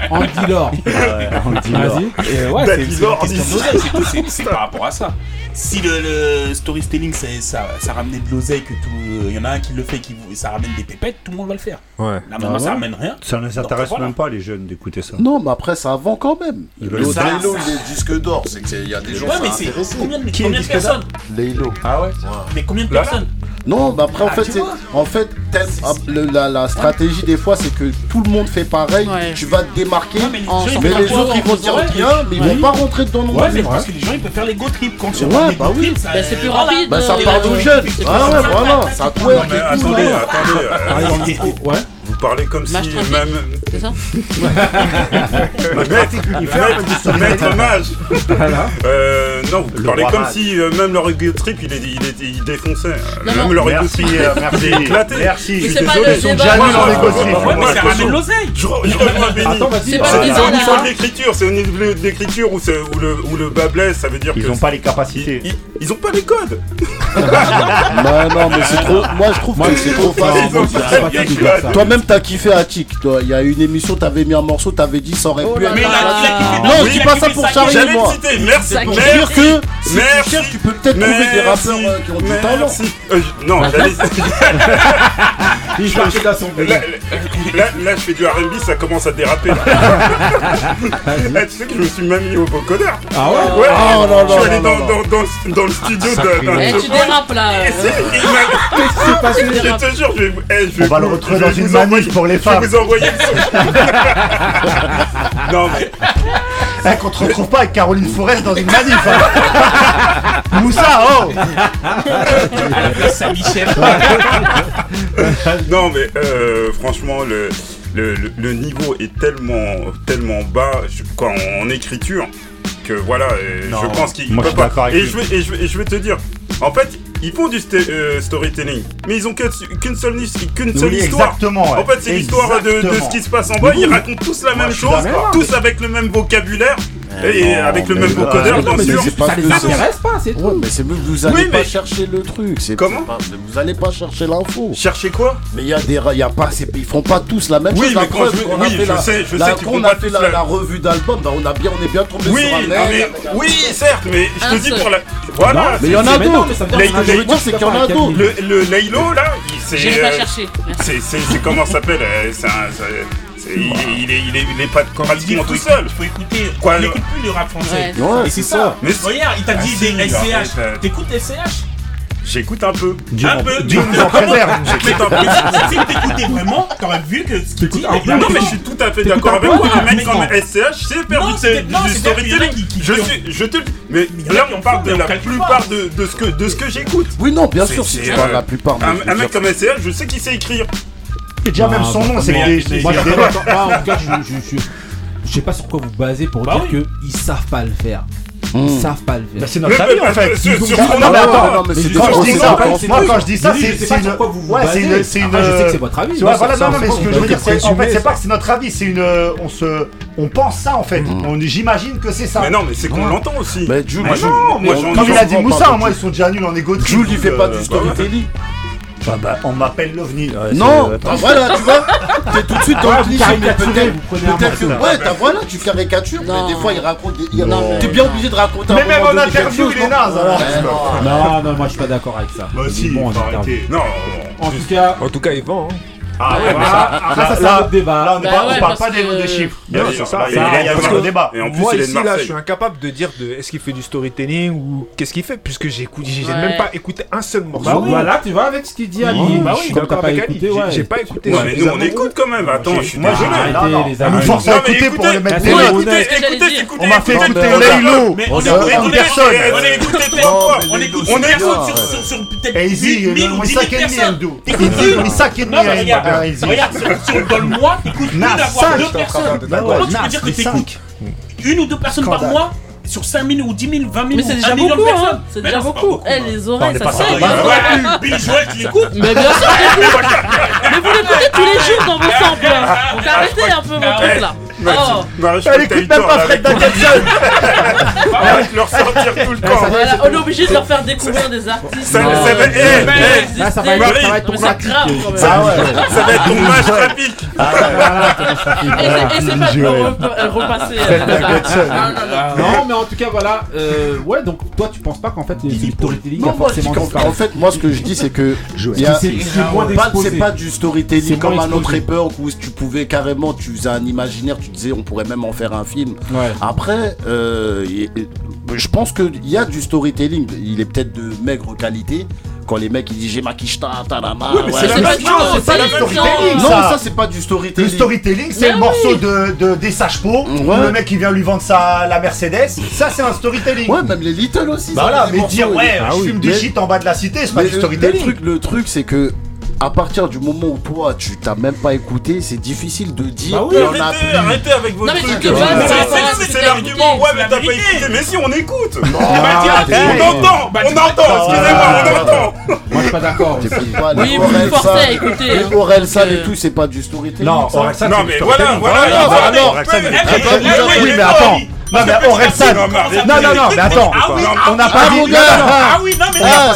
Andy Lore. Vas-y.
Euh, ouais, c'est par rapport à ça. Si le, le storytelling, ça, ça ramenait de l'oseille, que tout, il y en a un qui le fait, qui ça ramène des pépettes, tout le monde va le faire.
Ouais.
Là maintenant,
Ah
ça ramène rien.
Ça ne les intéresse
voilà.
même pas, les jeunes, d'écouter ça.
Non, mais après ça vend quand même. Le
ça,
Laylo,
ça.
il est disque d'or, c'est qu'il y a des gens
Ouais,
ça
mais c'est combien de,
Qui
combien de personnes
Laylo.
Ah ouais
Mais combien de personnes
Non, mais après en
Ah,
fait, c'est en fait le- la, la stratégie des fois c'est que tout le monde fait pareil.
Ouais.
Tu vas te démarquer.
Ouais, mais les
En
Mais les autres ils vont dire bien, mais ils
Ouais.
vont pas rentrer dedans non
Ouais, mais parce que les gens ils peuvent faire les go trips quand tu
Ouais,
les
bah
go
oui.
Bah, c'est plus
voilà.
rapide.
Bah ça parle aux jeunes. Ah ouais,
rapide.
voilà, ça twerk et tout.
attendez, attendez. euh,
micro. Ouais.
Vous parlez comme si
Mâche tranquille.
même.
C'est ça
Maître, maître mage.
Voilà.
Euh, non, vous
Le
parlez comme
mage.
si euh, même leur ego trip il, est, il, est, il défonçait.
Non,
même
non.
leur ego
Merci,
trip
euh, merci.
il est éclaté.
Merci.
Je suis désolé, ils sont
débat.
jamais
là.
dans les go
Ouais,
trips.
mais ça ramène l'oseille.
Je, re- je rejoins Benny.
Attends, vas-y.
C'est pas
au
débat,
niveau de l'écriture, c'est au niveau de l'écriture où, c'est- où le, où le bas blesse, ça veut dire
Ils
que
n'ont pas les
ils,
capacités.
ils- ils ont pas les codes.
Bah non, mais c'est trop. Moi je trouve que c'est trop
Non,
facile.
Ils.
Toi-même t'as kiffé Attic. Toi, il y a une émission, t'avais mis un morceau, t'avais dit ça aurait pu
là
être. Non, je dis pas ça pour charrier, moi.
merci.
C'est
Pour
merci.
dire que si
Merci.
tu cherches, tu peux peut-être trouver des rappeurs euh, qui ont du talent.
Euh, je- non, j'allais.
Il
Là,
délire.
là, là, je fais du RB, ça commence à déraper. là. Eh, tu sais que je me suis même mis au vocodeur.
Ah ouais
Ouais,
Oh, non,
je suis
non,
allé
non,
dans,
non.
dans, dans, dans le studio de- d'un
Eh, tu dérapes là.
Qu'est-ce qui s'est passé
Je te jure, je vais, eh, je vais
On va le
vous-
retrouver
je vais
dans une
vous envoyer-
manif pour les
Je
femmes.
vais vous envoyer le son. non, mais
Eh, qu'on te retrouve pas avec Caroline Forest dans une manif. hein. Moussa, oh
À la place Saint-Michel.
Non, mais euh, franchement, le, le, le- le niveau est tellement, tellement bas je- en, en écriture que voilà, euh,
Non,
je pense qu'il peut pas. Et je, vais, et, je et je vais te dire, en fait, ils font du euh, storytelling, mais ils ont qu'une seule, qu'une seule
Oui,
histoire.
exactement, ouais.
En fait, c'est l'histoire de, de ce qui se passe en bas. Ils racontent tous la même chose, tous avec le même vocabulaire et avec le même vocodeur,
non,
bien
mais
sûr.
c'est pas
Ça les intéresse pas, c'est tout.
mais c'est vous allez
Oui,
pas chercher le truc.
Comment
Vous allez pas chercher l'info.
Cherchez quoi
Mais il y a des, y a pas, c'est- ils font pas tous la même
Oui,
chose. La
mais quand je-
qu'on a
oui,
fait
je
la-
sais- je sais
on a fait la, revue d'album, bah, on a bien, on est bien tombé
Oui,
sur un
oui, certes, mais je te
Un
dis pour la. Voilà.
Mais il y en a d'autres.
mais ça veut dire
c'est qu'il y en a d'autres.
Le, le Laylo là, il c'est.
J'ai pas
euh,
cherché.
C'est, comment ça s'appelle il, est, il, est, il, est, il est pas tout seul.
Il faut écouter.
Quoi,
il
le-
n'écoute plus le rap français.
Ouais.
C'est
c'est
ça.
ça.
Mais c'est-
Regarde, il t'a
Ah,
dit
si,
des SCH.
euh.
T'écoutes SCH
J'écoute un peu.
Un peu.
Dieu nous en préserve.
J'écoute un peu.
Si t'écoutais vraiment, t'aurais vu que ce qu'il dit.
Non mais je suis tout à fait d'accord
un
avec
peu,
toi. Un mec comme. SCH, c'est faire
Non,
du,
c'est-
du storytelling. Je suis, je te le dis. Mais là on parle de la plupart de, de ce que de ce que j'écoute.
Oui, non, bien sûr, si
c'est,
tu parles la plupart.
Un, mec comme SCH, je sais qu'il sait écrire.
Déjà même son nom, c'est il
Moi, en tout cas, je, je, je, je sais pas sur quoi vous basez pour
Bah
dire qu'ils savent pas le faire. Ils
Hmm.
savent pas le
Bah,
faire.
c'est notre avis en fait.
Sur- sur-
Non, mais attends,
des
Quand je dis ça,
pas-
séquences.
c'est
moi quand je dis ça, c'est une.
quoi vous vous
Ouais, c'est
basez.
une. C'est une.
Après, je sais que c'est votre avis.
Vois, voilà,
ça-
non, non, mais ce que je veux dire, c'est en fait, c'est pas que c'est notre avis, c'est une. euh, On se. On pense ça en fait. On j'imagine que c'est ça.
Mais non, mais c'est qu'on l'entend aussi.
Mais Jules,
moi, j'en-
comme il a dit Moussa, moi ils sont déjà nuls en égo.
Jules, il fait pas
Euh,
du storytelling.
Bah, bah, on m'appelle l'OVNI. Ouais, c'est-
Non, bah voilà, tu vois. t'es tout de suite dans
Ouais,
le cliché, mais peut-être peut-être que ouais, t'as voilà, tu caricatures,
Non.
mais des fois il raconte des t'es bien obligé de raconter
Mais
un
même en interview, il est
non
naze, alors.
Non.
Non, moi je suis pas d'accord avec ça.
Bah si,
bon
arrêter.
Non,
En tout cas,
En tout cas, il vend. hein.
Ah ouais, mais
voilà.
ça,
Après, ça, c'est
là-
un autre débat.
Là, on, est
Bah
pas- on
ouais,
parle
parce
pas des,
que-
des chiffres.
il y a-
Non,
il y a-
c'est ça.
il y a-
Ça,
il y a- il y a
parce
vraiment
que-
un débat. Et en plus,
Moi
il est de
ici là, je
Marseille.
suis incapable de dire de est-ce qu'il fait du storytelling ou qu'est-ce qu'il fait puisque j'ai écouté, j'ai
Ouais.
même pas écouté un seul morceau.
Bah oui, voilà, tu vois avec ce qu'il dit Ali.
Oui,
Bah
je
oui,
suis
comme
d'accord
t'as pas
avec Ali.
écouté,
J'ai-
ouais.
J'ai pas écouté.
Ouais, mais nous, on
suffisamment.
écoute quand même. Attends, je suis
Moi, je
désolé.
l'ai.
Arrêtez,
non, non.
les
nous
amis.
force à écouter pour mettre.
Écoutez, écoutez, écoutez.
On m'a fait
écoutez,
écouter
écoutez,
Laylo.
Mais
On une
on
personne.
écoute- On écoute trois fois. On
est-
personne
ouais.
sur- sur sur peut-être
Et Easy,
1000 ou 10 000
Wissa Kenny,
personnes.
Endo.
T'écoutes
Easy,
une.
Wissa Kenny,
Non, mais
Endo.
regarde,
Ah, Easy.
regarde, sur- sur- dans le mois, t'écoutes une
Nas,
à voir
cinq,
deux
je suis en train
personnes. Comment tu peux dire que t'écoutes une ou deux personnes par mois sur 5 000 ou 10 000, 20 000
Mais c'est déjà
1 million de
beaucoup, hein.
personnes
C'est
Mais
déjà beaucoup. Eh, les
On
oreilles, ça saigne.
Billy Joel, tu l'écoutes
Mais bien sûr, j'écoute. Mais vous l'écoutez tous les jours dans vos samples. Donc arrêtez un peu vos trucs là. Oh,
Non, je
Elle écoute même pas Fred
leur sortir tout le temps.
voilà, on est obligé de leur faire découvrir des artistes.
Ça- va- eh, eh,
va être, ton
ouais.
Ça va être ton match trafic.
Et c'est- Et c'est pas de repasser. Non,
mais en tout cas, voilà. euh, ouais, donc toi, tu penses pas qu'en fait, le storytelling a forcément
en fait, moi, ce que je dis, c'est que
C'est
pas-
d'exposé.
c'est pas du storytelling comme un autre époque où tu pouvais carrément, tu faisais un imaginaire, tu disais on pourrait même en faire un film.
Ouais.
Après, euh, je pense qu'il y a du storytelling. Il est peut-être de maigre qualité. Quand les mecs ils disent j'ai ma quicheta,
mais
ouais.
c'est la même
pas du
chose, c'est pas
c'est
du
pas
storytelling.
Non,
ça.
ça, c'est pas du
Le
storytelling.
storytelling, c'est le
oui.
morceau de, de- des sages-pots où
Ouais.
le mec il vient lui vendre sa, la Mercedes. Ça, c'est un storytelling.
Ouais, même les Little aussi.
Bah
ça
voilà, mais dire ouais,
et-
je fume du
Mais-
shit en bas de la cité, c'est pas du
le, le
storytelling.
truc, le truc, c'est que à partir du moment où toi tu t'as même pas écouté, c'est difficile de dire.
Bah oui,
qu'il y en a
Arrêtez,
plus.
arrêtez avec vos
Non, mais
trucs. c'est- l'argument, ouais, mais t'as pas écouté. Mais si, on écoute.
Ah,
On entend,
Bah,
on entend, excusez-moi, on entend.
Moi, je suis pas d'accord.
Oui, vous me forcez à écouter.
Et
euh,
tout, c'est pas du storytelling.
Non,
Non,
c'est
mais
du
voilà,
storytelling.
voilà.
Eh,
Oui, mais attends. Non, mais Orelsan. Non, non, non, mais attends.
Ah
On n'a
Ah,
pas
mon
dit.
ah oui, non, mais
Ah,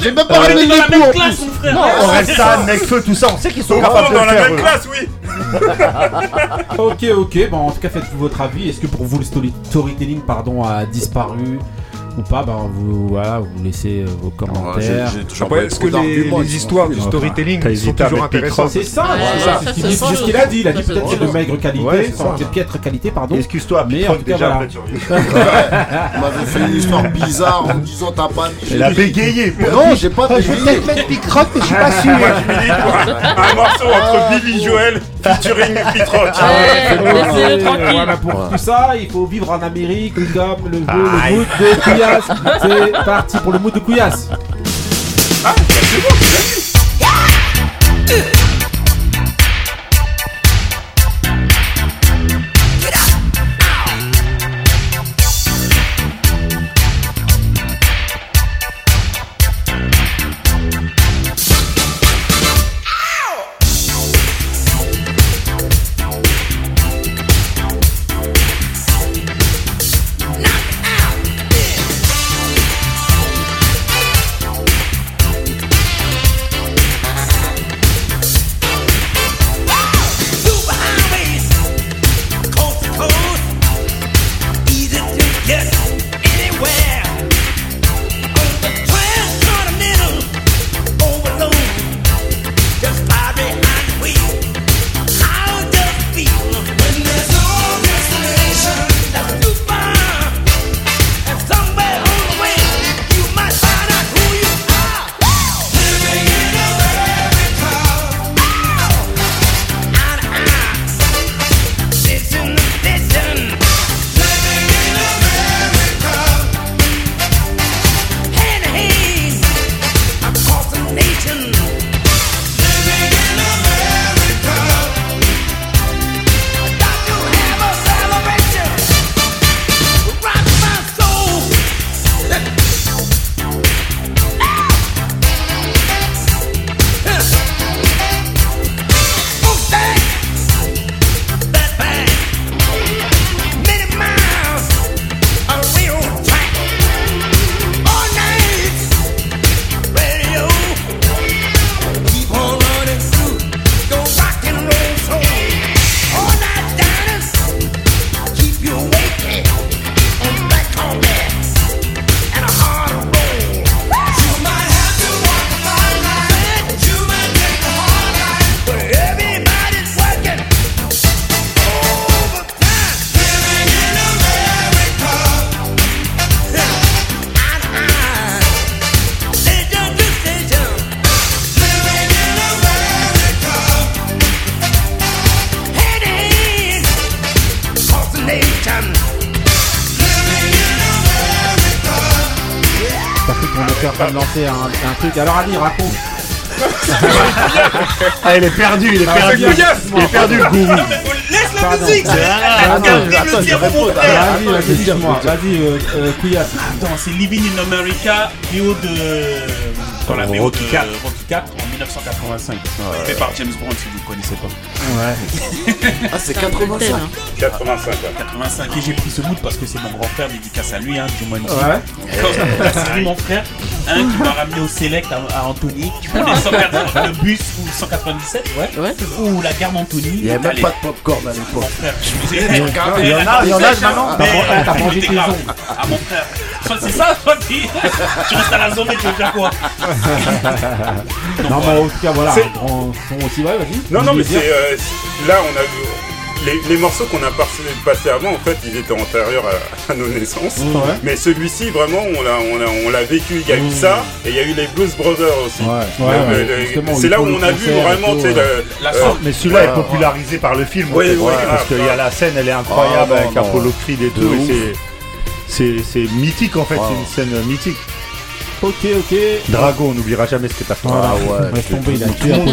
j'ai même pas ramené
dans
les
même
en
classe,
plus.
mon frère.
Non, Orelsan, Nekfeu, tout ça, on sait qu'ils sont
On
capables de
dans
le
la
faire.
même classe, oui.
Ok, ok. Bon, en tout cas, faites-vous votre avis. Est-ce que pour vous, le story- storytelling pardon, a disparu ou pas Ben, vous, voilà, vous laissez euh, vos commentaires.
j'ai- trop
que les, les histoires du storytelling sont toujours intéressantes
C'est ça,
Ouais,
c'est
ça,
ça, c'est
ça,
ce qu'il a dit. Il a dit peut-être c'est de maigre qualité,
Ouais, c'est
enfin,
ça.
de piètre qualité, pardon.
Excuse-toi,
Mais en tout cas, voilà.
On m'avait fait une histoire bizarre en me disant t'as pas.
Elle a bégayé.
Non, j'ai pas bégayé.
mettre Picroc, mais je suis pas sûr.
Un morceau entre Billy Joel featuring Pitrock.
Ouais,
Et
tranquille.
Voilà, pour tout ça, il faut vivre en Amérique, comme le veut le mood de Couillasse. C'est parti pour le mood de Couillasse.
Knock out.
Train de lancer un, un truc. Alors Ali, raconte.
Ah, il est perdu, il est
Ah,
perdu. Il est perdu le gourou.
Laisse la
Pardon.
musique
Ah,
frère.
Vas-y, vas-y, dis-moi. Vas-y, euh, euh, Couillasse.
Attends, c'est Living in America, BO de. Dans la BO
Rocky
de. Rocky IV en 1985. Fait par James Bond si vous ne connaissez pas.
Ouais.
Ah, c'est 85.
85. ouais.
85 et j'ai pris ce mood parce que c'est mon grand frère, dédicace à lui, hein, Jumanji.
Ouais.
Quand la série Mon frère, un qui m'a ramené au Select à, à Anthony, on est 180, le bus ou 197, ouais,
Ouais.
ou la gare d'Anthony.
Il n'y avait même
Allez,
pas de popcorn à
Mon
l'époque.
frère, je vous ai
Il y en a, il y en a maintenant.
T'as mangé
t'es. Ah mon frère. Soit c'est ça, soit tu, tu restes à la zone et tu veux faire quoi
Non, mais en tout cas, voilà,
C'est-
un grand son aussi. Ouais, vas-y.
Non, non, mais c'est. euh, là, on a vu. Les, les morceaux qu'on a passés passés avant, en fait, ils étaient antérieurs à, à nos naissances.
Ouais.
Mais celui-ci, vraiment, on l'a, on l'a, on l'a vécu. Il y a eu ça, et il y a eu les Blues Brothers aussi.
Ouais,
Le-
ouais,
le-
ouais,
le-
justement,
c'est
il
là
faut
où
le
on a vu
concert et
vraiment,
tout,
tu sais,
ouais.
le-
La
euh,
sorte.
Mais celui-là
Ouais,
est popularisé par le film. en
Oui,
fait,
oui,
ouais,
grave,
parce qu'il y a la scène, elle est incroyable
Ah, non,
avec
non.
Apollo Creed et tout. et c'est- C'est mythique en fait, c'est une scène mythique.
Ok, ok.
Drago, on n'oubliera jamais ce que t'as fait.
Voilà.
Ah ouais,
Laisse
c'est-
tomber, il a tué
monde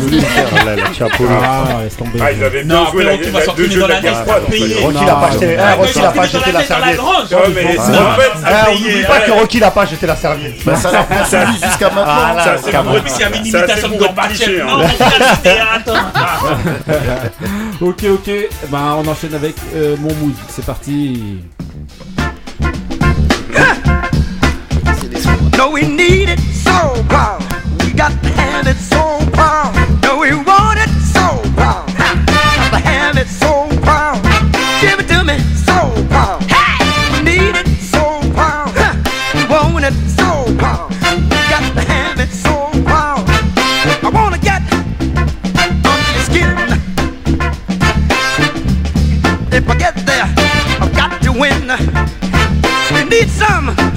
Apollo.
Ah.
Ah, laisse tomber.
Ah, ils avaient
Non,
bien joué la,
va sortir dans la payé.
Rocky l'a pas.
Ah,
Ah, Rocky l'a pas jeté la serviette. Ah, on n'oublie pas que Rocky l'a pas jeté la serviette.
Bah, ça l'a poursuivi jusqu'à maintenant.
Ah, là,
ça,
c'est
c'est
pas
pour-
vrai.
Oui, s'il y avait une
ça, c'est
imitation de
pour être cliché,
Gorbatchev.
hein.
Non, attends.
Ok, ok. Ben, on enchaîne avec euh, mon mood. C'est parti.
No, we need it so proud. We got to have it so proud. No, we want it so proud. Got to have it so proud. Give it to me so proud. Hey! We need it so proud. We want it so proud. We got to have it so proud. I wanna get under your skin. If I get there, I've got to win. We need some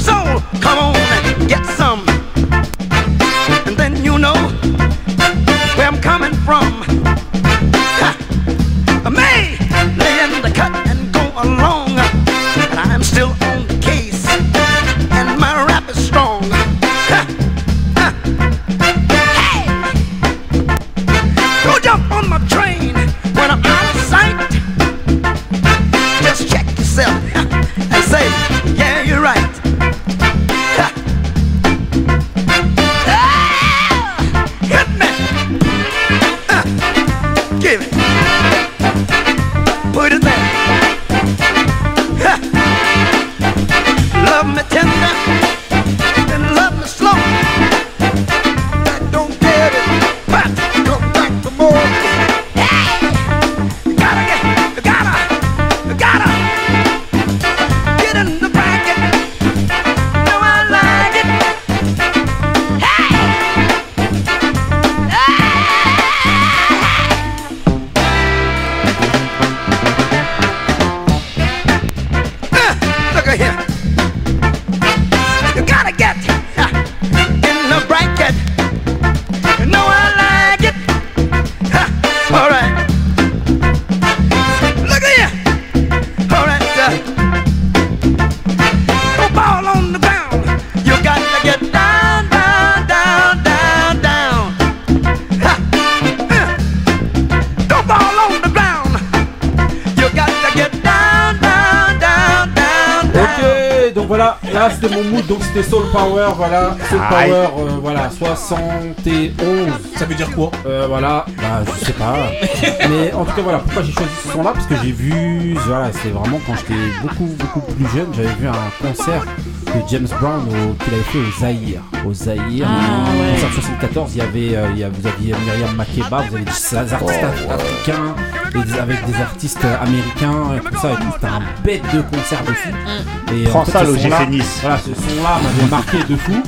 Power, voilà, Soul. Power, euh, voilà, 71,
Ça veut dire quoi?
Euh, voilà, bah je sais pas, mais en tout cas voilà, pourquoi j'ai choisi ce son là, parce que j'ai vu, voilà, c'est vraiment quand j'étais beaucoup beaucoup plus jeune, j'avais vu un concert de James Brown au- qu'il avait fait au Zaïre, au Zaïre,
Ah, ouais.
concert 74, il y avait, euh, il y a- vous aviez Myriam Makeba, vous avez des artistes africains, et des- avec des artistes américains, et tout ça, et tout, c'était un bête de concert de fou. Et
Prends
en fait,
ça,
ce
Nice.
Voilà, ce son-là m'avait marqué de fou.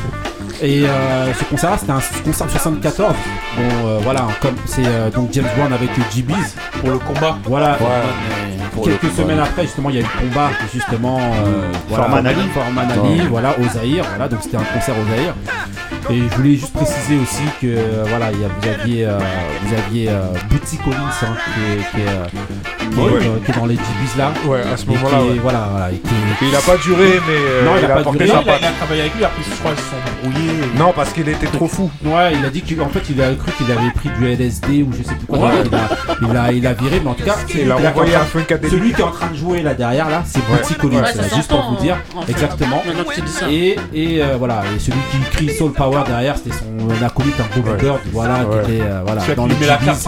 Et euh, ce concert-là, c'était un concert de 74. Bon, euh, voilà, comme c'est euh, donc James Brown avec le GBs.
Pour le combat.
Voilà. Quelques
combat.
semaines après, justement, il y a eu le combat, justement, euh, voilà,
Forman Ali.
Forman Ali, voilà, au Zaïre. Voilà, donc c'était un concert au Zaïre. Et je voulais juste préciser aussi que voilà, il y a- vous aviez, euh, vous aviez euh, Bootsy Collins hein, qui, est, qui, est, qui est,
Ouais.
qui est dans les GBs là.
Ouais, à ce moment-là,
est-
ouais.
Voilà, voilà. et qui-
Il a pas duré, mais euh,
Non, il a pas
apporté
duré.
sa
Il a,
patte.
il a travaillé avec lui, après je crois qu'ils se sont brouillés.
Non, parce qu'il était trop fou.
Ouais, il a dit qu'en fait il a cru qu'il avait pris du LSD ou je sais plus quoi. Il, a, il, a, il a viré, mais en tout cas, c'est
Il a
là
renvoyé
qui est en
un
train-
Funkadelic.
celui qui est en train de jouer là derrière là, c'est Bootsy Collins, juste pour vous dire.
fait,
Exactement. Et, et euh, voilà, et celui qui crie Soul Power derrière, c'était son acolyte, un. Bird, voilà,
Ouais.
qui était euh, voilà, dans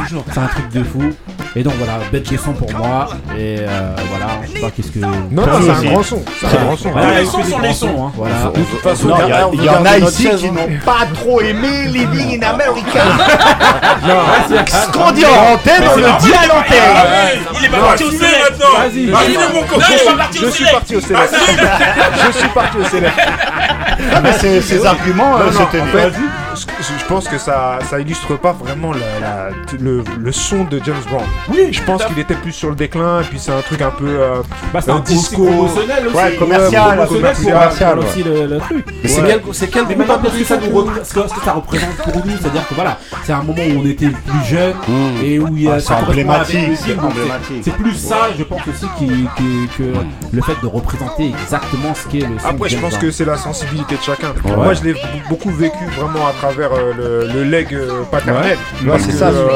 toujours.
C'est un truc de fou. Et donc voilà, bête de son pour moi. Et euh, voilà, je sais pas qu'est-ce que.
Non, non, c'est un grand son. C'est un grand son.
Les
il
sons sont les sons.
hein, Voilà.
De toute façon,
Non, il y, en a ici qui n'ont pas trop aimé Living in America.
Non,
Ce qu'on dit en antenne, on le dit à l'antenne.
il est pas parti au
maintenant
Vas-y.
Parti
Je suis parti au Céleste. Je suis parti au Céleste.
Ah, mais ces, arguments,
Non,
euh,
non,
c'était
pense que ça, ça illustre pas vraiment la- la- le, le son de James Brown.
Oui,
Je pense qu'il était plus sur le déclin, et puis c'est un truc un peu. euh,
Bah, c'est
un
un disco
disco.
promotionnel aussi.
Ouais, commercial,
Ouais, aussi le, le truc.
Mais c'est
Ouais.
quel, c'est quel
maintenant, qu'est-ce que, ça nous représente, ce que- ce que ça représente pour nous C'est-à-dire que voilà, c'est un moment où on était plus jeunes
Mmh.
et où il y a
Ah,
ça
c'est emblématique, c'est
plus ça, je pense aussi, qui, qui- que le fait de représenter exactement ce qu'est le son
Après,
de
je pense que c'est la sensibilité de chacun. Moi, je l'ai beaucoup vécu vraiment à travers euh, le, le leg euh, paternel.
Ouais, c'est ça,
euh,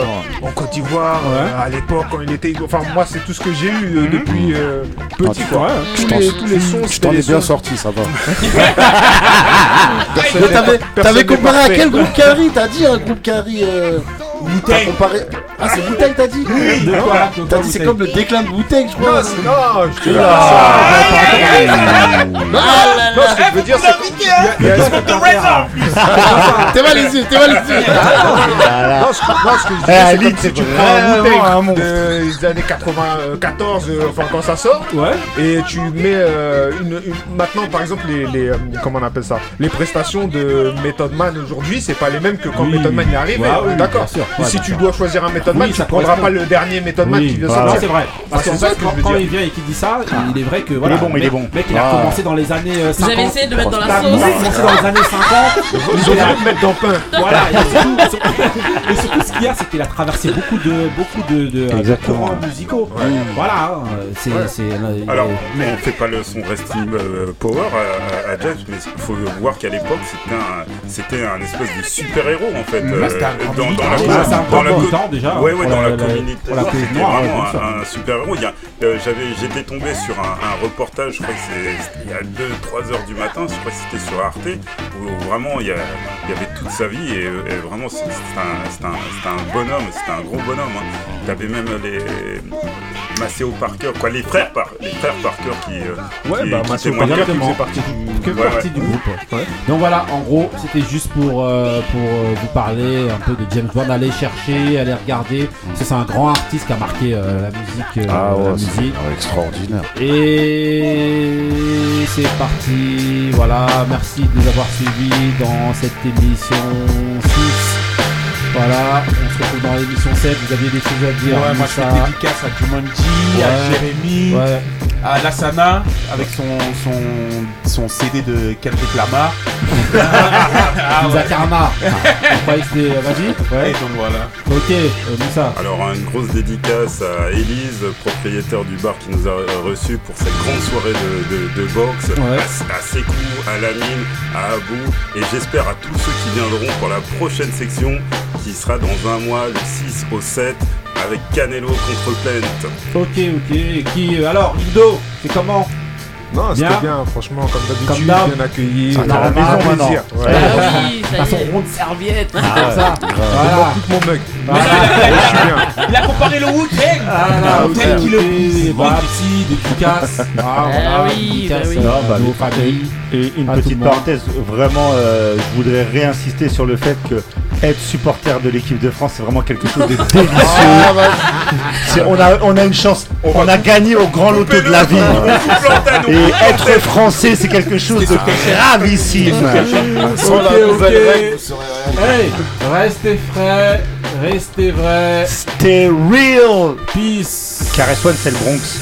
en Côte d'Ivoire,
Ouais.
euh, à l'époque, quand il était. Enfin, moi, c'est tout ce que j'ai eu euh, depuis euh, petit,
Ah,
quoi.
Je
Tous
t'en-
les, tous les sons,
Je t'en ai bien sorti, ça va. T'avais, comparé à quel groupe Carry T'as dit un groupe Carry euh... T'as comparé... Ah, c'est Wu-Tang, t'as dit
De quoi, de
T'as
quoi
dit c'est comme le déclin de Wu-Tang, je crois.
non, je te
Ah.
Non, ce que je veux dire, c'est y y
T'es mal les yeux, t'es mal les yeux.
Non, ce que, je
Eh,
dis, c'est
c'est
tu prends un des années 94, euh, enfin quand ça sort, et tu mets euh, une, maintenant par exemple les, euh, comment on appelle ça, les prestations de Method Man aujourd'hui, c'est pas les mêmes que quand. Method Man est arrivé.
Ouais, oui,
D'accord. si tu dois choisir un Method Man,
Oui,
tu
ça
prendras pas le dernier Method Man qui vient
voilà.
sortir.
c'est vrai. Parce
Ah,
qu'en fait, quand, il vient et qu'il dit ça, il est vrai que voilà.
est bon,
le
il est bon.
mec, il a
Ah.
commencé dans les années euh, 50.
Vous avez essayé de le mettre dans la
Il a
sauce.
commencé dans les années 50.
Ils ont voulu te mettre dans pain.
Voilà, et surtout, ce qu'il y a, c'est qu'il a traversé beaucoup de, beaucoup de, courants musicaux. Voilà, hein, c'est. il-
Alors, on fait pas le son Resting euh, Power à, James, mais il faut voir qu'à l'époque, c'était un, c'était un espèce de super-héros en fait.
Grand
dans, la,
Ah,
dans la
déjà,
Ouais, ouais, dans
la-
communauté
la
c'était vraiment un, y a, euh, j'avais, j'étais tombé sur un, un reportage, je crois que c'est il y a 2-3 heures du matin, je crois que c'était sur Arte, où vraiment il y, a- il y avait toute sa vie et, et vraiment c'est- c'était un, un, bonhomme, c'était un gros bonhomme. Hein. T'avais même les Maceo Parker, quoi, les frères, Par- les frères Parker qui, euh,
Ouais,
qui,
bah. Parker qui faisait partie du.
que
Ouais,
partie
ouais.
du groupe. ouais. Donc voilà, en gros, c'était juste pour, euh, pour euh, vous parler un peu de James Bond. Allez chercher, allez regarder. Que c'est un grand artiste qui a marqué euh, la musique. euh,
Ah
la
ouais,
musique.
c'est extraordinaire.
Et c'est parti. Voilà, merci de nous avoir suivis dans cette émission 6. Voilà, on se retrouve dans l'émission 7. Vous aviez des choses à dire
Ouais, moi je fais dédicace à Jumanji,
Ouais.
à Jérémy,
Ouais,
à Lassana avec son, son, son CD de Kendrick Lamar. ah
Moussa Karma. Vas-y.
Et donc voilà.
Ok, euh, Moussa.
Alors une grosse dédicace à Élise, propriétaire du bar qui nous a reçus pour cette grande soirée de, de, de boxe,
Ouais.
à, à Sekou, à Lamine, à Abou, et j'espère à tous ceux qui viendront pour la prochaine section qui sera dans un mois, le 6 au 7, avec Canelo contre Plant.
Ok, ok. Et qui euh, Alors, Indo, c'est comment?
Non, c'était
Bien.
bien, franchement, comme
Comme
d'habitude,
d'hab.
bien accueilli.
Ah, t'as la maison
plaisir.
maintenant.
Ouais.
Ah oui, ça
son
y est.
rond de serviette.
Ah
comme ça.
Il
Voilà.
que mon mug.
Voilà.
Je suis bien.
Il a comparé le Wu-Tang
Ah,
Le
ok,
Wu-Tang qui le.
Bah, des dédicaces. Ah, voilà,
oui, bah oui.
euh,
Non, bah. Et une petite
le
parenthèse, vraiment, euh, je voudrais réinsister sur le fait que être supporter de l'équipe de France, c'est vraiment quelque chose de délicieux.
Ah, bah,
on, a, on a une chance, on a gagné au grand loto de la vie. Et être français, c'est quelque chose de gravissime.
Ok, ok. Hey, restez frais, restez vrai.
Stay real.
Peace.
Caress One, c'est le Bronx.